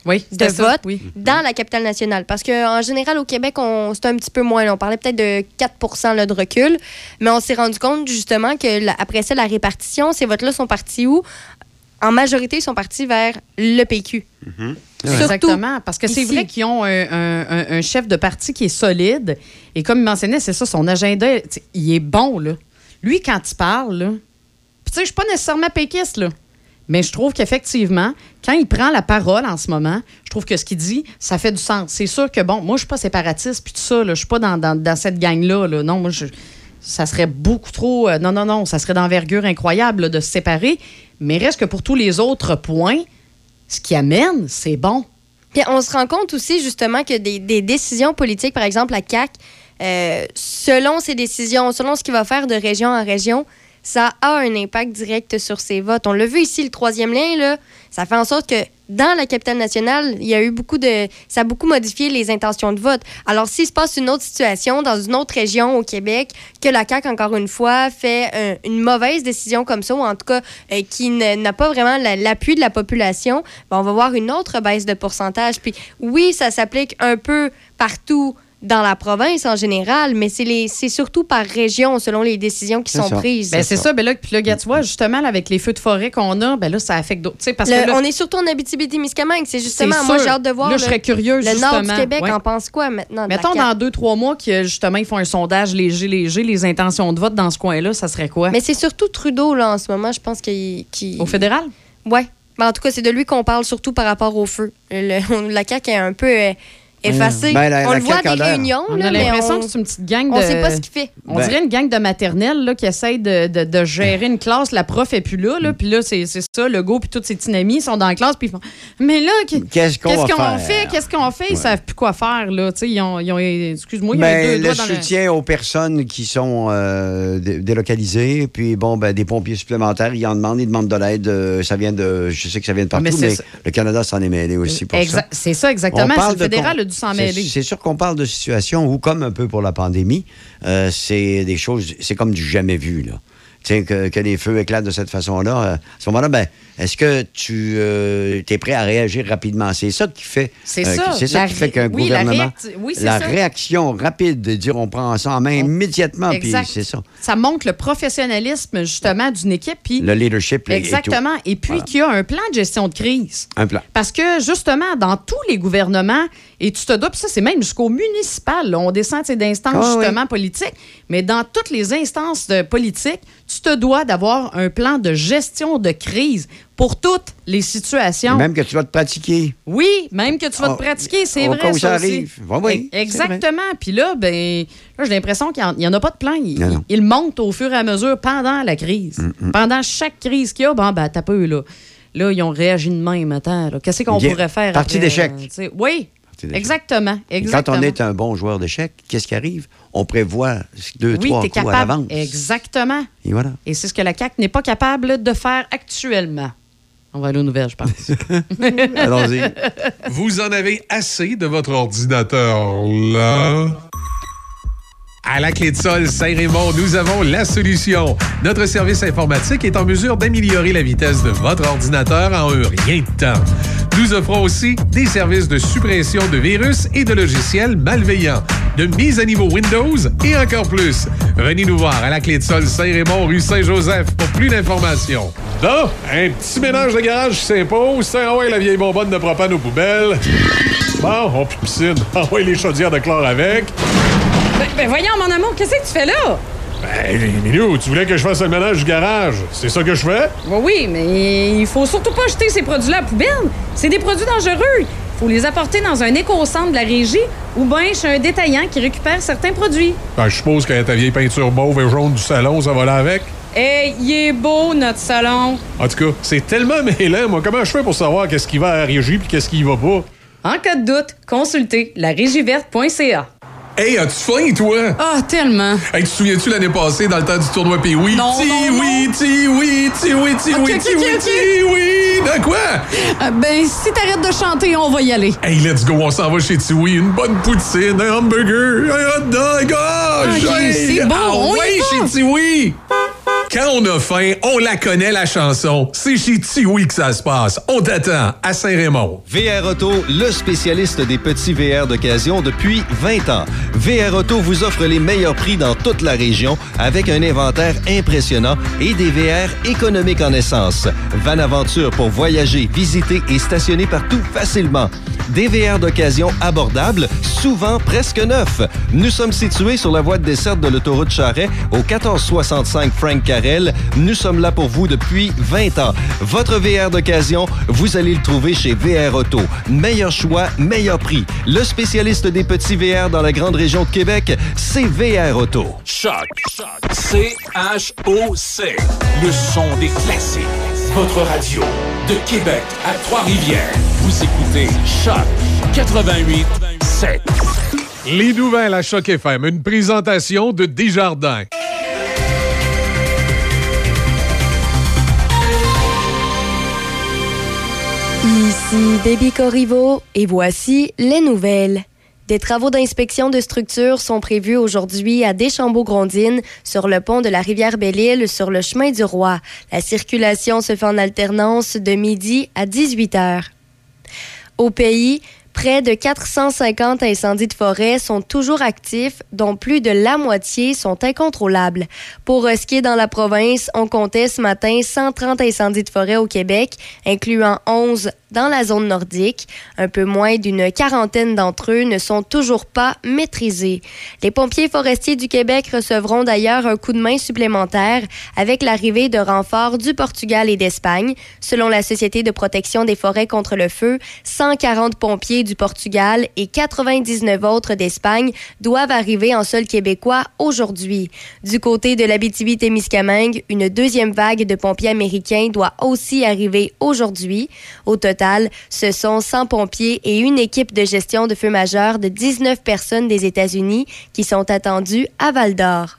Oui, de ça, vote oui. dans la capitale nationale. Parce qu'en général, au Québec, on, c'est un petit peu moins. là. On parlait peut-être de 4 là, de recul. Mais on s'est rendu compte, justement, que la- après ça, la répartition, ces votes-là sont partis où? En majorité, ils sont partis vers le PQ. Surtout Exactement, parce que c'est vrai qu'ils ont un, un- un- un chef de parti qui est solide. Et comme il mentionnait, c'est ça, son agenda, il est bon. Là. Lui, quand il parle, là, puis tu sais, suis pas nécessairement péquiste, là, mais je trouve qu'effectivement, quand il prend la parole en ce moment, je trouve que ce qu'il dit, ça fait du sens. C'est sûr que, bon, moi, je suis pas séparatiste, puis tout ça, là, je suis pas dans, dans- cette gang-là. là. Non, moi, je- ça serait beaucoup trop... euh, non, non, non, ça serait d'envergure incroyable là, de se séparer. Mais reste que pour tous les autres points, ce qui amène, c'est bon. Puis on se rend compte aussi justement que des, décisions politiques, par exemple la CAC, selon ses décisions, selon ce qu'il va faire de région en région, ça a un impact direct sur ses votes. On l'a vu ici, le troisième lien, là, ça fait en sorte que dans la capitale nationale, il y a eu beaucoup de. Ça a beaucoup modifié les intentions de vote. Alors, s'il se passe une autre situation dans une autre région au Québec, que la CAQ, encore une fois, fait une mauvaise décision comme ça, ou en tout cas euh, qui n'a pas vraiment la- l'appui de la population, ben, on va voir une autre baisse de pourcentage. Puis oui, ça s'applique un peu partout dans la province en général, mais c'est les- c'est surtout par région selon les décisions qui sont prises. Ben, c'est ça. Ben là, puis là, tu vois, justement, là, avec les feux de forêt qu'on a, ben là, ça affecte d'autres. Tu sais, parce Le- que là, on est surtout en Abitibi-Témiscamingue. C'est justement, moi, j'ai hâte de voir Là, je le- serais curieuse, le nord du. Québec Ouais. en pense quoi maintenant? mettons dans deux, trois mois que justement, ils font un sondage léger, léger, les intentions de vote dans ce coin-là, ça serait quoi? Mais c'est surtout Trudeau, là, en ce moment, je pense qu'il. Au fédéral? Ouais. Mais en tout cas, c'est de lui qu'on parle surtout par rapport au feu. Le- la CAQ est un peu euh, Ben, la- on la le voit a des réunions. On là, a mais l'impression on- que c'est une petite gang de. On sait pas ce qu'il fait. On Ben- dirait une gang de maternelle là, qui essaye de, de- de gérer une classe. La prof est plus là. là puis là, c'est c'est ça. Le go puis tous ses petits amis sont dans la classe. Puis ils font Mais là, qu- Qu'est-ce qu'on va faire? fait? Qu'est-ce qu'on fait? Ils savent plus quoi faire. là. Tu sais, Ils ont, ils ont- excuse-moi, il y a Ben, deux le doigts dans le. soutien aux personnes qui sont euh, dé- délocalisées, puis bon, ben, des pompiers supplémentaires, ils en demandent, ils demandent de l'aide. euh, ça vient de, je sais que ça vient de partout, Mais mais, c'est ça. le Canada s'en est mêlé aussi pour Exa- ça. C'est ça, On exactement. parle C'est Le de fédéral con- a dû s'en c'est- mêler. C'est sûr qu'on parle de situations où, comme un peu pour la pandémie, euh, c'est des choses, c'est comme du jamais vu, là. Que, que les feux éclatent de cette façon-là. euh, à ce moment-là, ben, est-ce que tu es prêt à réagir rapidement? C'est ça qui fait, C'est euh, ça. c'est ça La qui fait qu'un oui, la gouvernement, réacti- oui, la ça. réaction rapide de dire on prend ça en main immédiatement, puis c'est ça. Ça montre le professionnalisme, justement, d'une équipe. Puis Le leadership et. Exactement. Et, puis Voilà. qu'il y a un plan de gestion de crise. Un plan. Parce que, justement, dans tous les gouvernements, et tu te dois, puis ça, c'est même jusqu'au municipal, là, on descend d'instances, Ah oui. justement, politiques, mais dans toutes les instances de politique, tu te dois d'avoir un plan de gestion de crise pour toutes les situations. Même que tu vas te pratiquer. Oui, même que tu vas Oh, te pratiquer, c'est vrai. cas où ça arrive. Oui, oui, E- Exactement. Puis là, ben, là, j'ai l'impression qu'il n'y en, a pas de plan. Il, Non, non. il monte au fur et à mesure pendant la crise. Mm, Pendant chaque crise qu'il y a, bon, ben, t'as peu, là. Là, ils ont réagi de même. Attends. Qu'est-ce qu'on pourrait faire? Partie après, d'échec. euh, tu Exactement. Quand on est un bon joueur d'échecs, qu'est-ce qui arrive? On prévoit deux, oui, trois coups à capable. l'avance. Exactement. Et voilà. Et c'est ce que la CAQ n'est pas capable de faire actuellement. On va aller aux nouvelles, je pense. [LAUGHS] Allons-y. Vous en avez assez de votre ordinateur là? À la clé de sol Saint-Raymond, nous avons la solution. Notre service informatique est en mesure d'améliorer la vitesse de votre ordinateur en un rien de temps. Nous offrons aussi des services de suppression de virus et de logiciels malveillants, de mise à niveau Windows et encore plus. Venez nous voir à la clé de sol Saint-Raymond, rue Saint-Joseph pour plus d'informations. Là, un petit ménage de garage s'impose. Ah ouais, la vieille bonbonne de propane aux poubelles. Bon, on piscine. [LAUGHS] Ah les chaudières de chlore avec. Ben, ben voyons, mon amour, qu'est-ce que tu fais là? Ben, Minou, tu voulais que je fasse le ménage du garage. C'est ça que je fais? Oui, oui, mais il faut surtout pas jeter ces produits-là à la poubelle. C'est des produits dangereux. faut les apporter dans un éco-centre de la régie ou bien chez un détaillant qui récupère certains produits. Ben, je suppose que ta vieille peinture mauve et jaune du salon, ça va là avec. Hey, il est beau, notre salon. En tout cas, c'est tellement [LAUGHS] mêlant, moi. Comment je fais pour savoir qu'est-ce qui va à la régie puis qu'est-ce qui va pas? En cas de doute, consultez larégiverte.ca. Hey, as-tu faim, toi? Ah, tellement. Hey, tu te souviens-tu l'année passée, dans le temps du tournoi Pee-Wee? Non, non, oui, ti oui, ti oui, ti oui, ok, ti oui, ti oui. De quoi? Euh, ben, si t'arrêtes de chanter, on va y aller. Hey, let's go, on s'en va chez Tiwi. Une bonne poutine, un hamburger, un hot dog. Oh, hey, c'est bon, ah on y ouais, va. chez Tiwi. Quand on a faim, on la connaît, la chanson. C'est chez Tiwi que ça se passe. On t'attend à Saint-Raymond. VR Auto, le spécialiste des petits VR d'occasion depuis 20 ans. VR Auto vous offre les meilleurs prix dans toute la région avec un inventaire impressionnant et des VR économiques en essence. Van Aventure pour voyager, visiter et stationner partout facilement. Des VR d'occasion abordables, souvent presque neufs. Nous sommes situés sur la voie de desserte de l'autoroute Charret au 1465 Frank Carrel. Nous sommes là pour vous depuis 20 ans. Votre VR d'occasion, vous allez le trouver chez VR Auto. Meilleur choix, meilleur prix. Le spécialiste des petits VR dans la grande région de Québec, c'est VR Auto. Choc. C-H-O-C. Le son des classiques. Votre radio de Québec à Trois-Rivières. Vous écoutez Choc 88 7. Les nouvelles à Choc FM, une présentation de Desjardins. Ici Baby Corriveau et voici les nouvelles. Des travaux d'inspection de structure sont prévus aujourd'hui à Deschambault-Grondines, sur le pont de la rivière Belle-Île, sur le chemin du Roi. La circulation se fait en alternance de midi à 18 heures. Au pays, près de 450 incendies de forêt sont toujours actifs, dont plus de la moitié sont incontrôlables. Pour euh, ce qui est dans la province, on comptait ce matin 130 incendies de forêt au Québec, incluant 11 dans la zone nordique. Un peu moins d'une quarantaine d'entre eux ne sont toujours pas maîtrisés. Les pompiers forestiers du Québec recevront d'ailleurs un coup de main supplémentaire avec l'arrivée de renforts du Portugal et d'Espagne. Selon la Société de protection des forêts contre le feu, 140 pompiers du Portugal et 99 autres d'Espagne doivent arriver en sol québécois aujourd'hui. Du côté de l'Abitibi-Témiscamingue, une deuxième vague de pompiers américains doit aussi arriver aujourd'hui. Au total, ce sont 100 pompiers et une équipe de gestion de feu majeur de 19 personnes des États-Unis qui sont attendues à Val-d'Or.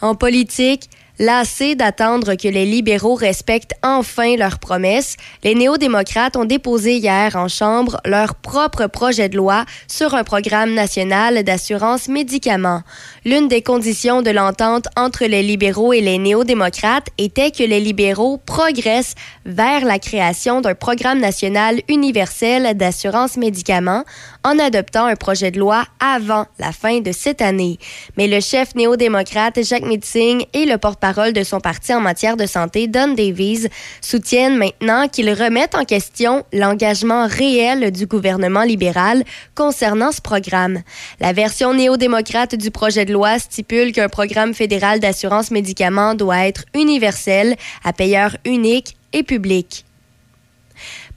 En politique, Lassés d'attendre que les libéraux respectent enfin leurs promesses, les néo-démocrates ont déposé hier en Chambre leur propre projet de loi sur un programme national d'assurance médicaments. L'une des conditions de l'entente entre les libéraux et les néo-démocrates était que les libéraux progressent vers la création d'un programme national universel d'assurance médicaments en adoptant un projet de loi avant la fin de cette année. Mais le chef néo-démocrate Jacques Meeting et le porte-parole de son parti en matière de santé, Don Davies, soutiennent maintenant qu'ils remettent en question l'engagement réel du gouvernement libéral concernant ce programme. La version néo-démocrate du projet de loi stipule qu'un programme fédéral d'assurance médicaments doit être universel, à payeur unique et public.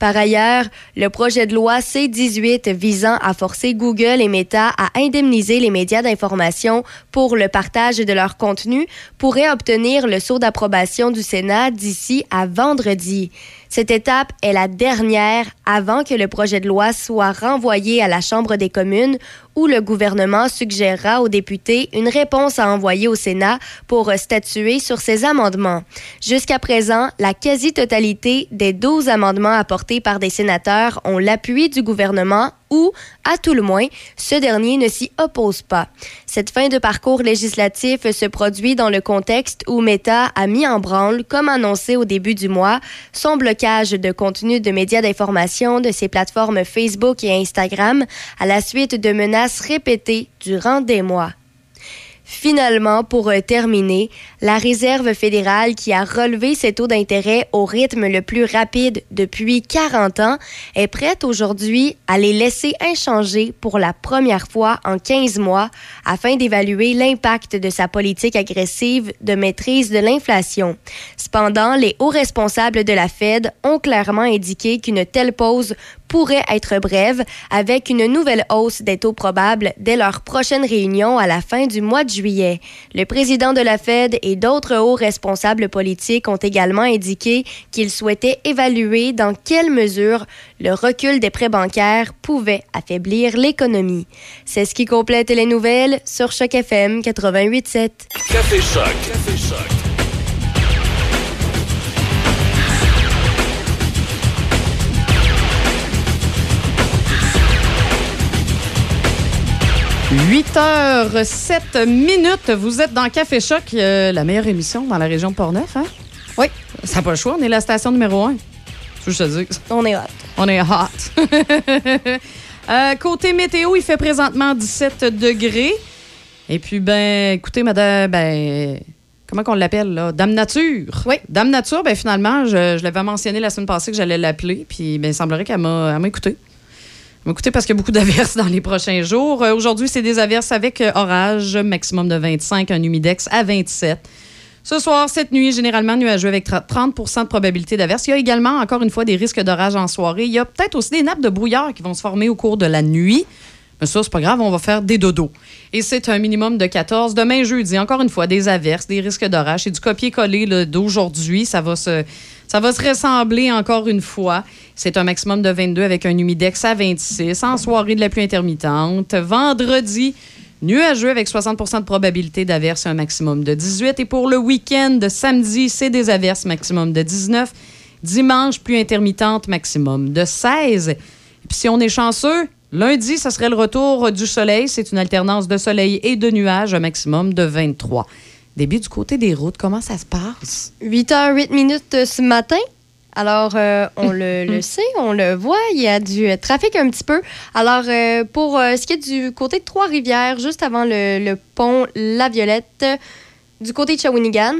Par ailleurs, le projet de loi C-18 visant à forcer Google et Meta à indemniser les médias d'information pour le partage de leur contenu pourrait obtenir le sceau d'approbation du Sénat d'ici à vendredi. Cette étape est la dernière avant que le projet de loi soit renvoyé à la Chambre des communes où le gouvernement suggérera aux députés une réponse à envoyer au Sénat pour statuer sur ces amendements. Jusqu'à présent, la quasi-totalité des 12 amendements apportés par des sénateurs ont l'appui du gouvernement ou, à tout le moins, ce dernier ne s'y oppose pas. Cette fin de parcours législatif se produit dans le contexte où Meta a mis en branle, comme annoncé au début du mois, son blocage de contenu de médias d'information de ses plateformes Facebook et Instagram à la suite de menaces répétées durant des mois. Finalement, pour euh, terminer, la Réserve fédérale qui a relevé ses taux d'intérêt au rythme le plus rapide depuis 40 ans est prête aujourd'hui à les laisser inchangés pour la première fois en 15 mois afin d'évaluer l'impact de sa politique agressive de maîtrise de l'inflation. Cependant, les hauts responsables de la Fed ont clairement indiqué qu'une telle pause pourrait être brève, avec une nouvelle hausse des taux probables dès leur prochaine réunion à la fin du mois de juillet. Le président de la Fed et d'autres hauts responsables politiques ont également indiqué qu'ils souhaitaient évaluer dans quelle mesure le recul des prêts bancaires pouvait affaiblir l'économie. C'est ce qui complète les nouvelles sur Choc FM 88.7. Café Choc. Café Choc. « 8h07 minutes. Vous êtes dans Café Choc, euh, la meilleure émission dans la région de Portneuf, hein? Oui. Ça n'a pas le choix. On est la station numéro 1. Je te dis. On est hot. On est hot. [LAUGHS] Euh, côté météo, il fait présentement 17 degrés. Et puis, ben, écoutez, madame, ben, comment qu'on l'appelle, là? Dame Nature. Oui. Dame Nature, ben, finalement, je, je l'avais mentionné la semaine passée que j'allais l'appeler. Puis, ben, il semblerait qu'elle m'a elle m'a écouté. Écouté parce qu'il y a beaucoup d'averses [LAUGHS] dans les prochains jours. Euh, Aujourd'hui, c'est des averses avec euh, orage, maximum de 25, un humidex à 27. Ce soir, cette nuit, généralement nuageux avec 30% de probabilité d'averse. Il y a également, encore une fois, des risques d'orage en soirée. Il y a peut-être aussi des nappes de brouillard qui vont se former au cours de la nuit. Mais ça, c'est pas grave, on va faire des dodos. Et c'est un minimum de 14. Demain, jeudi, encore une fois, des averses, des risques d'orage. C'est du copier-coller d'aujourd'hui. Ça va se. Ça va se ressembler encore une fois. C'est un maximum de 22 avec un humidex à 26. En soirée, de la pluie intermittente. Vendredi, nuageux avec 60% de probabilité d'averse, un maximum de 18. Et pour le week-end, samedi, c'est des averses, maximum de 19. Dimanche, pluie intermittente, maximum de 16. Et puis si on est chanceux, lundi, ça serait le retour du soleil. C'est une alternance de soleil et de nuages, un maximum de 23. Début du côté des routes, comment ça se passe? 8h08 minutes euh, ce matin. Alors, euh, on le, le [LAUGHS] sait, on le voit, il y a du euh, trafic un petit peu. Alors, euh, pour ce qui est du côté de Trois-Rivières, juste avant le, le pont La Violette, du côté de Shawinigan,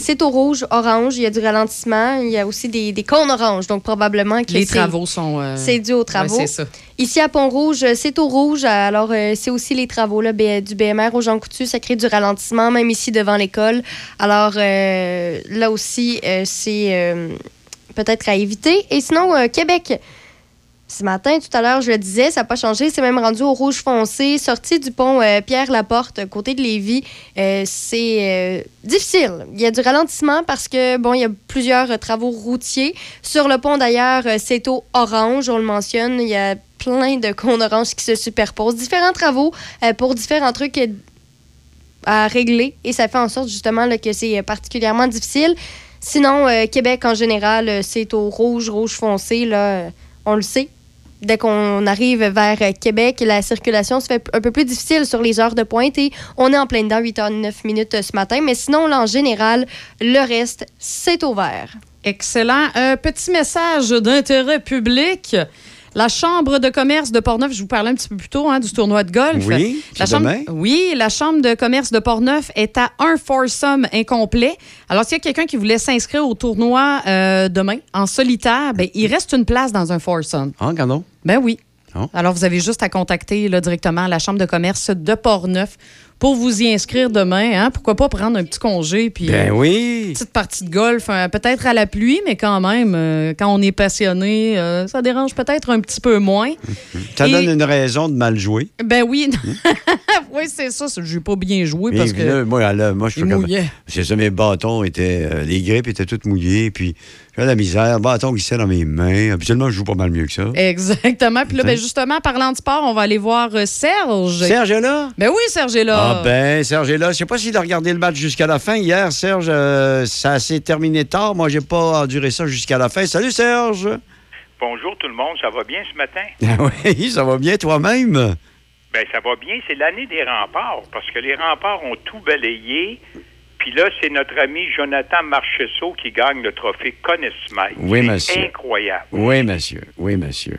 c'est au rouge, orange, il y a du ralentissement, il y a aussi des, des cônes oranges, donc probablement que Les travaux sont. euh, c'est dû aux travaux. ouais, c'est ça. Ici à Pont-Rouge, c'est au rouge. Alors, euh, c'est aussi les travaux là, du BMR au Jean Coutu. Ça crée du ralentissement, même ici devant l'école. Alors, euh, là aussi, c'est peut-être à éviter. Et sinon, Québec. Ce matin, tout à l'heure, je le disais, ça n'a pas changé. C'est même rendu au rouge foncé. Sortie du pont euh, Pierre-Laporte, côté de Lévis. Euh, c'est euh, difficile. Il y a du ralentissement parce que, bon, il y a plusieurs travaux routiers. Sur le pont, d'ailleurs, c'est au orange, on le mentionne. Il y a plein de cônes oranges qui se superposent. Différents travaux pour différents trucs à régler. Et ça fait en sorte, justement, que c'est particulièrement difficile. Sinon, Québec, en général, c'est au rouge, rouge foncé. Là, on le sait. Dès qu'on arrive vers Québec, la circulation se fait un peu plus difficile sur les heures de pointe et on est en plein dedans, 8h09 minutes ce matin. Mais sinon, là, en général, le reste, c'est au vert. Excellent. Un petit message d'intérêt public. La Chambre de commerce de Portneuf, je vous parlais un petit peu plus tôt hein, du tournoi de golf. Oui, la chambre, demain. Oui, la Chambre de commerce de Portneuf est à un foursome incomplet. Alors, s'il y a quelqu'un qui voulait s'inscrire au tournoi euh, demain en solitaire, ben, il reste une place dans un foursome. Ah, canon. Ben oui. Oh. Alors, vous avez juste à contacter là, directement la Chambre de commerce de Portneuf pour vous y inscrire demain. Hein? Pourquoi pas prendre un petit congé puis Ben euh, oui. une petite partie de golf, euh, peut-être à la pluie, mais quand même, euh, quand on est passionné, euh, ça dérange peut-être un petit peu moins. [LAUGHS] Ça Et- donne une raison de mal jouer. Ben oui, [LAUGHS] oui, c'est ça. c'est- J'ai pas bien joué parce que. là, moi, là, moi, je suis. C'est ça, mes bâtons étaient. euh, les grippes étaient toutes mouillées, puis de la misère. Le bâton glissait dans mes mains. Habituellement, je joue pas mal mieux que ça. Exactement. Puis là, ben, justement, parlant de sport, on va aller voir euh, Serge. Serge est là? Ben oui, Serge est là. Ah ben, Serge est là. Je sais pas s'il a regardé le match jusqu'à la fin. Hier, Serge, euh, ça s'est terminé tard. Moi, j'ai pas enduré ça jusqu'à la fin. Salut, Serge! Bonjour tout le monde, ça va bien ce matin? [LAUGHS] Ah oui, ça va bien toi-même? Ben ça va bien, c'est l'année des remparts, parce que les remparts ont tout balayé. Puis là, c'est notre ami Jonathan Marcheseau qui gagne le trophée Conn Smythe. Oui, monsieur. incroyable. Oui, monsieur. Oui, monsieur.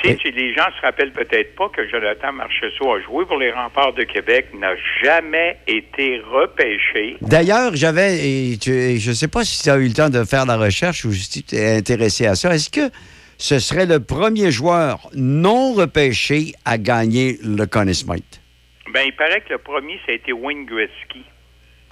Tu sais, si les gens se rappellent peut-être pas que Jonathan Marcheseau a joué pour les remparts de Québec, n'a jamais été repêché. D'ailleurs, j'avais, je ne sais pas si tu as eu le temps de faire la recherche ou si tu es intéressé à ça. Est-ce que ce serait le premier joueur non repêché à gagner le Conn Smythe? Ben, il paraît que le premier, ça a été Wayne Gretzky.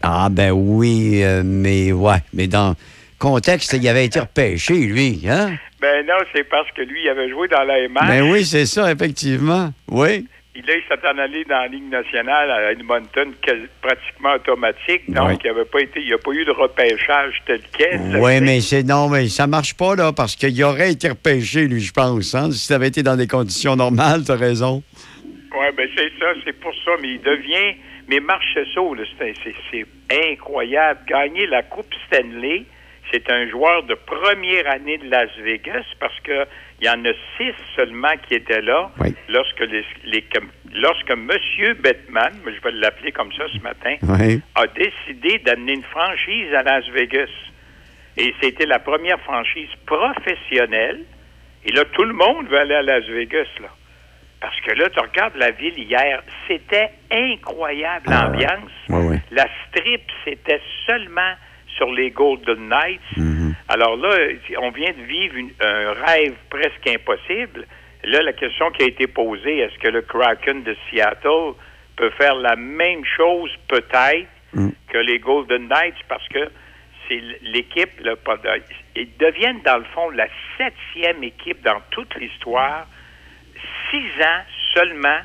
Ah ben oui, euh, mais ouais, mais dans contexte, il avait été repêché, lui. Hein? Ben non, c'est parce que lui, il avait joué dans la MH. Ben oui, c'est ça, effectivement. Oui. Et là, il s'est en allé dans la Ligue nationale à Edmonton, pratiquement automatique. Donc, Oui. il n'y avait pas été, il n'y a pas eu de repêchage tel quel. Oui, mais c'est non, mais ça marche pas, là, parce qu'il aurait été repêché, lui, je pense. Hein? Si ça avait été dans des conditions normales, t'as raison. Oui, ben c'est ça, c'est pour ça. Mais il devient. Mais Marchessault, là, c'est, incroyable. Gagner la Coupe Stanley, c'est un joueur de première année de Las Vegas parce que il y en a six seulement qui étaient là lorsque les, les- lorsque M. Bettman, je vais l'appeler comme ça ce matin, Oui. a décidé d'amener une franchise à Las Vegas. Et c'était la première franchise professionnelle. Et là, tout le monde veut aller à Las Vegas, là. Parce que là, tu regardes la ville hier, c'était incroyable l'ambiance. Oui, oui. La strip, c'était seulement sur les Golden Knights. Mm-hmm. Alors là, on vient de vivre une- un rêve presque impossible. Là, la question qui a été posée, est-ce que le Kraken de Seattle peut faire la même chose peut-être que les Golden Knights? Parce que c'est l'équipe, ils deviennent dans le fond la septième équipe dans toute l'histoire, six ans seulement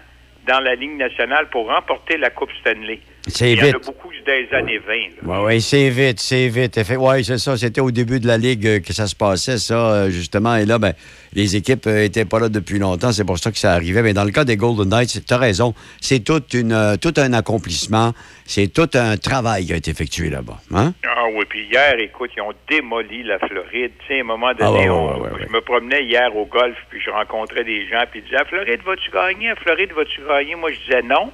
dans la Ligue nationale pour remporter la Coupe Stanley. C'est Il y en a vite. beaucoup des années 20. là. Oui, ouais, c'est vite, c'est vite. Oui, c'est ça. C'était au début de la Ligue euh, que ça se passait, ça, euh, justement. Et là, ben, les équipes n'étaient pas là depuis longtemps. C'est pour ça que ça arrivait. Mais dans le cas des Golden Knights, tu as raison. C'est tout, une, euh, tout un accomplissement. C'est tout un travail qui a été effectué là-bas. Hein? Ah oui, puis hier, écoute, ils ont démoli la Floride. Tu sais, à un moment Ah donné, ouais, ouais, ouais, je me promenais hier au golf, puis je rencontrais des gens, puis ils disaient, Ah, Floride, vas-tu gagner? Ah, Floride, vas-tu gagner? Moi, je disais non.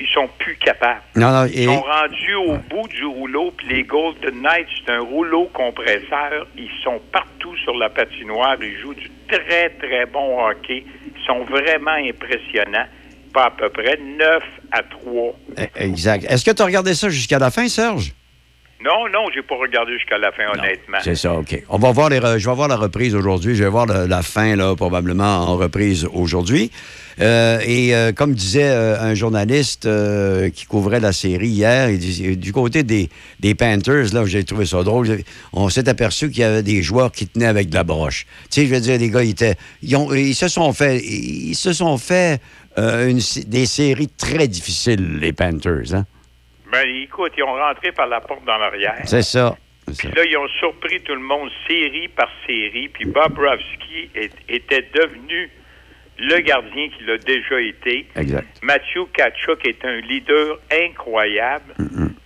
Ils, sont plus capables. Non, non, Ils sont rendus au bout du rouleau, puis les Golden Knights, c'est un rouleau compresseur. Ils sont partout sur la patinoire. Ils jouent du très, très bon hockey. Ils sont vraiment impressionnants. Pas à peu près 9 à 3. Eh, Exact. Est-ce que tu as regardé ça jusqu'à la fin, Serge? Non, non, j'ai pas regardé jusqu'à la fin, honnêtement. C'est ça, OK. On va voir les re- je vais voir la reprise aujourd'hui. Je vais voir le- la fin, là, probablement en reprise aujourd'hui. Euh, et euh, comme disait euh, un journaliste qui couvrait la série hier, il dit, du côté des, des Panthers, là, j'ai trouvé ça drôle. On s'est aperçu qu'il y avait des joueurs qui tenaient avec de la broche. Tu sais, je veux dire, les gars, ils, étaient, ils, ont- ils se sont fait, ils se sont fait une des séries très difficiles, les Panthers. Hein? Ben, écoute, ils ont rentré par la porte dans l'arrière. C'est ça. Puis là, ils ont surpris tout le monde série par série. Puis est- était devenu le gardien qu'il a déjà été. Exact. Matthew Kachuk est un leader incroyable.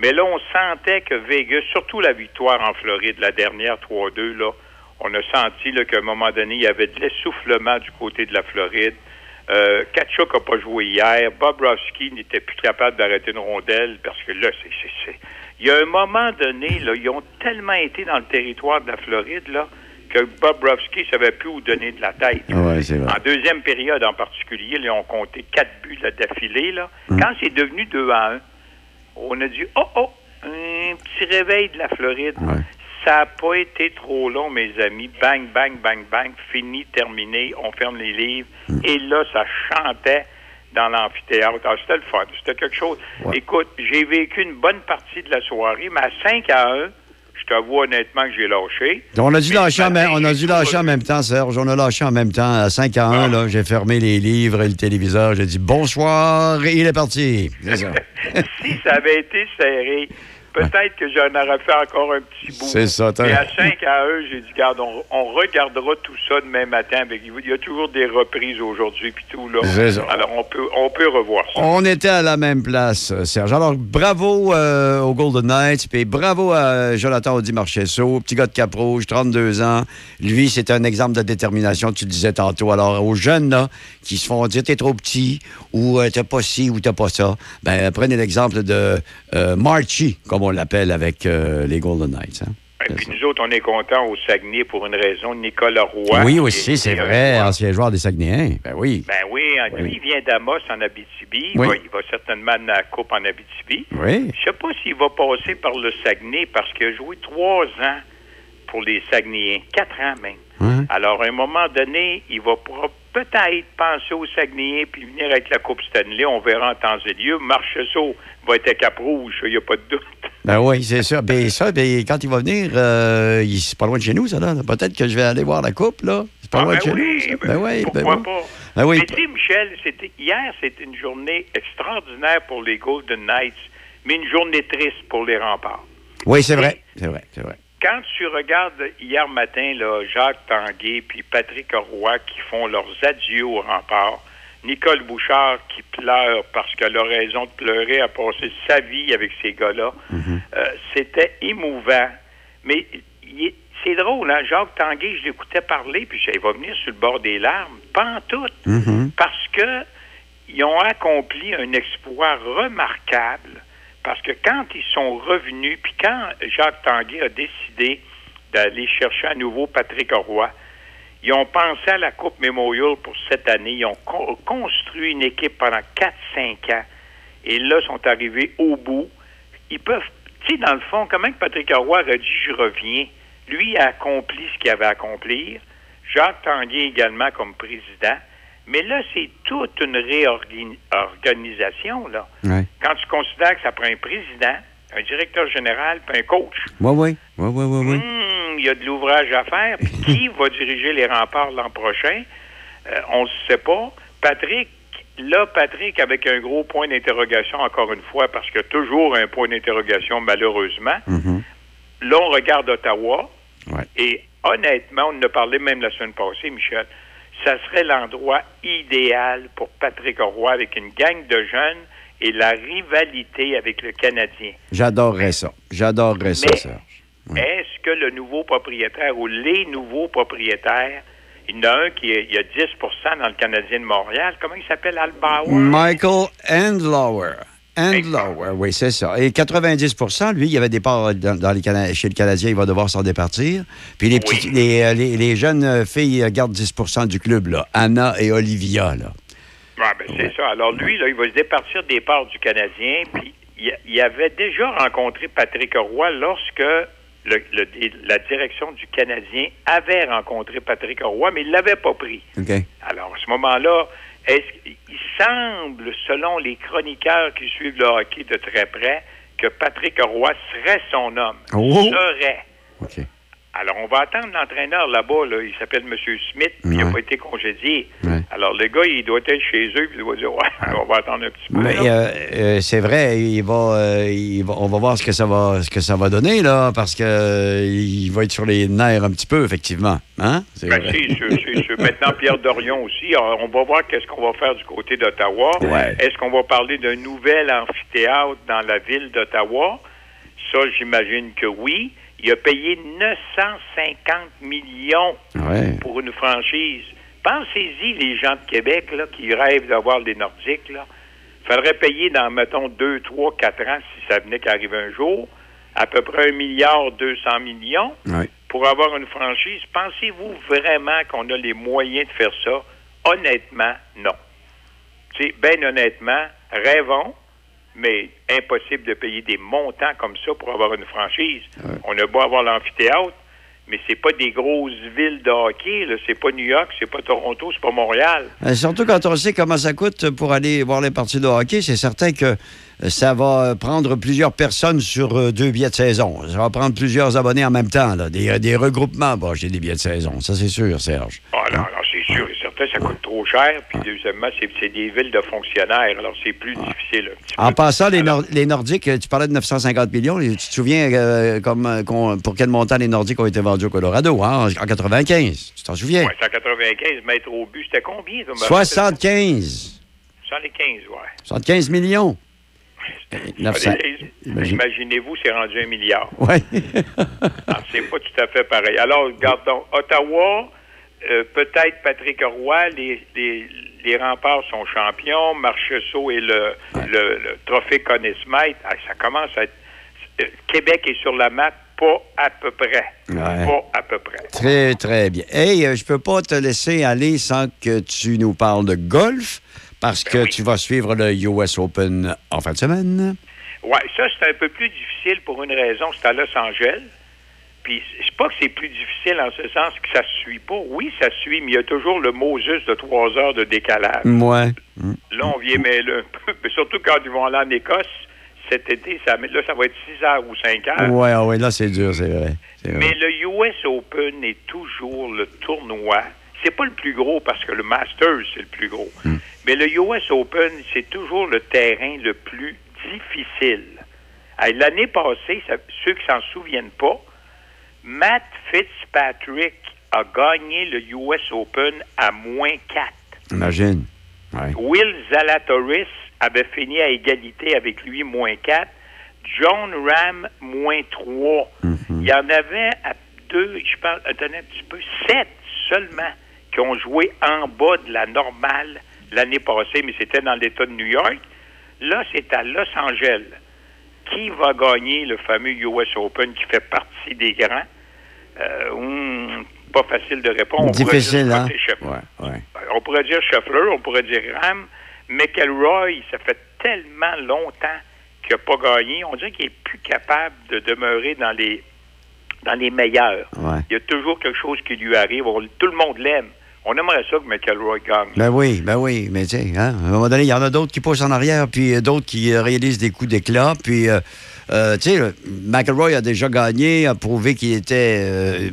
Mais là, on sentait que Vegas, surtout la victoire en Floride, la dernière 3-2, là, on a senti qu'à un moment donné, il y avait de l'essoufflement du côté de la Floride. Euh, Kachuk n'a pas joué hier. Bobrovski n'était plus capable d'arrêter une rondelle parce que là, c'est- Il y a un moment donné, là, ils ont tellement été dans le territoire de la Floride là, que Bobrovski ne savait plus où donner de la tête. Vrai. En deuxième période en particulier, ils ont compté quatre buts d'affilée. Là. Quand c'est devenu 2 à 1, on a dit Oh oh, un petit réveil de la Floride. Ça n'a pas été trop long, mes amis. Bang, bang, bang, bang. Fini, terminé. On ferme les livres. Et là, ça chantait dans l'amphithéâtre. Ah, c'était le fun. C'était quelque chose. Écoute, j'ai vécu une bonne partie de la soirée, mais à 5 à 1, je t'avoue honnêtement que j'ai lâché. On a dû lâcher, en même, on a dû lâcher en même temps, Serge. On a lâché en même temps. À 5 à 1, là, j'ai fermé les livres et le téléviseur. J'ai dit bonsoir et il est parti. Ça. [LAUGHS] si ça avait été serré, peut-être que j'en aurais fait encore un petit bout. C'est ça, Mais à 5 à 1, j'ai dit, garde, on, on regardera tout ça demain matin. Avec, il y a toujours des reprises aujourd'hui, puis tout, là. Alors, on peut, on peut revoir ça. On était à la même place, Serge. Alors, bravo euh, aux Golden Knights, puis bravo à Jonathan Audi Marchesso, petit gars de Cap-Rouge, 32 ans. Lui, c'est un exemple de détermination, tu le disais tantôt. Alors, aux jeunes, là, qui se font dire t'es trop petit, ou euh, t'as pas ci, ou t'as pas ça, ben, prenez l'exemple de euh, Marchie, comme on l'appelle avec euh, les Golden Knights. hein. Et puis nous autres, on est contents au Saguenay pour une raison. Nicolas Roy. oui, aussi, est- c'est vrai, ancien joueur des Saguenayens. Ben oui. Ben oui, hein, lui, il vient d'Amos en Abitibi. Il, Oui. va, il va certainement amener la coupe en Abitibi. Oui. Je sais pas s'il va passer par le Saguenay parce qu'il a joué trois ans pour les Saguenayens, quatre ans même. Alors, à un moment donné, il va pro- peut-être penser aux Saguenayens puis venir avec la Coupe Stanley. On verra en temps et lieu. Marcheseau va être à Cap-Rouge, il n'y a pas de doute. Ben oui, c'est ça. Ben ça, ben, quand il va venir, euh, il- c'est pas loin de chez nous, ça, là. Peut-être que je vais aller voir la coupe, là. C'est pas Ah, loin ben de chez oui, nous. ça. ben Ben oui, ben Pourquoi oui. pas? Ben oui. Mais tu sais, Michel, c'était, hier, c'était une journée extraordinaire pour les Golden Knights, mais une journée triste pour les remparts. Oui, c'est vrai. C'est vrai, c'est vrai. Quand tu regardes hier matin là, Jacques Tanguay puis Patrick Roy qui font leurs adieux aux remparts, Nicole Bouchard qui pleure parce qu'elle a raison de pleurer, a passé sa vie avec ces gars-là, euh, c'était émouvant. Mais c'est drôle, hein? Jacques Tanguay, je l'écoutais parler, puis il va venir sur le bord des larmes. Pas en tout. Parce que ils ont accompli un exploit remarquable. Parce que quand ils sont revenus, puis quand Jacques Tanguay a décidé d'aller chercher à nouveau Patrick Roy, ils ont pensé à la Coupe Memorial pour cette année. Ils ont co- construit une équipe pendant 4-5 ans. Et là, sont arrivés au bout. Ils peuvent, tu sais, dans le fond, comment que Patrick Roy a dit je reviens? Lui a accompli ce qu'il avait à accomplir. Jacques Tanguay également comme président. Mais là, c'est toute une réorganisation, là. Ouais. Quand tu considères que ça prend un président, un directeur général, puis un coach, Oui, oui. Oui, oui, oui, oui. Il y a de l'ouvrage à faire. Puis qui [LAUGHS] va diriger les remparts l'an prochain? Euh, on ne sait pas. Patrick, là, Patrick, avec un gros point d'interrogation, encore une fois, parce qu'il y a toujours un point d'interrogation, malheureusement. Là, on regarde Ottawa. Et honnêtement, on en a parlé même la semaine passée, Michel. Ça serait l'endroit idéal pour Patrick Roy avec une gang de jeunes et la rivalité avec le Canadien. J'adorerais ça. J'adorerais ça, Mais- Serge. Est-ce que le nouveau propriétaire ou les nouveaux propriétaires, il y en a un qui est, il y a 10% dans le Canadien de Montréal, comment il s'appelle, Albauer? Michael Andlauer. Andlauer, oui, c'est ça. Et 90% lui, il y avait des parts dans, dans les Cana- chez le Canadien, il va devoir s'en départir. Puis les, petits- les, euh, les- les jeunes euh, filles euh, gardent 10% du club, là. Anna et Olivia, là. Ah, ben, c'est ça. Alors lui, là, il va se départir des parts du Canadien, puis il, il avait déjà rencontré Patrick Roy lorsque le- le- la direction du Canadien avait rencontré Patrick Roy, mais il l'avait pas pris. OK. Alors, à ce moment-là, est-ce qu'il semble, selon les chroniqueurs qui suivent le hockey de très près, que Patrick Roy serait son homme. Oh! Serait. Alors, on va attendre l'entraîneur là-bas, là, il s'appelle M. Smith, puis il n'a pas été congédié. Ouais. Alors, le gars, il doit être chez eux, puis il doit dire, ouais, [LAUGHS] on va attendre un petit peu. Euh, euh, c'est vrai, il va, euh, il va- on va voir ce que ça va, ce que ça va donner là, parce que euh, il va être sur les nerfs un petit peu, effectivement. Hein? C'est Ben, sûr. [LAUGHS] Maintenant, Pierre Dorion aussi. Alors, on va voir qu'est-ce qu'on va faire du côté d'Ottawa. Ouais. Est-ce qu'on va parler d'un nouvel amphithéâtre dans la ville d'Ottawa? Ça, j'imagine que oui. Il a payé 950 millions Ouais. pour une franchise. Pensez-y, les gens de Québec là, qui rêvent d'avoir des Nordiques. Là. faudrait payer dans, mettons, 2, 3, 4 ans, si ça venait qu'arriver un jour, à peu près 1 milliard 200 millions Ouais. pour avoir une franchise. Pensez-vous vraiment qu'on a les moyens de faire ça? Honnêtement, non. Tu sais, ben honnêtement, rêvons, mais impossible de payer des montants comme ça pour avoir une franchise. On a beau avoir l'amphithéâtre, mais c'est pas des grosses villes de hockey, là. C'est pas New York, c'est pas Toronto, c'est pas Montréal. Euh, Surtout quand on sait comment ça coûte pour aller voir les parties de hockey, c'est certain que euh, ça va euh, prendre plusieurs personnes sur deux billets de saison. Ça va prendre plusieurs abonnés en même temps, là. Des, des regroupements pour acheter des billets de saison. Ça, c'est sûr, Serge. Ah non, non, c'est ça coûte trop cher. Puis deuxièmement, c'est des villes de fonctionnaires, alors c'est plus difficile En passant, les, Nor- les Nordiques, euh, tu parlais de 950 millions. Tu te souviens euh, comme, euh, pour quel montant les Nordiques ont été vendus au Colorado, hein, en, en 95? Tu t'en souviens? Ouais, 195 mètres au but, c'était combien? ça? Me 75. 75, ouais. 75 millions. 900. Allez, Imagine- Imaginez-vous, c'est rendu un milliard. Ouais. Ah, c'est pas tout à fait pareil. Alors, gardons. Ottawa, euh, peut-être Patrick Roy, les, les, les remparts sont champions, Marcheseau et le, le, le trophée Conn Smythe. Ah, ça commence à être. euh, Québec est sur la map, pas à peu près. Ouais. Pas à peu près. Très, très bien. Hey, euh, je peux pas te laisser aller sans que tu nous parles de golf, parce Ben que tu vas suivre le US Open en fin de semaine. Oui, ça, c'est un peu plus difficile pour une raison. C'est à Los Angeles. Puis, c'est pas que c'est plus difficile en ce sens que ça se suit pas. Oui, ça se suit, mais il y a toujours le Moses de trois heures de décalage. Ouais. Là, on vient mêler un peu. Mais surtout quand ils vont aller en Écosse, cet été, ça, là, ça va être 6 heures ou 5 heures. Ouais, ah ouais, là, c'est dur, c'est vrai. Mais le US Open est toujours le tournoi. C'est pas le plus gros parce que le Masters, c'est le plus gros. Hmm. Mais le US Open, c'est toujours le terrain le plus difficile. L'année passée, ça- ceux qui s'en souviennent pas, Matt Fitzpatrick a gagné le US Open à moins 4. Imagine. Ouais. Will Zalatoris avait fini à égalité avec lui, moins 4. John Ram, moins 3. Il y en avait à deux, je parle, attendez un petit peu, sept seulement qui ont joué en bas de la normale l'année passée, mais c'était dans l'État de New York. Là, c'est à Los Angeles. Qui va gagner le fameux US Open qui fait partie des grands? Euh, pas facile de répondre. On pourrait Difficile, dire hein? Ouais, ouais. On pourrait dire Scheffler, on pourrait dire Ram. McElroy, ça fait tellement longtemps qu'il n'a pas gagné. On dirait qu'il est plus capable de demeurer dans les dans les meilleurs. Ouais. Il y a toujours quelque chose qui lui arrive. On- tout le monde l'aime. On aimerait ça que McElroy gagne. Ben oui, ben oui, mais tu sais, hein, à un moment donné, il y en a d'autres qui poussent en arrière, puis d'autres qui réalisent des coups d'éclat, puis, euh, euh, tu sais, McElroy a déjà gagné, a prouvé qu'il était euh,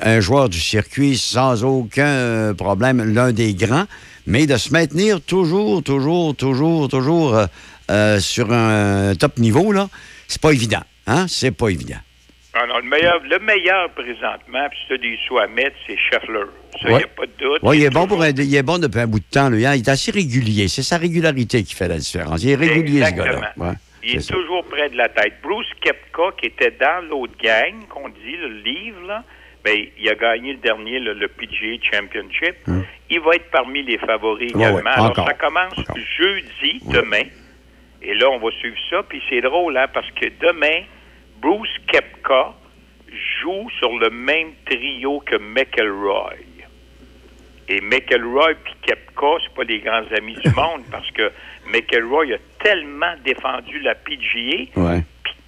un joueur du circuit sans aucun euh, problème, l'un des grands, mais de se maintenir toujours, toujours, toujours, toujours euh, sur un top niveau, là, c'est pas évident, hein, c'est pas évident. Ah non, le meilleur, le meilleur présentement, puis as des sous à mettre, c'est Scheffler. Ça, il n'y a pas de doute. Oui, il est bon pour un- il est bon depuis un bout de temps, hein, il est assez régulier, c'est sa régularité qui fait la différence. Il est régulier, ce gars-là. Ouais, Il est toujours près de la tête. Bruce Kepka, qui était dans l'autre gang, qu'on dit, le livre, là, ben, il a gagné le dernier, le, le PGA Championship. Il va être parmi les favoris. Ouais, également. ouais, Alors, ça commence jeudi, demain. Et là, on va suivre ça. Puis c'est drôle, hein, parce que demain, Bruce Kepka joue sur le même trio que McElroy. Et McElroy puis Kepka, c'est pas des grands amis du monde parce que McElroy a tellement défendu la PGA, Ouais.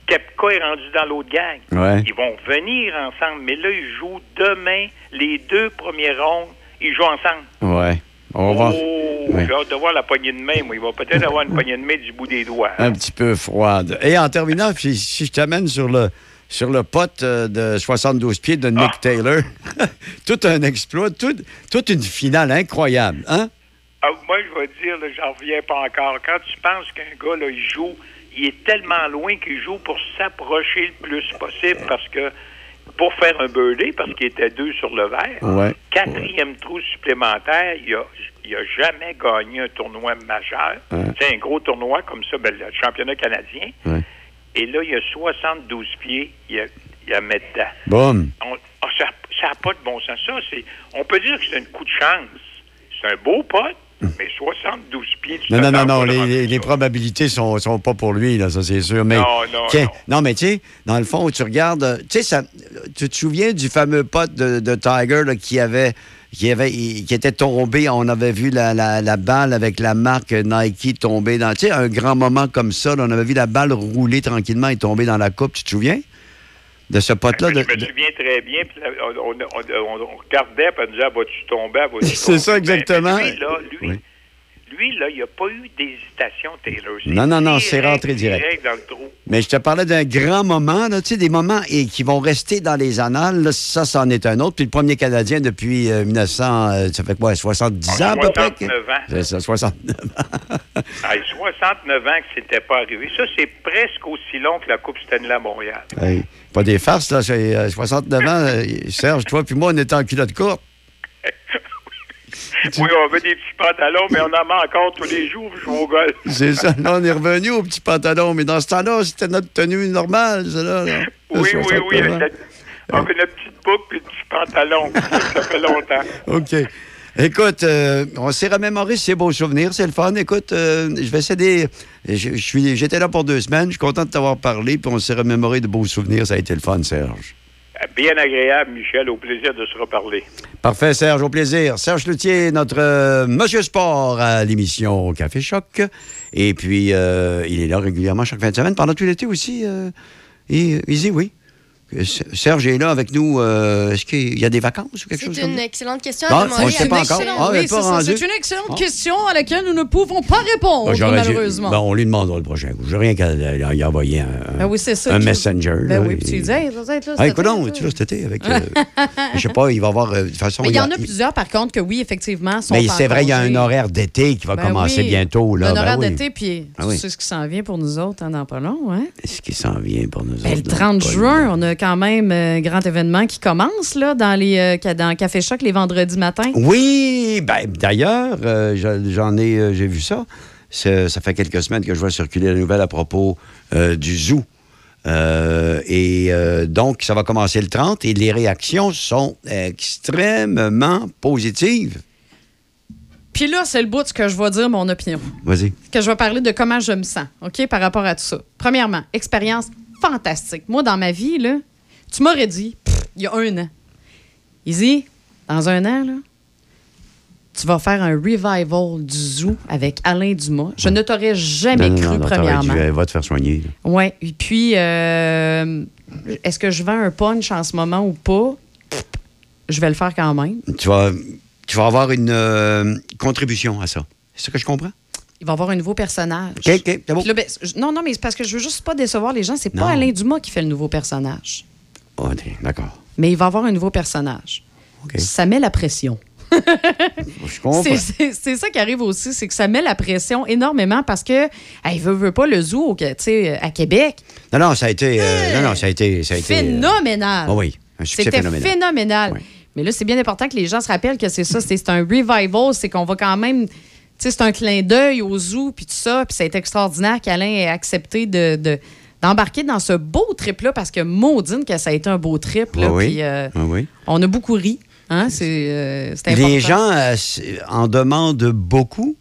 Kepka est rendu dans l'autre gang. Ouais. Ils vont venir ensemble, mais là, ils jouent demain, les deux premiers rondes, ils jouent ensemble. Ouais. On va Oh, Ouais. j'ai hâte de voir la poignée de main. Moi, il va peut-être avoir une poignée de main du bout des doigts. un petit peu froide. Et en terminant, si, si je t'amène sur le sur le pote euh, de 72 pieds de Nick Taylor, [LAUGHS] tout un exploit, tout- toute une finale incroyable, hein? Ah, moi, je vais te dire, là, j'en reviens pas encore. Quand tu penses qu'un gars, là, il joue, il est tellement loin qu'il joue pour s'approcher le plus possible parce que pour faire un birdie, parce qu'il était deux sur le verre, Ouais. quatrième trou supplémentaire, il a, il a jamais gagné un tournoi majeur. Ouais. C'est un gros tournoi comme ça, ben, le championnat canadien. Et là, il a 72 pieds, il a, il a mis dedans. Boum. On- ah, ça n'a pas de bon sens. Ça, c'est, on peut dire que c'est un coup de chance. C'est un beau pote, mais 72 pieds, tu Non, non, non, non, les, de les- les probabilités sont, sont pas pour lui, là, ça c'est sûr. Mais, Non, non, Tiens, non. mais tu sais, dans le fond, tu regardes, tu sais, ça- tu te souviens du fameux pote de, de Tiger là, qui avait, qui avait, qui était tombé, on avait vu la, la- la balle avec la marque Nike tomber dans, tu sais, un grand moment comme ça, là, on avait vu la balle rouler tranquillement et tomber dans la coupe, tu te souviens? De ce pote-là? de- Je me de- souviens très bien. Puis là, on, on- on- on regardait, puis on disait, ah, vas-tu [LAUGHS] tomber, vas-tu C'est ça, tomber? exactement. Mais Lui, là, lui, Oui. Lui, là, il n'y a pas eu d'hésitation, Taylor. Non, non, non, c'est rentré direct. dans le trou. Mais je te parlais d'un grand moment, là, tu sais, des moments et, qui vont rester dans les annales. là, ça, c'en est un autre. Puis le premier Canadien depuis euh, 1900, euh, ça fait quoi, 70 ans à peu près? 69 ans. C'est ça, 69 Ah, 69 ans que c'était pas arrivé. Ça, c'est presque aussi long que la Coupe Stanley à Montréal. Hey, pas des farces, là. C'est euh, 69 ans. euh, Serge, toi, puis moi, on était en culotte courte. [LAUGHS] Oui, on veut des petits pantalons, mais on en met encore tous les jours, je golf. [LAUGHS] C'est ça. Là, on est revenu au petit pantalon. Mais dans ce temps-là, c'était notre tenue normale, ça, là. là. Oui, oui, 69 oui. la- On fait la petite boucle et le petit pantalon. [LAUGHS] Ça fait longtemps. OK. Écoute, euh, on s'est remémoré ces beaux souvenirs, c'est le fun. Écoute, euh, je vais céder. J'étais là pour deux semaines, je suis content de t'avoir parlé, puis on s'est remémoré de beaux souvenirs. Ça a été le fun, Serge. Bien agréable, Michel. Au plaisir de se reparler. Parfait, Serge, au plaisir. Serge Loutier, notre euh, Monsieur Sport à l'émission Café Choc. Et puis, euh, il est là régulièrement chaque fin de semaine, pendant tout l'été aussi. Euh, et, Easy, oui. Serge est là avec nous. euh, Est-ce qu'il y a des vacances ou quelque chose C'est une excellente question Ah, à demander. on le sait à pas Michel. encore. Ah, elle est oui, pas c'est ça. rendue. C'est une excellente question à laquelle nous ne pouvons pas répondre, Ah, j'aurais dû- malheureusement. Bon, on lui demandera le prochain coup. J'ai rien qu'à euh, y envoyer un, Ben oui, c'est ça. un messenger. Ben oui, puis tu dis, hey, ça. Ah, écoute ça. tu vois, cet été, avec. [LAUGHS] euh, je sais pas, il va y avoir. euh, De toute façon, Mais il y en a- plusieurs, par contre, que oui, effectivement, sont Mais en c'est vrai, il y a un congé. horaire d'été qui va Ben commencer oui. bientôt. Là. Un Ben horaire oui. d'été, puis Ah tu oui. sais ce qui s'en vient pour nous autres hein, dans pas long, hein? Ce qui s'en vient pour nous Ben, autres. le là, 30 pas juin, on a quand même un grand événement qui commence là, dans, les, euh, dans Café Choc les vendredis matins. Oui, ben, d'ailleurs, euh, je- j'en ai, euh, j'ai vu ça. Ça fait quelques semaines que je vois circuler la nouvelle à propos euh, du zoo. Euh, et euh, donc, ça va commencer le 30 et les réactions sont extrêmement positives. Puis là, c'est le bout de ce que je vais dire mon opinion. Vas-y. que je vais parler de comment je me sens, OK, par rapport à tout ça. Premièrement, expérience fantastique. Moi, dans ma vie, là, tu m'aurais dit, pff, il y a un an, Izzy, dans un an, là, tu vas faire un revival du zoo avec Alain Dumas. Je ne t'aurais jamais Non, cru, non, premièrement. dit, elle va te faire soigner. Oui. Et puis, euh, est-ce que je vends un punch en ce moment ou pas? Je vais le faire quand même. Tu vas, tu vas avoir une euh, contribution à ça. C'est ça que je comprends? Il va y avoir un nouveau personnage. OK, OK, c'est bon. Là, ben, je- non, non, mais c'est parce que je veux juste pas décevoir les gens. C'est pas Alain Dumas qui fait le nouveau personnage. Oh, D'accord. Mais il va avoir un nouveau personnage. Ça met la pression. [LAUGHS] Je comprends. C'est- ça qui arrive aussi, c'est que ça met la pression énormément parce que, hey, veut, veut pas le zoo à Québec. Non, non, ça a été. euh, non, non, ça a été. Ça a été euh, Phénoménal. ah oui, un succès C'était phénoménal. phénoménal. Mais là, c'est bien important que les gens se rappellent que c'est ça, c'est un revival, c'est qu'on va quand même. C'est un clin d'œil au zoo, puis tout ça, puis c'est extraordinaire qu'Alain ait accepté de. de- d'embarquer dans ce beau trip-là parce que maudine que ça a été un beau trip. Là, Ah oui, puis, euh, ah oui? On a beaucoup ri. Hein? C'est euh, important. Les gens euh, en demandent beaucoup.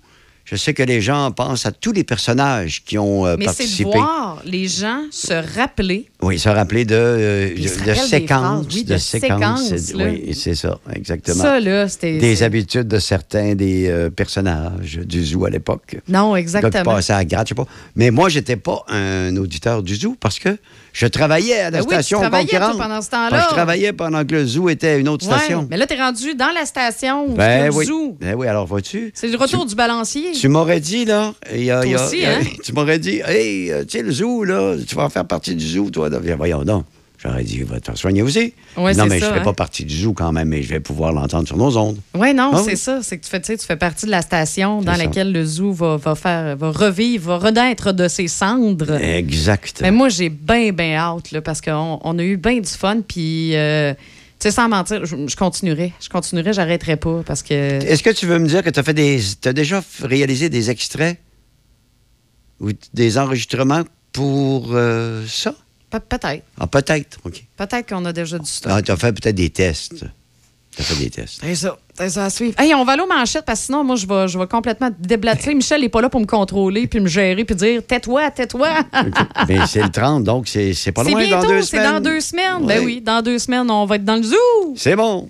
Je sais que les gens pensent à tous les personnages qui ont euh, Mais c'est de participé. voir les gens se rappeler Oui, se rappeler de, euh, se de séquences. oui, de séquences, c'est- là. Oui, c'est ça, exactement. Ça, là, c'était- Des habitudes de certains des euh, personnages du zoo à l'époque. Non, exactement. qui passaient à la gratte, je sais pas. Mais moi, j'étais pas un auditeur du zoo parce que je travaillais à la Ben oui, tu station toi, concurrente. pendant ce temps-là. Je travaillais pendant que le zoo était une autre Ouais, station. Mais là, t'es rendu dans la station où Ben c'est oui. le zoo. Ben oui, alors vois-tu? C'est le retour du balancier. Tu m'aurais dit, là, y a- il y a- Toi aussi, il y a- hein? tu m'aurais dit, hey, euh, tu sais, le zoo, là, tu vas en faire partie du zoo, toi. Voyons donc. J'aurais dit, va te faire soigner aussi. Ouais, non, c'est mais je ne fais hein. pas partie du zoo quand même, mais je vais pouvoir l'entendre sur nos ondes. Oui, non, Ah c'est oui. ça. C'est que tu fais, tu fais partie de la station dans C'est ça. laquelle le zoo va, va faire, va revivre, va renaître de ses cendres. Exact. Mais moi, j'ai bien, bien hâte, là, parce qu'on on a eu bien du fun, puis, euh, tu sais, sans mentir, je, je continuerai. Je continuerai, j'arrêterai pas, parce que... Est-ce que tu veux me dire que tu as fait des. As déjà réalisé des extraits ou des enregistrements pour euh, ça? Pe- Peut-être. Ah, peut-être, OK. Peut-être qu'on a déjà du stock. Ah, tu as fait peut-être des tests. Tu as fait des tests. C'est ça. C'est ça à suivre. Hey, on va aller aux manchettes parce que sinon, moi, je vais, je vais complètement déblater. [LAUGHS] Michel n'est pas là pour me contrôler puis me gérer puis dire tais-toi, tais-toi. Mais c'est le 30, donc c'est c'est pas C'est loin dans bientôt, deux c'est semaines. dans deux semaines. Ben oui, dans deux semaines, on va être dans le zoo. C'est bon.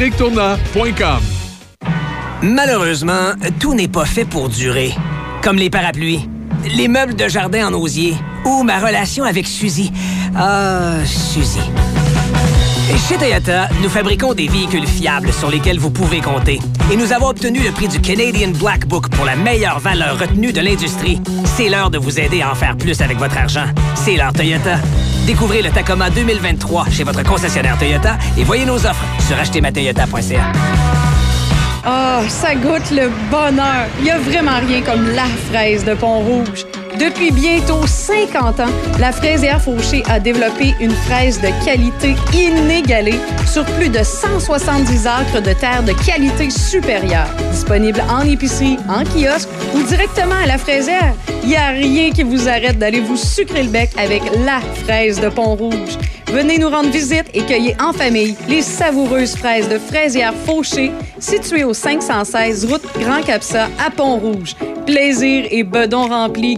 Malheureusement, tout n'est pas fait pour durer. Comme les parapluies, les meubles de jardin en osier ou ma relation avec Suzy. Ah, Suzy. Chez Toyota, nous fabriquons des véhicules fiables sur lesquels vous pouvez compter. Et nous avons obtenu le prix du Canadian Black Book pour la meilleure valeur retenue de l'industrie. C'est l'heure de vous aider à en faire plus avec votre argent. C'est l'heure Toyota. Découvrez le Tacoma 2023 chez votre concessionnaire Toyota et voyez nos offres sur achetermatoyota.ca. Ah, ça goûte le bonheur. Il n'y a vraiment rien comme la fraise de Pont-Rouge. Depuis bientôt 50 ans, la fraisière Fauché a développé une fraise de qualité inégalée sur plus de 170 acres de terre de qualité supérieure. Disponible en épicerie, en kiosque ou directement à la fraisière. Il n'y a rien qui vous arrête d'aller vous sucrer le bec avec la fraise de Pont-Rouge. Venez nous rendre visite et cueillez en famille les savoureuses fraises de Fraisière Fauché, situées au 516 route Grand Capsa à Pont-Rouge. Plaisir et bedon rempli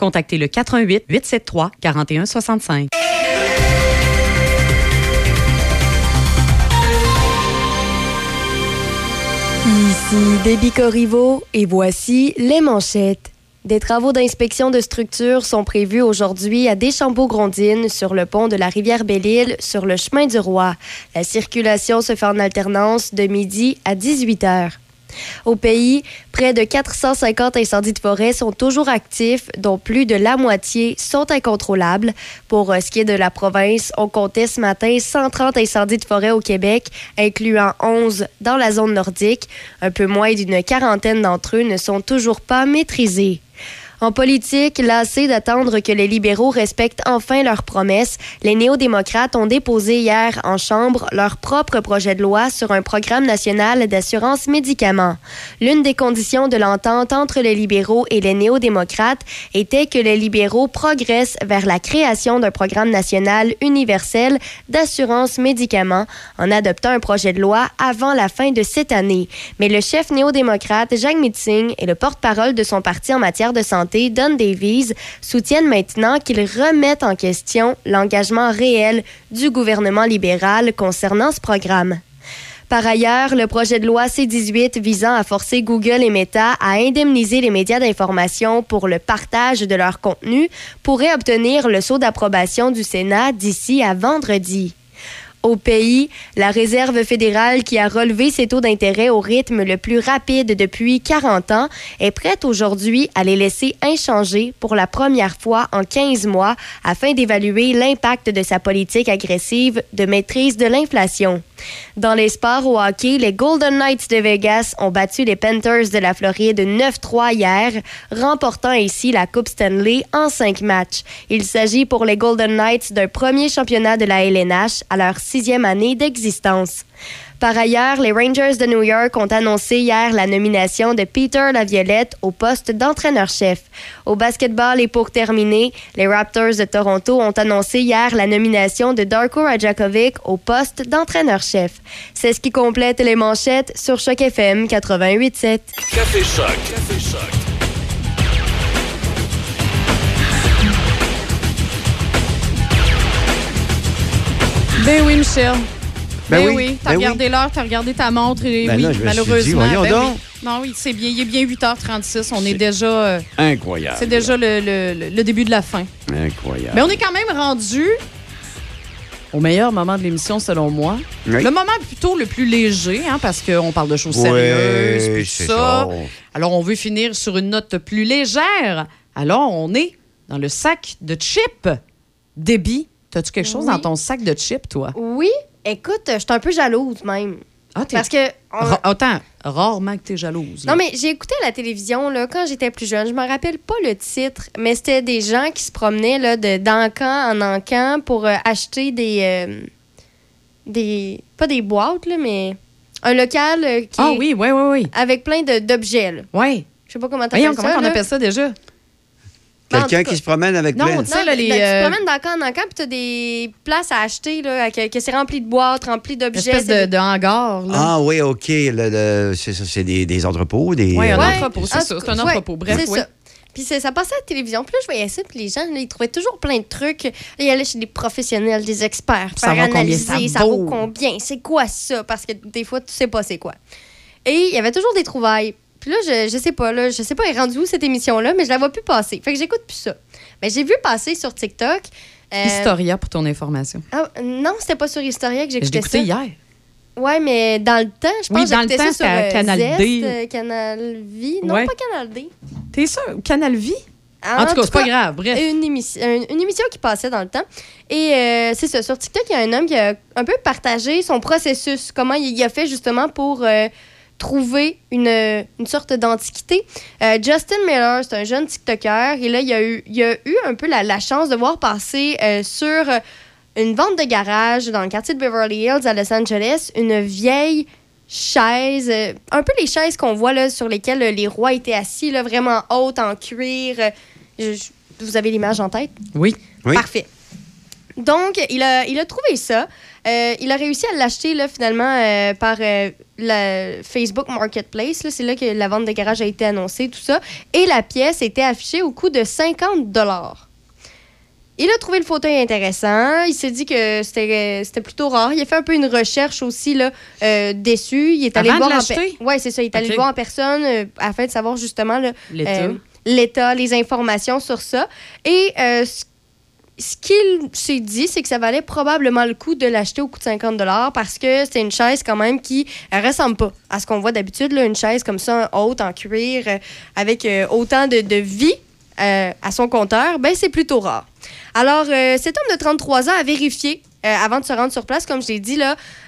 contactez le 88 873 4165. Ici Déby Corriveau et voici les manchettes. Des travaux d'inspection de structure sont prévus aujourd'hui à Deschambault-Grondines sur le pont de la rivière Belle-Île sur le chemin du Roi. La circulation se fait en alternance de midi à 18 heures. Au pays, près de 450 incendies de forêt sont toujours actifs, dont plus de la moitié sont incontrôlables. Pour euh, ce qui est de la province, on comptait ce matin 130 incendies de forêt au Québec, incluant 11 dans la zone nordique. Un peu moins d'une quarantaine d'entre eux ne sont toujours pas maîtrisés. En politique, lassés d'attendre que les libéraux respectent enfin leurs promesses, les néo-démocrates ont déposé hier en Chambre leur propre projet de loi sur un programme national d'assurance médicaments. L'une des conditions de l'entente entre les libéraux et les néo-démocrates était que les libéraux progressent vers la création d'un programme national universel d'assurance médicaments en adoptant un projet de loi avant la fin de cette année. Mais le chef néo-démocrate Jacques Singh et le porte-parole de son parti en matière de santé, Don Davies, soutiennent maintenant qu'ils remettent en question l'engagement réel du gouvernement libéral concernant ce programme. Par ailleurs, le projet de loi C-18 visant à forcer Google et Meta à indemniser les médias d'information pour le partage de leur contenu pourrait obtenir le saut d'approbation du Sénat d'ici à vendredi. Au pays, la Réserve fédérale, qui a relevé ses taux d'intérêt au rythme le plus rapide depuis 40 ans, est prête aujourd'hui à les laisser inchangés pour la première fois en 15 mois afin d'évaluer l'impact de sa politique agressive de maîtrise de l'inflation. Dans les sports au hockey, les Golden Knights de Vegas ont battu les Panthers de la Floride 9-3 hier, remportant ainsi la Coupe Stanley en cinq matchs. Il s'agit pour les Golden Knights d'un premier championnat de la LNH à leur sixième année d'existence. Par ailleurs, les Rangers de New York ont annoncé hier la nomination de Peter Laviolette au poste d'entraîneur-chef. Au basketball et pour terminer, les Raptors de Toronto ont annoncé hier la nomination de Darko Rajakovic au poste d'entraîneur-chef. C'est ce qui complète les manchettes sur Choc FM 88.7. Café Choc. Café Choc. Ben oui, Michel. Ben Ben, oui, oui. T'as ben regardé l'heure, t'as regardé ta montre et Ben oui, malheureusement. dit, ben oui. Non, oui, c'est bien. Il est bien 8h36. On est, déjà. euh, Incroyable. c'est déjà le, le- le début de la fin. Incroyable. Mais on est quand même rendu au meilleur moment de l'émission, selon moi. Oui. Le moment plutôt le plus léger, hein, parce qu'on parle de choses sérieuses, puis tout ça. ça. Alors, on veut finir sur une note plus légère. Alors, on est dans le sac de chips. Déby, as-tu quelque chose Oui. dans ton sac de chips, toi? Oui, écoute, je suis un peu jalouse même. Ah, t'es- Parce que. on- Attends, rarement que t'es jalouse. là. Non, mais j'ai écouté à la télévision là, quand j'étais plus jeune. Je me rappelle pas le titre, mais c'était des gens qui se promenaient là, de, d'encan en encan pour euh, acheter des, euh, des. Pas des boîtes, là, mais un local euh, qui. Ah oui, oui, oui, oui. Avec plein de, d'objets. Oui. Je sais pas comment t'appelles Voyons, ça. comment on appelle ça déjà? Quelqu'un qui se promène avec Non, plein tu sais, là, les, Ben, Tu euh, te promènes d'encan en encan, puis tu as des places à acheter, là, que, que c'est rempli de boîtes, rempli d'objets. Espèce de, de hangar. Là. Ah oui, OK. le- le- c'est ça, c'est des, des entrepôts, des... Oui, un euh, entrepôt, c'est ça. C'est un entrepôt. ouais, Bref, c'est oui. ça. Puis ça passait à la télévision. Puis là, je voyais ça, puis les gens, là, ils trouvaient toujours plein de trucs. Là, ils allaient chez des professionnels, des experts, Pour analyser, ça vaut combien, c'est quoi ça? Parce que des fois, tu sais pas c'est quoi. Et il y avait toujours des trouvailles. Puis là, je, je sais pas, là, je sais pas, elle est rendue où cette émission-là, mais je la vois plus passer. Fait que j'écoute plus ça. Mais j'ai vu passer sur TikTok. euh, Historia pour ton information. ah, non, c'était pas sur Historia que j'écoutais ça. hier. Ouais, mais dans le temps, je pense Oui, que dans le temps, ça sur euh, Canal Zest, D. euh, Canal Vie. Non, Ouais. pas Canal D. T'es sûr? Canal Vie? En tout cas, c'est pas grave, bref. Une, émission- une- une émission qui passait dans le temps. Et euh, c'est ça, sur TikTok, il y a un homme qui a un peu partagé son processus, comment il, il a fait justement pour euh, trouver une, une sorte d'antiquité. Euh, Justin Miller, c'est un jeune TikToker, et là, il a eu, il a eu un peu la, la chance de voir passer euh, sur une vente de garage dans le quartier de Beverly Hills à Los Angeles une vieille chaise, euh, un peu les chaises qu'on voit là, sur lesquelles euh, les rois étaient assis, là, vraiment hautes en cuir. euh, je- je- vous avez l'image en tête? Oui. Parfait. Donc, il a, il a trouvé ça. Euh, il a réussi à l'acheter là, finalement euh, par euh, la Facebook Marketplace. C'est là que la vente de garage a été annoncée, tout ça. Et la pièce était affichée au coût de 50 il a trouvé le fauteuil intéressant. Il s'est dit que c'était c'était plutôt rare. Il a fait un peu une recherche aussi là, euh, déçu. Il est allé Avant le de voir en pe- Ouais, c'est ça. Il est allé voir en personne euh, afin de savoir justement L'état. euh, l'état, les informations sur ça. Et ce ce qu'il s'est dit, c'est que ça valait probablement le coup de l'acheter au coût de 50 parce que c'est une chaise quand même qui ressemble pas à ce qu'on voit d'habitude, une chaise comme ça, haute, en cuir, euh, avec euh, autant de, vie euh, à son compteur, ben c'est plutôt rare. Alors, cet homme de 33 ans a vérifié, avant de se rendre sur place, comme je l'ai dit,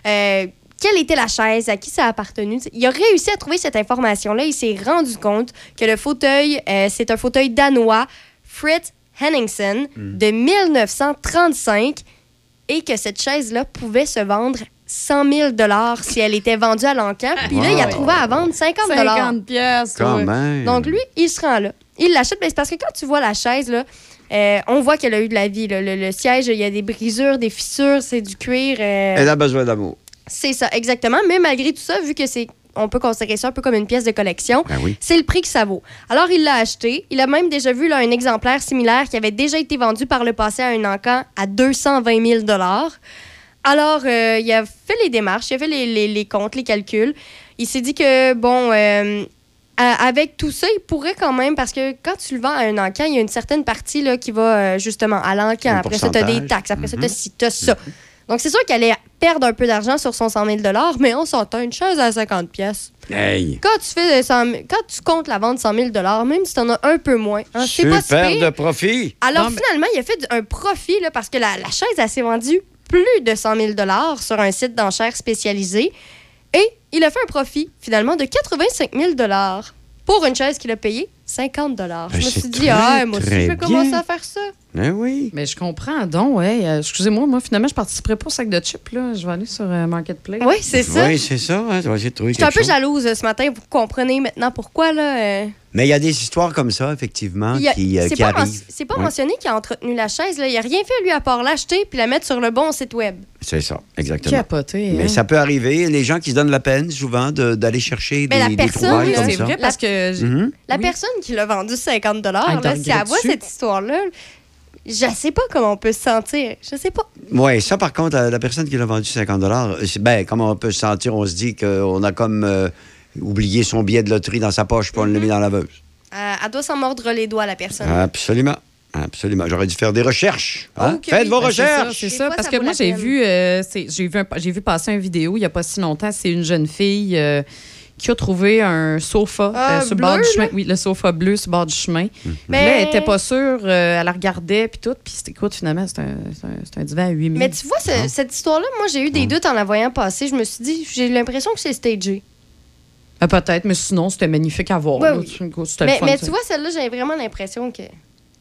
quelle était la chaise, à qui ça a appartenu. Il a réussi à trouver cette information-là. Il s'est rendu compte que le fauteuil, c'est un fauteuil danois, Fritz Henningsen, de 1935, et que cette chaise-là pouvait se vendre 100 000 si elle était vendue à l'encan. Puis là, il a trouvé à vendre 50 50 pièces. Quand même. Donc lui, il se rend là. Il l'achète, mais c'est parce que quand tu vois la chaise, là, euh, on voit qu'elle a eu de la vie. là. Le, le siège, il y a des brisures, des fissures, c'est du cuir. euh, Elle a besoin d'amour. c'est ça, exactement. Mais malgré tout ça, vu que c'est, on peut considérer ça un peu comme une pièce de collection, Ben oui. c'est le prix que ça vaut. Alors, il l'a acheté. Il a même déjà vu là, un exemplaire similaire qui avait déjà été vendu par le passé à un encan à 220 000 Alors, euh, il a fait les démarches, il a fait les, les- les comptes, les calculs. Il s'est dit que, bon, euh, avec tout ça, il pourrait quand même, parce que quand tu le vends à un encan, il y a une certaine partie là, qui va euh, justement à l'encan. Après ça, tu as des taxes. Après ça, tu as t'as ça. Donc, c'est sûr qu'elle allait perdre un peu d'argent sur son 100 000 mais on s'entend une chaise à 50 pièces. Hey. Quand tu fais 100 000 quand tu comptes la vente 100 000 même si tu en as un peu moins, hein, c'est pas si de profit. Alors Non, mais- finalement, il a fait un profit là, parce que la, la chaise, elle s'est vendue plus de 100 000 sur un site d'enchères spécialisé. Et il a fait un profit finalement de 85 000 pour une chaise qu'il a payée 50 Je me Ben, suis dit, très, ah, moi aussi, je vais commencer à faire ça. Ben oui. Mais je comprends donc, ouais. Euh, Excusez-moi, moi, finalement, je participerai pas au sac de chips, là. Je vais aller sur euh, Marketplace. Oui, c'est ça. Oui, c'est ça. hein, tu vas essayer de trouver Je suis un quelque peu chose. jalouse euh, ce matin. Vous comprenez maintenant pourquoi, là. euh, Mais il y a des histoires comme ça, effectivement, il y a- qui, euh, c'est qui pas, men- arrivent. c'est pas Ouais, mentionné qu'il a entretenu la chaise. Là. Il a rien fait, lui, à part l'acheter puis la mettre sur le bon site web. C'est ça, exactement. Capoté. Mais hein. ça peut arriver. Les gens qui se donnent la peine, souvent, de- d'aller chercher Mais la des, des personne, trouvailles là, comme C'est ça. vrai parce que. j'ai- Mhm. La Oui. personne qui l'a vendu 50 Elle là, te si elle voit cette histoire-là, je sais pas comment on peut se sentir. Je sais pas. Oui, ça, par contre, la, la personne qui l'a vendu 50 c'est- ben, comment on peut se sentir? On se dit qu'on a comme euh, oublié son billet de loterie dans sa poche, puis on l'a mis dans la laveuse. Euh, elle doit s'en mordre les doigts, la personne. Absolument. Absolument. J'aurais dû faire des recherches. hein? Faites vos Ben, recherches. C'est ça, parce ça que moi, la j'ai vu, euh, j'ai vu, vu passer une vidéo il n'y a pas si longtemps. C'est une jeune fille euh, qui a trouvé un sofa Ah, euh, sur le bleu, bord du là? chemin. Oui, le sofa bleu sur le bord du chemin. Mais- Là, elle était pas sûre, euh, elle la regardait, puis tout. Puis c'était- écoute, finalement, c'est un, c'est un, un divan à 8000. Mais tu vois, ce- cette histoire-là, moi, j'ai eu des doutes en la voyant passer. Je me suis dit, j'ai l'impression que c'est stagé. Ben, Peut-être, mais sinon, c'était magnifique à voir. Ouais, là. oui. Mais, fun, mais tu vois, celle-là, j'avais vraiment l'impression que.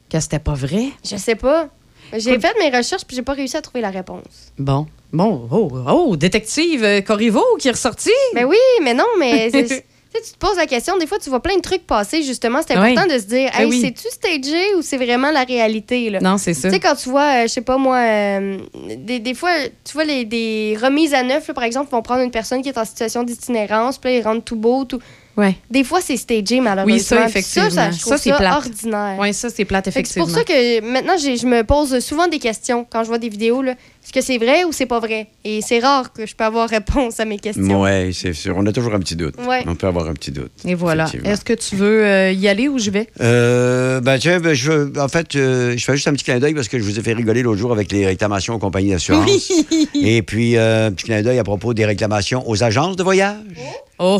Que c'était pas vrai? Je sais pas. J'ai fait mes recherches puis j'ai pas réussi à trouver la réponse. Bon. Bon, oh, oh, détective euh, Corriveau qui est ressorti. Mais oui, mais non, mais [LAUGHS] c'est- tu sais, tu te poses la question, des fois, tu vois plein de trucs passer, justement. C'est Oui. important de se dire, Ben hey, oui. c'est-tu stagé ou c'est vraiment la réalité? Là? Non, c'est ça. Tu sais, quand tu vois, euh, je sais pas moi, euh, des, des fois, tu vois les, des remises à neuf, là, par exemple, ils vont prendre une personne qui est en situation d'itinérance, puis là, ils rendent tout beau, tout. Ouais. Des fois, c'est stagé, malheureusement. Oui, ça, Puis effectivement. Ça, ça, je trouve Ça, c'est ça plate. ordinaire. Oui, ça, c'est plate, que C'est effectivement. pour ça que maintenant, je me pose souvent des questions quand je vois des vidéos. là. Est-ce que c'est vrai ou c'est pas vrai? Et c'est rare que je peux avoir réponse à mes questions. Oui, c'est sûr. On a toujours un petit doute. Ouais. On peut avoir un petit doute. Et voilà. Effectivement. Est-ce que tu veux euh, y aller ou je vais? Euh, ben, tiens, ben, je veux- en fait, euh, je fais juste un petit clin d'œil parce que je vous ai fait rigoler l'autre jour avec les réclamations aux compagnies d'assurance. Et puis, euh, un petit clin d'œil à propos des réclamations aux agences de voyage. Oh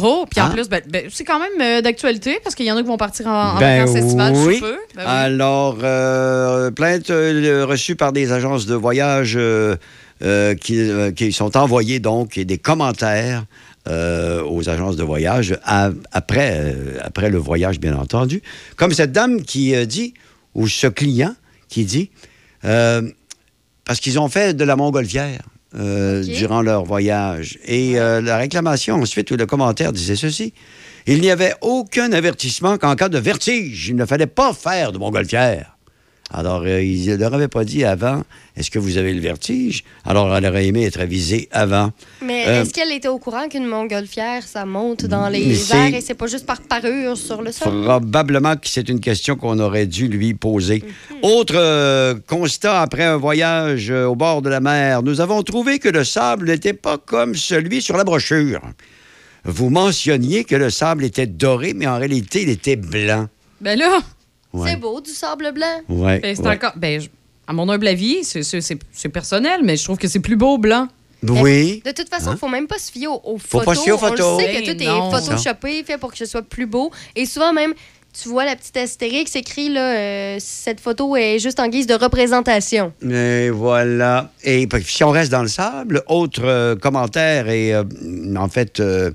oh! Puis en Hein? plus, ben, ben, c'est quand même euh, d'actualité parce qu'il y en a qui vont partir en, en Ben vacances estivales oui. sous peu. Ben oui. Alors, euh, plainte euh, reçue par des agences de voyage qui, qui sont envoyées donc et des commentaires aux agences de voyage à- après, après le voyage, bien entendu. Comme cette dame qui dit, ou ce client qui dit, parce qu'ils ont fait de la montgolfière. Euh, durant leur voyage. Et euh, la réclamation ensuite, ou le commentaire disait ceci. Il n'y avait aucun avertissement qu'en cas de vertige, il ne fallait pas faire de montgolfière. Alors, euh, il ne leur avait pas dit avant, est-ce que vous avez le vertige? Alors, elle aurait aimé être avisée avant. Mais Euh, est-ce qu'elle était au courant qu'une montgolfière, ça monte dans les airs et c'est pas juste par parure sur le sol? Probablement que c'est une question qu'on aurait dû lui poser. Autre euh, constat après un voyage au bord de la mer, nous avons trouvé que le sable n'était pas comme celui sur la brochure. Vous mentionniez que le sable était doré, mais en réalité, il était blanc. Ben là, Ouais. C'est beau, du sable blanc. Ouais, ben, c'est ouais. encore. Ben, je- à mon humble avis, c'est- c'est c'est- c'est personnel, mais je trouve que c'est plus beau blanc. Oui. De toute façon, Hein? faut même pas se fier aux, aux Faut photos. pas se fier aux photos. On le sait que Ben tout non. est photoshopé, fait pour que ce soit plus beau. Et souvent même, tu vois la petite astérix écrit là, euh, cette photo est juste en guise de représentation. Et voilà. Et puis, si on reste dans le sable, autre euh, commentaire et euh, en fait, euh,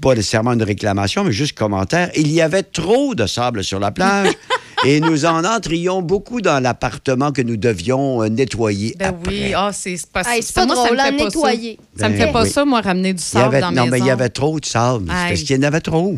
pas nécessairement une réclamation, mais juste commentaire. Il y avait trop de sable sur la plage [LAUGHS] et nous en entrions beaucoup dans l'appartement que nous devions euh, nettoyer. Ben oui, ah, c'est c'est pas Hey, pas moi, ça me fait pas ça. nettoyer. Ça me Ben fait pas oui. ça, moi, ramener du sable avait, dans non, la mais il maison. y avait trop de sable. Parce qu'il y en avait trop.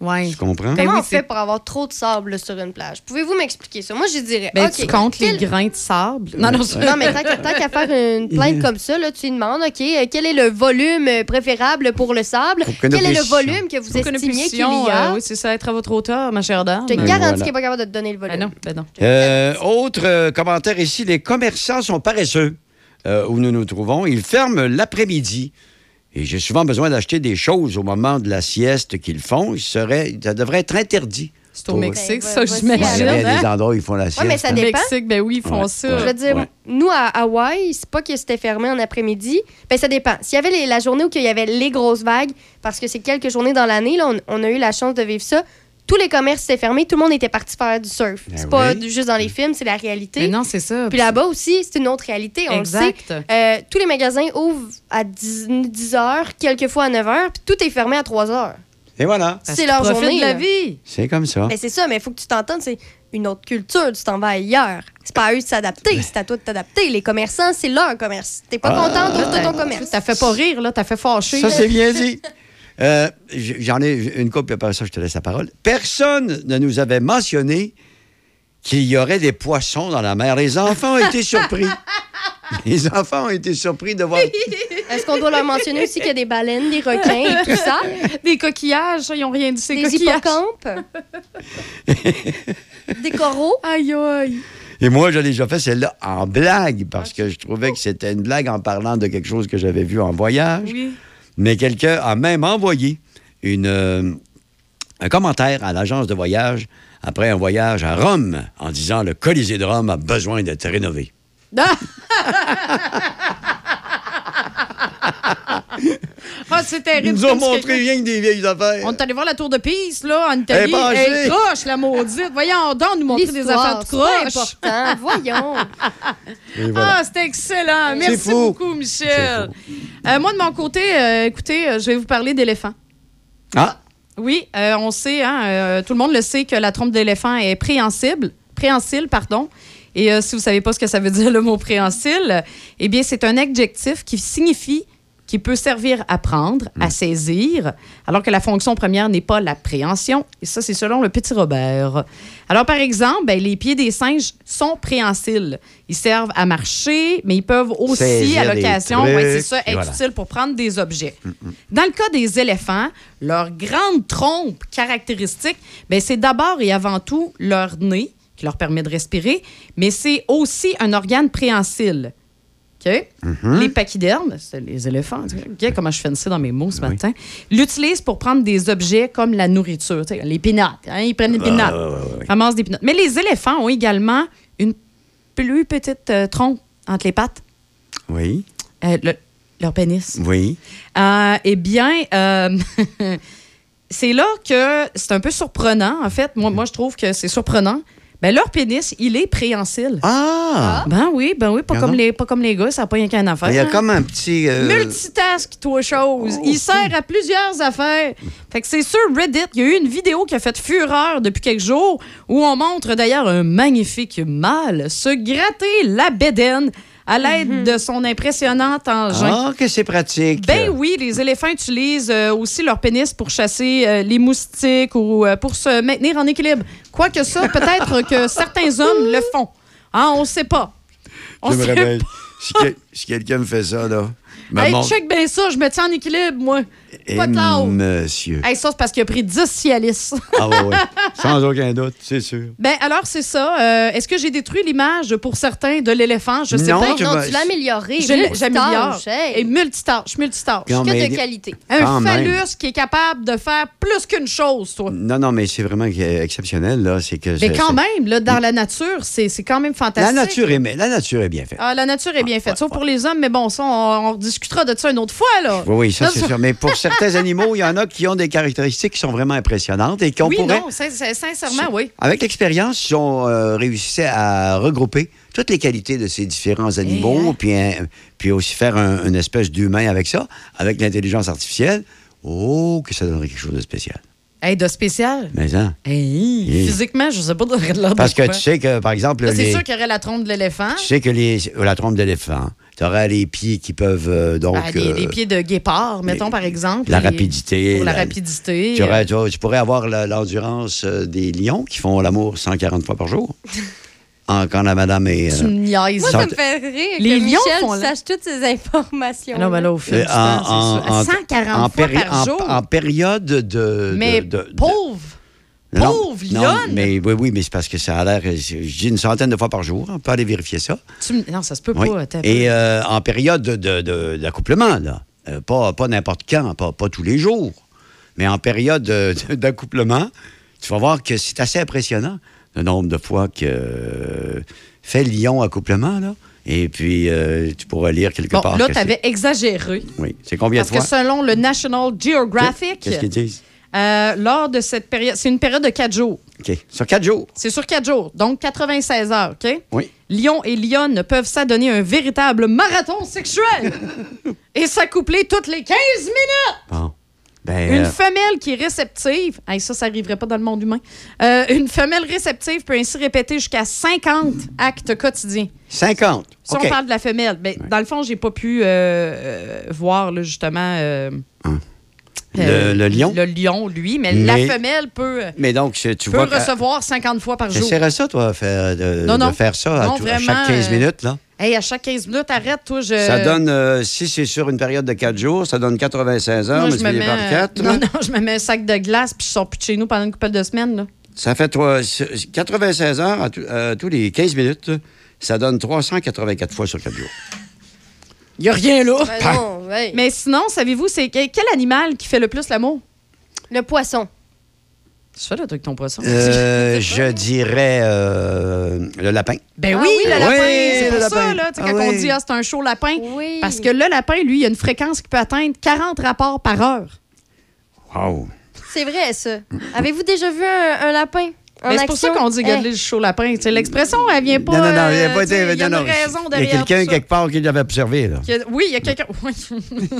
Ouais. Tu comprends? Ben Comment oui, on fait pour avoir trop de sable sur une plage? Pouvez-vous m'expliquer ça? Moi, je dirais. Ben, tu comptes quel- les grains de sable? Non, non, Non, mais tant qu'à tant qu'à faire une plainte comme ça, là, tu lui demandes, OK, euh, quel est le volume euh, préférable pour le sable? Quel est le volume que vous ait estimiez qu'il y a? euh, oui, c'est ça, être à votre hauteur, ma chère dame. Je te Ben garantis voilà. qu'il n'est pas capable de te donner le volume. Ben non, ben non. Euh, autre euh, commentaire ici, les commerçants sont paresseux euh, où nous nous trouvons. Ils ferment l'après-midi. Et j'ai souvent besoin d'acheter des choses au moment de la sieste qu'ils font. Il serait, ça devrait être interdit. C'est au Mexique, Ben, ça, j'imagine. Il y a des hein? endroits où ils font la sieste. Ouais, mais ça hein. dépend. Mexique, ben oui, ils font Ouais, ça. Je veux dire, Ouais. nous, à Hawaï, c'est pas que c'était fermé en après-midi. Ben, ça dépend. S'il y avait les- la journée où il y avait les grosses vagues, parce que c'est quelques journées dans l'année, là, on, on a eu la chance de vivre ça, tous les commerces étaient fermés, tout le monde était parti faire du surf. Ben c'est pas oui. juste dans les films, c'est la réalité. Mais non, c'est ça. Puis là-bas aussi, c'est une autre réalité, on Exact. le sait. Euh, tous les magasins ouvrent à 10, 10 heures, quelquefois à 9 heures, puis tout est fermé à 3 heures. Et voilà. C'est leur Profite journée. de la là. vie. C'est comme ça. Mais c'est ça, mais il faut que tu t'entendes, c'est une autre culture, tu t'en vas ailleurs. C'est pas à eux de s'adapter, c'est à toi de t'adapter. Les commerçants, c'est leur commerce. T'es pas Ah. content, ouvre ton commerce. T'as fait pas rire, là, t'as fait fâcher. Ça, c'est bien dit. [LAUGHS] Euh, J'en ai une couple, après ça, je te laisse la parole. Personne ne nous avait mentionné qu'il y aurait des poissons dans la mer. Les enfants ont été surpris. [LAUGHS] Les enfants ont été surpris de voir. Est-ce qu'on doit leur mentionner aussi qu'il y a des baleines, des requins et tout ça? [LAUGHS] Des coquillages, ça, ils ont rien dit, ces Des coquillages. hippocampes? [LAUGHS] des coraux? Aïe, aïe. Et moi, j'ai déjà fait celle-là en blague parce que je trouvais que c'était une blague en parlant de quelque chose que j'avais vu en voyage. Oui. Mais quelqu'un a même envoyé euh, un commentaire à l'agence de voyage après un voyage à Rome en disant le Colisée de Rome a besoin d'être rénové. [LAUGHS] Ah, c'est terrible. Ils nous ont montré rien que des vieilles affaires. On est allé voir la tour de Pise, là, en Italie. Elle est. Elle croche, la maudite. Voyons donc nous montrer des affaires de croche. important. Voyons. Voilà. Ah, c'était excellent. Merci beaucoup, Michel. Euh, moi, de mon côté, euh, écoutez, euh, je vais vous parler d'éléphants. Ah, Oui, euh, on sait, hein, euh, tout le monde le sait que la trompe d'éléphant est préhensile, préhensile, pardon. Et euh, si vous savez pas ce que ça veut dire le mot préhensile, eh bien c'est un adjectif qui signifie qui peut servir à prendre, à saisir, alors que la fonction première n'est pas la préhension. Et ça, c'est selon le petit Robert. Alors, par exemple, ben, les pieds des singes sont préhensiles. Ils servent à marcher, mais ils peuvent aussi, Saisir à l'occasion, ouais, c'est ça, être voilà. utiles pour prendre des objets. Dans le cas des éléphants, leur grande trompe caractéristique, ben, c'est d'abord et avant tout leur nez qui leur permet de respirer, mais c'est aussi un organe préhensile. OK? Les pachydermes, c'est les éléphants. comment je fais ça dans mes mots ce matin? L'utilisent pour prendre des objets comme la nourriture. les pinottes. hein, ils prennent des Ah, pinottes. Ramassent des pinottes. Mais les éléphants ont également une plus petite euh, trompe entre les pattes, oui, euh, le- leur pénis. oui. Euh, eh bien, [LAUGHS] c'est là que c'est un peu surprenant, en fait. Moi, moi je trouve que c'est surprenant. Ben, leur pénis, il est préhensile. Ah! Ben oui, ben oui, pas, comme les, pas comme les gars, ça n'a pas rien qu'une affaire. Il y a comme un petit. euh, Multitask, toi, chose. Il sert à plusieurs affaires. Fait que c'est sur Reddit, il y a eu une vidéo qui a fait fureur depuis quelques jours où on montre d'ailleurs un magnifique mâle se gratter la bédaine à l'aide de son impressionnant engin. Ah, que c'est pratique. Ben oui, les éléphants utilisent euh, aussi leur pénis pour chasser euh, les moustiques ou euh, pour se maintenir en équilibre. Quoique ça, [LAUGHS] peut-être que certains hommes le font. Ah, on sait pas. On Je me sait. Si, quel- si quelqu'un me fait ça, là. Hey, montre- check bien ça, je me tiens en équilibre, moi. Et Pas de lard. monsieur. Hey, ça, c'est parce qu'il a pris 10 Cialis. Ah, ouais, ouais. Sans aucun doute, c'est sûr. ben, alors, c'est ça. Euh, Est-ce que j'ai détruit l'image pour certains de l'éléphant? Je sais Non, pas. tu non, vas- tu l'as amélioré. J'améliore. hey. Et multitâche, multitâche. Non, Que mais- de qualité. Un Quand même. phallus qui est capable de faire plus qu'une chose, toi. Non, non, mais c'est vraiment exceptionnel, là. C'est que Mais quand même, là, dans la nature, c'est c'est quand même La fantastique. nature, est, mais la nature est bien faite. Ah, la nature est bien faite. Sauf pour les hommes, mais bon, ça, on, on discutera de ça une autre fois, là. Oui, oui, ça, c'est sûr. Mais pour [LAUGHS] certains animaux, il y en a qui ont des caractéristiques qui sont vraiment impressionnantes et qu'on Oui, pourrait. non, sin- sin- sincèrement, oui. Avec l'expérience, ils ont euh, réussi à regrouper toutes les qualités de ces différents Eh, animaux, puis, un- puis aussi faire un- une espèce d'humain avec ça, avec l'intelligence artificielle. Oh, que ça donnerait quelque chose de spécial. Hey, de spécial. Mais hein? Hey, Oui. Physiquement, je sais pas de l'ordre Parce de que quoi. tu sais que, par exemple, Là, c'est les- sûr qu'il y aurait la trompe de l'éléphant. tu sais que les, la trompe d'éléphant, tu aurais les pieds qui peuvent euh, donc. Les, euh, les pieds de guépard, mettons, par exemple. la rapidité. Pour la, la- rapidité. Tu, euh, aurais- tu pourrais avoir l'endurance euh, des lions qui font l'amour 140 fois par jour. [LAUGHS] En- quand la madame est. Tu euh, me niaises. Moi, ça me fait rire Les que lions Michel font sache toutes ces informations. Non, mais là, au fil euh, du temps, c'est en- sûr. en- 140 en fois par jour. En, période de. mais de- de- pauvre. Non, pauvre non, lionne. mais oui, oui, mais c'est parce que ça a l'air. Je dis une centaine de fois par jour. On peut aller vérifier ça. Tu Non, ça se peut Oui. pas. Et euh, en période de- de- de- d'accouplement, là. Euh, pas pas n'importe quand, pas, pas tous les jours. Mais en période de- de- d'accouplement, tu vas voir que c'est assez impressionnant le nombre de fois que euh, fait Lyon accouplement, là. Et puis, euh, tu pourras lire quelque Bon, part. là, que tu avais exagéré. Oui. C'est combien Parce de que fois? selon le National Geographic, Qu'est-ce qu'ils disent? euh, lors de cette période, c'est une période de 4 jours. OK. Sur quatre jours? C'est sur 4 jours, donc 96 heures, OK? Oui. Lion et lionne peuvent s'adonner un véritable marathon sexuel [LAUGHS] et s'accoupler toutes les 15 minutes. Bon. Ben, Une euh, femelle qui est réceptive, hey, ça, ça n'arriverait pas dans le monde humain. Euh, une femelle réceptive peut ainsi répéter jusqu'à 50 actes quotidiens. 50. Si OK. on parle de la femelle, ben, dans le fond, j'ai pas pu euh, voir là, justement euh, Le- le lion? Le lion, lui, mais, Mais- la femelle peut, Mais donc, tu peut vois. recevoir 50 fois par jour. J'essaierais ça, toi, faire, de, Non, non. de faire ça à, tout- chaque 15 euh, minutes, là. Hey, à chaque 15 minutes, arrête, toi, je. Ça donne, euh, si c'est sur une période de 4 jours, ça donne 96 heures, Moi, je me multiplié mets, par 4. non, non, je me mets un sac de glace puis je sors plus de chez nous pendant une couple de semaines. Là. Ça fait toi, 96 heures à, tout- à tous les 15 minutes. Ça donne 384 fois sur 4 jours. Il n'y a rien là. Ben non, ouais. Mais sinon, savez-vous, c'est que- quel animal qui fait le plus l'amour? Le poisson. Tu fais là, avec ton poisson. Euh, [LAUGHS] je dirais euh, le lapin. Ben Ah oui, oui, le lapin. c'est pour le ça, lapin. là, tu sais, Ah quand on oui. dit ah, c'est un show lapin. Oui. Parce que le lapin, lui, il a une fréquence qui peut atteindre 40 rapports par heure. Wow. C'est vrai, ça. Avez-vous déjà vu un, un lapin? Mais c'est pour ça qu'on dit garder le show lapin. Tu sais, L'expression, elle vient pas. non, non, non, il n'y a euh, pas été. Il y a non, une non, raison Il y a derrière. quelqu'un quelque part qui l'avait observé. Là. Qui a- Oui, il y a quelqu'un. [LAUGHS]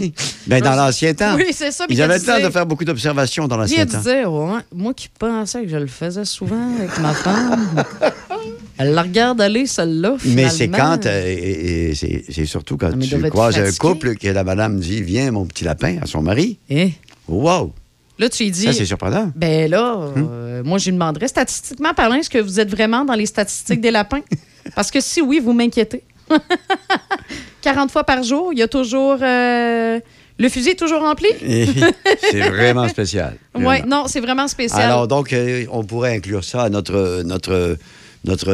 Oui. Ben, dans l'ancien temps. Oui, c'est ça, Ils avaient le temps de faire beaucoup d'observations dans l'ancien temps. disait, ouais, moi qui pensais que je le faisais souvent avec ma femme. [LAUGHS] Elle la regarde aller, celle-là. Mais c'est quand, euh, et- et c'est c'est surtout quand tu croises un couple que la madame dit Viens, mon petit lapin, à son mari. Eh? Wow! Là, tu lui dis. Ça, c'est surprenant. Ben là, euh, moi, je lui demanderais, statistiquement parlant, est-ce que vous êtes vraiment dans les statistiques des lapins? [LAUGHS] Parce que si oui, vous m'inquiétez. [LAUGHS] 40 fois par jour, il y a toujours. euh, le fusil est toujours rempli? [LAUGHS] C'est vraiment spécial. Oui, non, c'est vraiment spécial. Alors, donc, euh, on pourrait inclure ça à notre, notre, notre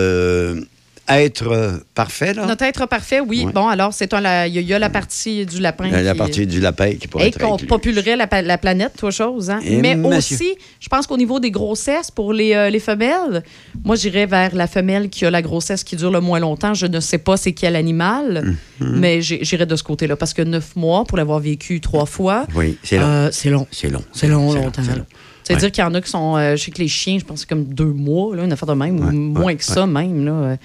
être euh, parfait, là. Notre être parfait, oui. Ouais. Bon, alors, c'est la- il y, a- il y a la partie du lapin. la, la qui- partie du lapin qui pourrait Et qu'on populerait la, la planète, toi, chose. Hein? Mais monsieur. aussi, je pense qu'au niveau des grossesses, pour les, euh, les femelles, moi, j'irais vers la femelle qui a la grossesse qui dure le moins longtemps. Je ne sais pas c'est quel animal, Mhm. mais j'irais de ce côté-là. Parce que neuf mois, pour l'avoir vécu trois fois, Oui, c'est long. euh, c'est long. C'est long. C'est long, longtemps. c'est là. long. C'est-à-dire qu'il y en a qui sont. euh, je sais que les chiens, je pense que c'est comme deux mois, là, une affaire de même, ou moins que ça même. Là.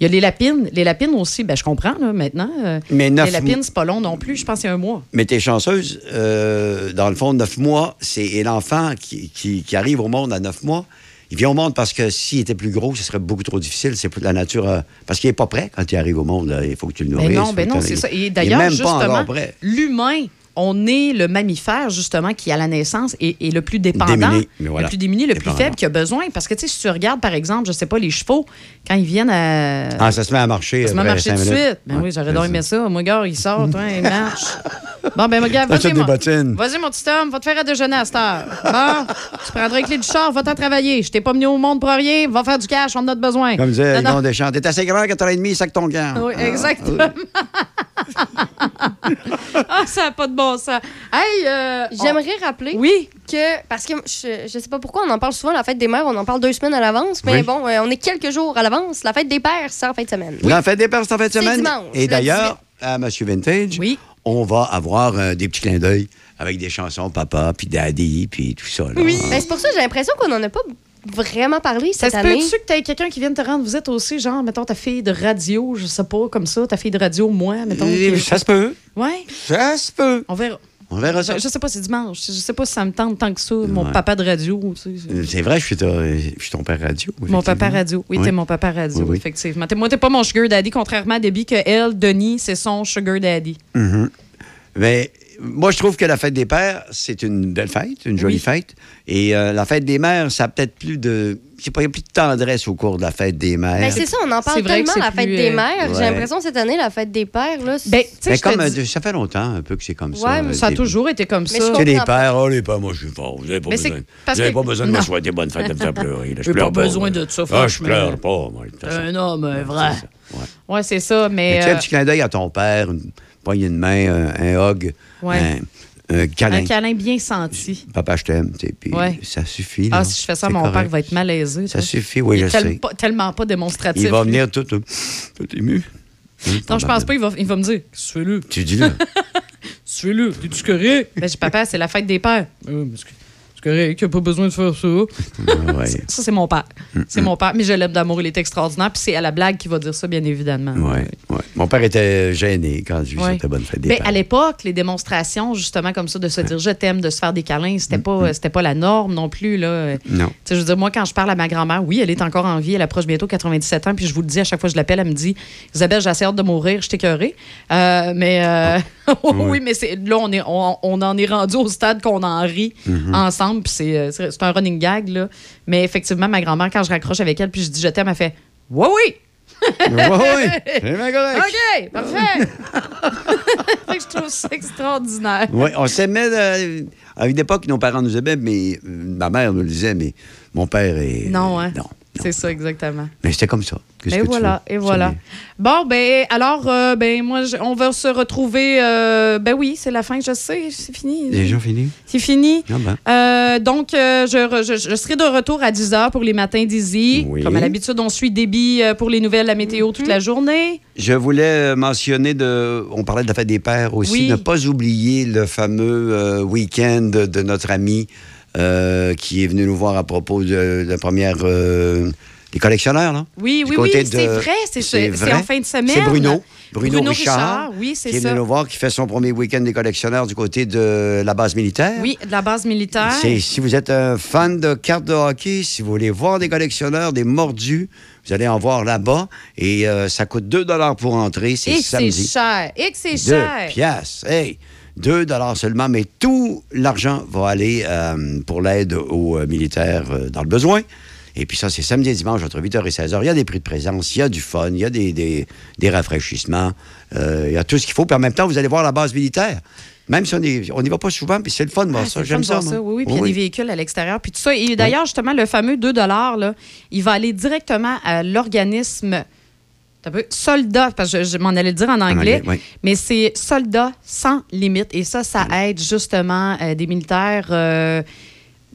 Il y a les lapines. Les lapines aussi, ben, je comprends là, maintenant. euh, Mais neuf les lapines, c'est pas long non plus. Je pense que c'est un mois. Mais t'es chanceuse, euh, dans le fond, neuf mois, c'est l'enfant qui, qui- qui arrive au monde à neuf mois. Il vient au monde parce que s'il était plus gros, ce serait beaucoup trop difficile. C'est pour la nature. euh, parce qu'il n'est pas prêt quand il arrive au monde. là. Il faut que tu le nourrisses. Ben non, ben non, c'est ça. Il Et d'ailleurs, même pas justement, l'humain, on est le mammifère, justement, qui, à la naissance, est, est le plus dépendant, Démuni, mais voilà. le plus démuni, le plus faible, qui a besoin. Parce que, tu sais, si tu regardes, par exemple, je sais pas, les chevaux, quand ils viennent à. Ah, ça se met à marcher. Ça se met à marcher tout de suite. Ben Ouais, oui, j'aurais c'est donc ça. Moi, gars, il sort, toi, il marche. Bon, ben, mon gars, vas-y, mon, bottines. vas-y, mon petit homme, va te faire à déjeuner à cette heure. Bon, tu prendras les clés du char, va-t'en travailler. Je t'ai pas mis au monde pour rien, va faire du cash, on en a besoin. Comme disait. Yvon Deschamps, t'es assez grand, 4h30, sac ton camp. Oui, exactement. [LAUGHS] ah, ça n'a pas de bon sens. Hey, euh, J'aimerais rappeler Oui. que, parce que je, je sais pas pourquoi on en parle souvent, la fête des mères, on en parle deux semaines à l'avance, mais Oui. bon, euh, on est quelques jours à l'avance. La fête des pères, c'est en fin de semaine. La fête des pères, c'est en fin de C'est semaine. dimanche, Et le d'ailleurs, à Monsieur Vintage, on va avoir euh, des petits clins d'œil avec des chansons papa, puis daddy, puis tout ça. là. Oui. Ben, c'est pour ça que j'ai l'impression qu'on en a pas vraiment parlé Ça cette se année. peut-tu que tu quelqu'un qui vienne te rendre visite aussi, genre, mettons, ta fille de radio, je sais pas, comme ça, ta fille de radio, moi, mettons. Ça se peut. Ouais. Ça se peut. On verra. On verra ça. Je, je sais pas, c'est dimanche. Je sais pas si ça me tente tant que ça, mon Ouais. papa de radio. tu sais. C'est vrai, je suis, ta- je suis ton père radio. Mon papa radio. Oui, Oui. t'es mon papa radio, Oui, oui. effectivement. T'es- Moi, t'es pas mon sugar daddy, contrairement à Debbie, que elle, Denis, c'est son sugar daddy. Mais moi, je trouve que la fête des pères, c'est une belle fête, une jolie Oui. fête. Et euh, la fête des mères, ça a peut-être plus de. Je sais pas, il y a plus de tendresse au cours de la fête des mères. Ben, c'est ça, on en parle tellement, la fête plus, des euh, mères. J'ai l'impression cette année, la fête des pères, là. c'est- Ben, comme dis- ça fait longtemps un peu que c'est comme ça. Ouais, mais euh, ça a des- toujours été comme Mais ça. Tu sais, les pères, oh, les pères, moi, je suis fort. Vous n'avez pas, besoin, vous avez que- pas besoin de me souhaiter bonne fête de me faire pleurer. Je pas besoin de ça, Ah, je pleure pas, moi. Un homme vrai. Ouais. Ouais, c'est ça, mais. Tu un petit clin d'œil à ton père, poignée de main, un, un hug, Ouais. un, un câlin. un câlin bien senti. Papa, je t'aime. Puis Ouais. ça suffit. Ah, là. si je fais ça, mon père va être malaisé. Ça suffit, oui, je tel- sais. pas- tellement pas démonstratif. Il va venir tout, tout, tout ému. Non, je pense pas. Il va, il va me dire que tu fais là? Tu dis là. [LAUGHS] Qu'est-ce que tu fais là? T'es-tu correct [LAUGHS] Ben, papa, c'est la fête des pères. Euh, c'est correct, il a pas besoin de faire ça. ouais. Ça, c'est mon père. C'est mon père. Mais je l'aime d'amour, il est extraordinaire. Puis c'est à la blague qu'il va dire ça, bien évidemment. Ouais, ouais. Mon père était gêné quand j'ai vu Ouais. cette bonne fête des Mais pères. à l'époque, les démonstrations, justement, comme ça, de se dire je t'aime, de se faire des câlins, c'était pas, c'était pas la norme non plus. Là. Non. je veux dire, moi, quand je parle à ma grand-mère, oui, elle est encore en vie, elle approche bientôt 97 ans, puis je vous le dis, à chaque fois que je l'appelle, elle me dit Isabelle, j'ai assez hâte de mourir, je t'écœurée. Euh, mais euh, [LAUGHS] oui, mais c'est, là, on, est, on, on en est rendu au stade qu'on en rit Mhm. ensemble, puis c'est, euh, c'est un running gag. Là. Mais effectivement, ma grand-mère, quand je raccroche avec elle, puis je dis je t'aime, elle fait Oui, oui! Oui. OK, parfait! [LAUGHS] Fait que je trouve ça extraordinaire. Oui, on s'aimait. euh, à une époque, nos parents nous aimaient, mais euh, ma mère nous le disait, mais mon père est. Non, hein? Non. C'est ça, exactement. Mais c'était comme ça. Et voilà, et voilà. Bon, ben, alors, euh, ben, moi, je- on va se retrouver. euh, ben oui, c'est la fin, je sais, c'est fini. Déjà fini? C'est fini. Ah ben. Euh, donc, euh, je, je- je serai de retour à 10 h pour les matins d'Easy. Oui. Comme à l'habitude, on suit débit pour les nouvelles, la météo toute la journée. Je voulais mentionner, de, on parlait de la fête des pères aussi, Oui. ne pas oublier le fameux euh, week-end de notre ami euh, qui est venu nous voir à propos de, la première euh, des collectionneurs. Là, Oui, Du oui, côté oui, de- c'est vrai, c'est c'est vrai. en fin de semaine. C'est Bruno. Bruno, Bruno Richard, Richard, oui, c'est qui est ça. venu nous voir, qui fait son premier week-end des collectionneurs du côté de la base militaire. Oui, de la base militaire. C'est- Si vous êtes un fan de cartes de hockey, si vous voulez voir des collectionneurs, des mordus, vous allez en voir là-bas. Et euh, ça coûte 2 pour entrer. C'est Et que c'est samedi. cher. Et que c'est Deux cher. piastres. Hey, 2 seulement, mais tout l'argent va aller euh, pour l'aide aux euh, militaires euh, dans le besoin. Et puis ça, c'est samedi et dimanche entre 8h et 16h. Il y a des prix de présence, il y a du fun, il y a des, des, des rafraîchissements, euh, il y a tout ce qu'il faut. Puis en même temps, vous allez voir la base militaire. Même si on n'y on y va pas souvent, puis c'est le fun de voir Ah, ça. le fun J'aime ça. voir ça. Oui, oui, puis il y a des véhicules à l'extérieur, puis tout ça. Et d'ailleurs, justement, le fameux 2 là, il va aller directement à l'organisme Soldat, parce que je, je m'en allais le dire en anglais, anglais, oui. mais c'est Soldats sans limite. Et ça, ça aide justement euh, des militaires. euh,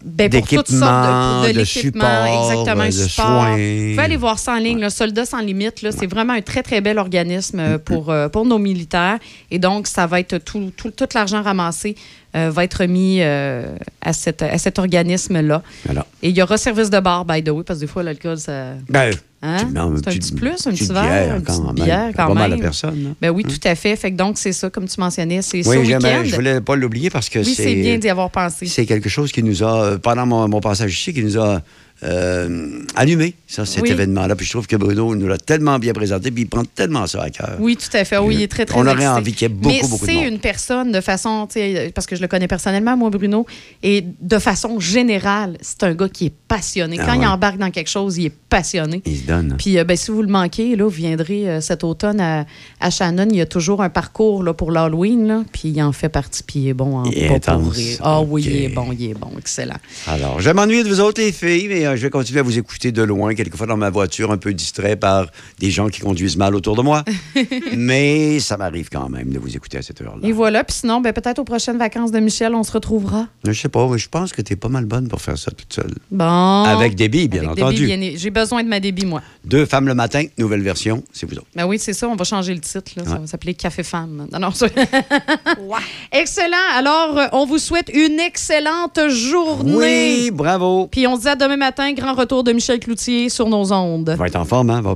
ben, pour toutes sortes de, de l'équipement, exactement, euh, de support. Vous pouvez aller voir ça en ligne, le Soldats sans limite. C'est vraiment un très, très bel organisme euh, pour, pour nos militaires. Et donc, ça va être tout, tout, tout l'argent ramassé euh, va être euh, à, cette, à cet organisme-là. Et il y aura service de bar, by the way, parce que des fois, l'alcool, ça. Ben, Hein? C'est un petit plus, un petit verre, une quand petite même. bière C'est pas mal à personne, là. Ben oui, tout à fait. Fait que donc, c'est ça, comme tu mentionnais, c'est ce Oui, j'aime- week-end. je voulais pas l'oublier parce que Oui, c'est bien d'y avoir pensé. C'est quelque chose qui nous a, euh, pendant mon passage ici, qui nous a euh, allumé, ça, cet Oui. événement-là. Puis je trouve que Bruno nous l'a tellement bien présenté, puis il prend tellement ça à cœur. Oui, tout à fait. Oui, il est très, très On aurait envie qu'il y ait beaucoup, Mais beaucoup de c'est monde. une personne de façon, parce que je le connais personnellement, moi, Bruno, et de façon générale, c'est un gars qui est passionné. Ah Quand il embarque dans quelque chose, il est passionné. Il se donne. Puis, euh, ben, si vous le manquez, là, vous viendrez euh, cet automne à, à Shannon. Il y a toujours un parcours là, pour l'Halloween, puis il en fait partie, puis il est bon en Il est. Ah oui, il est bon, il est bon, excellent. Alors, je m'ennuie de vous autres, les filles, mais je vais continuer à vous écouter de loin, quelquefois dans ma voiture, un peu distrait par des gens qui conduisent mal autour de moi. [LAUGHS] mais ça m'arrive quand même de vous écouter à cette heure-là. Et voilà, puis sinon, ben, peut-être aux prochaines vacances de Michel, on se retrouvera. Je sais pas, mais je pense que tu es pas mal bonne pour faire ça toute seule. Bon. Avec débit, bien Avec entendu. débit, bien- J'ai besoin de ma débit, moi. Deux femmes le matin, nouvelle version, c'est vous autres. Ben oui, c'est ça, on va changer le titre. là. Ça va s'appeler Café Femme. Non, non, ça- [LAUGHS] Excellent. Alors, on vous souhaite une excellente journée. Oui, bravo. Puis on se dit à demain matin, grand retour de Michel Cloutier sur nos ondes. Va être en forme, hein? Va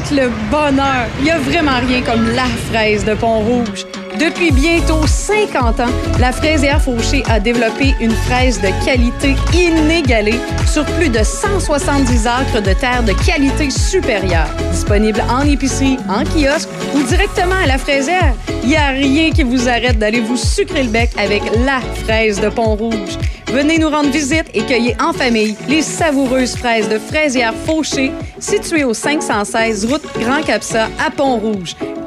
le bonheur. Il n'y a vraiment rien comme la fraise de Pont-Rouge. Depuis bientôt 50 ans, la fraisière Fauché a développé une fraise de qualité inégalée sur plus de 170 acres de terre de qualité supérieure. Disponible en épicerie, en kiosque ou directement à la fraisière, il n'y a rien qui vous arrête d'aller vous sucrer le bec avec la fraise de Pont-Rouge. Venez nous rendre visite et cueillez en famille les savoureuses fraises de fraisière Fauché, situées au 516 route Grand Capsa à Pont-Rouge.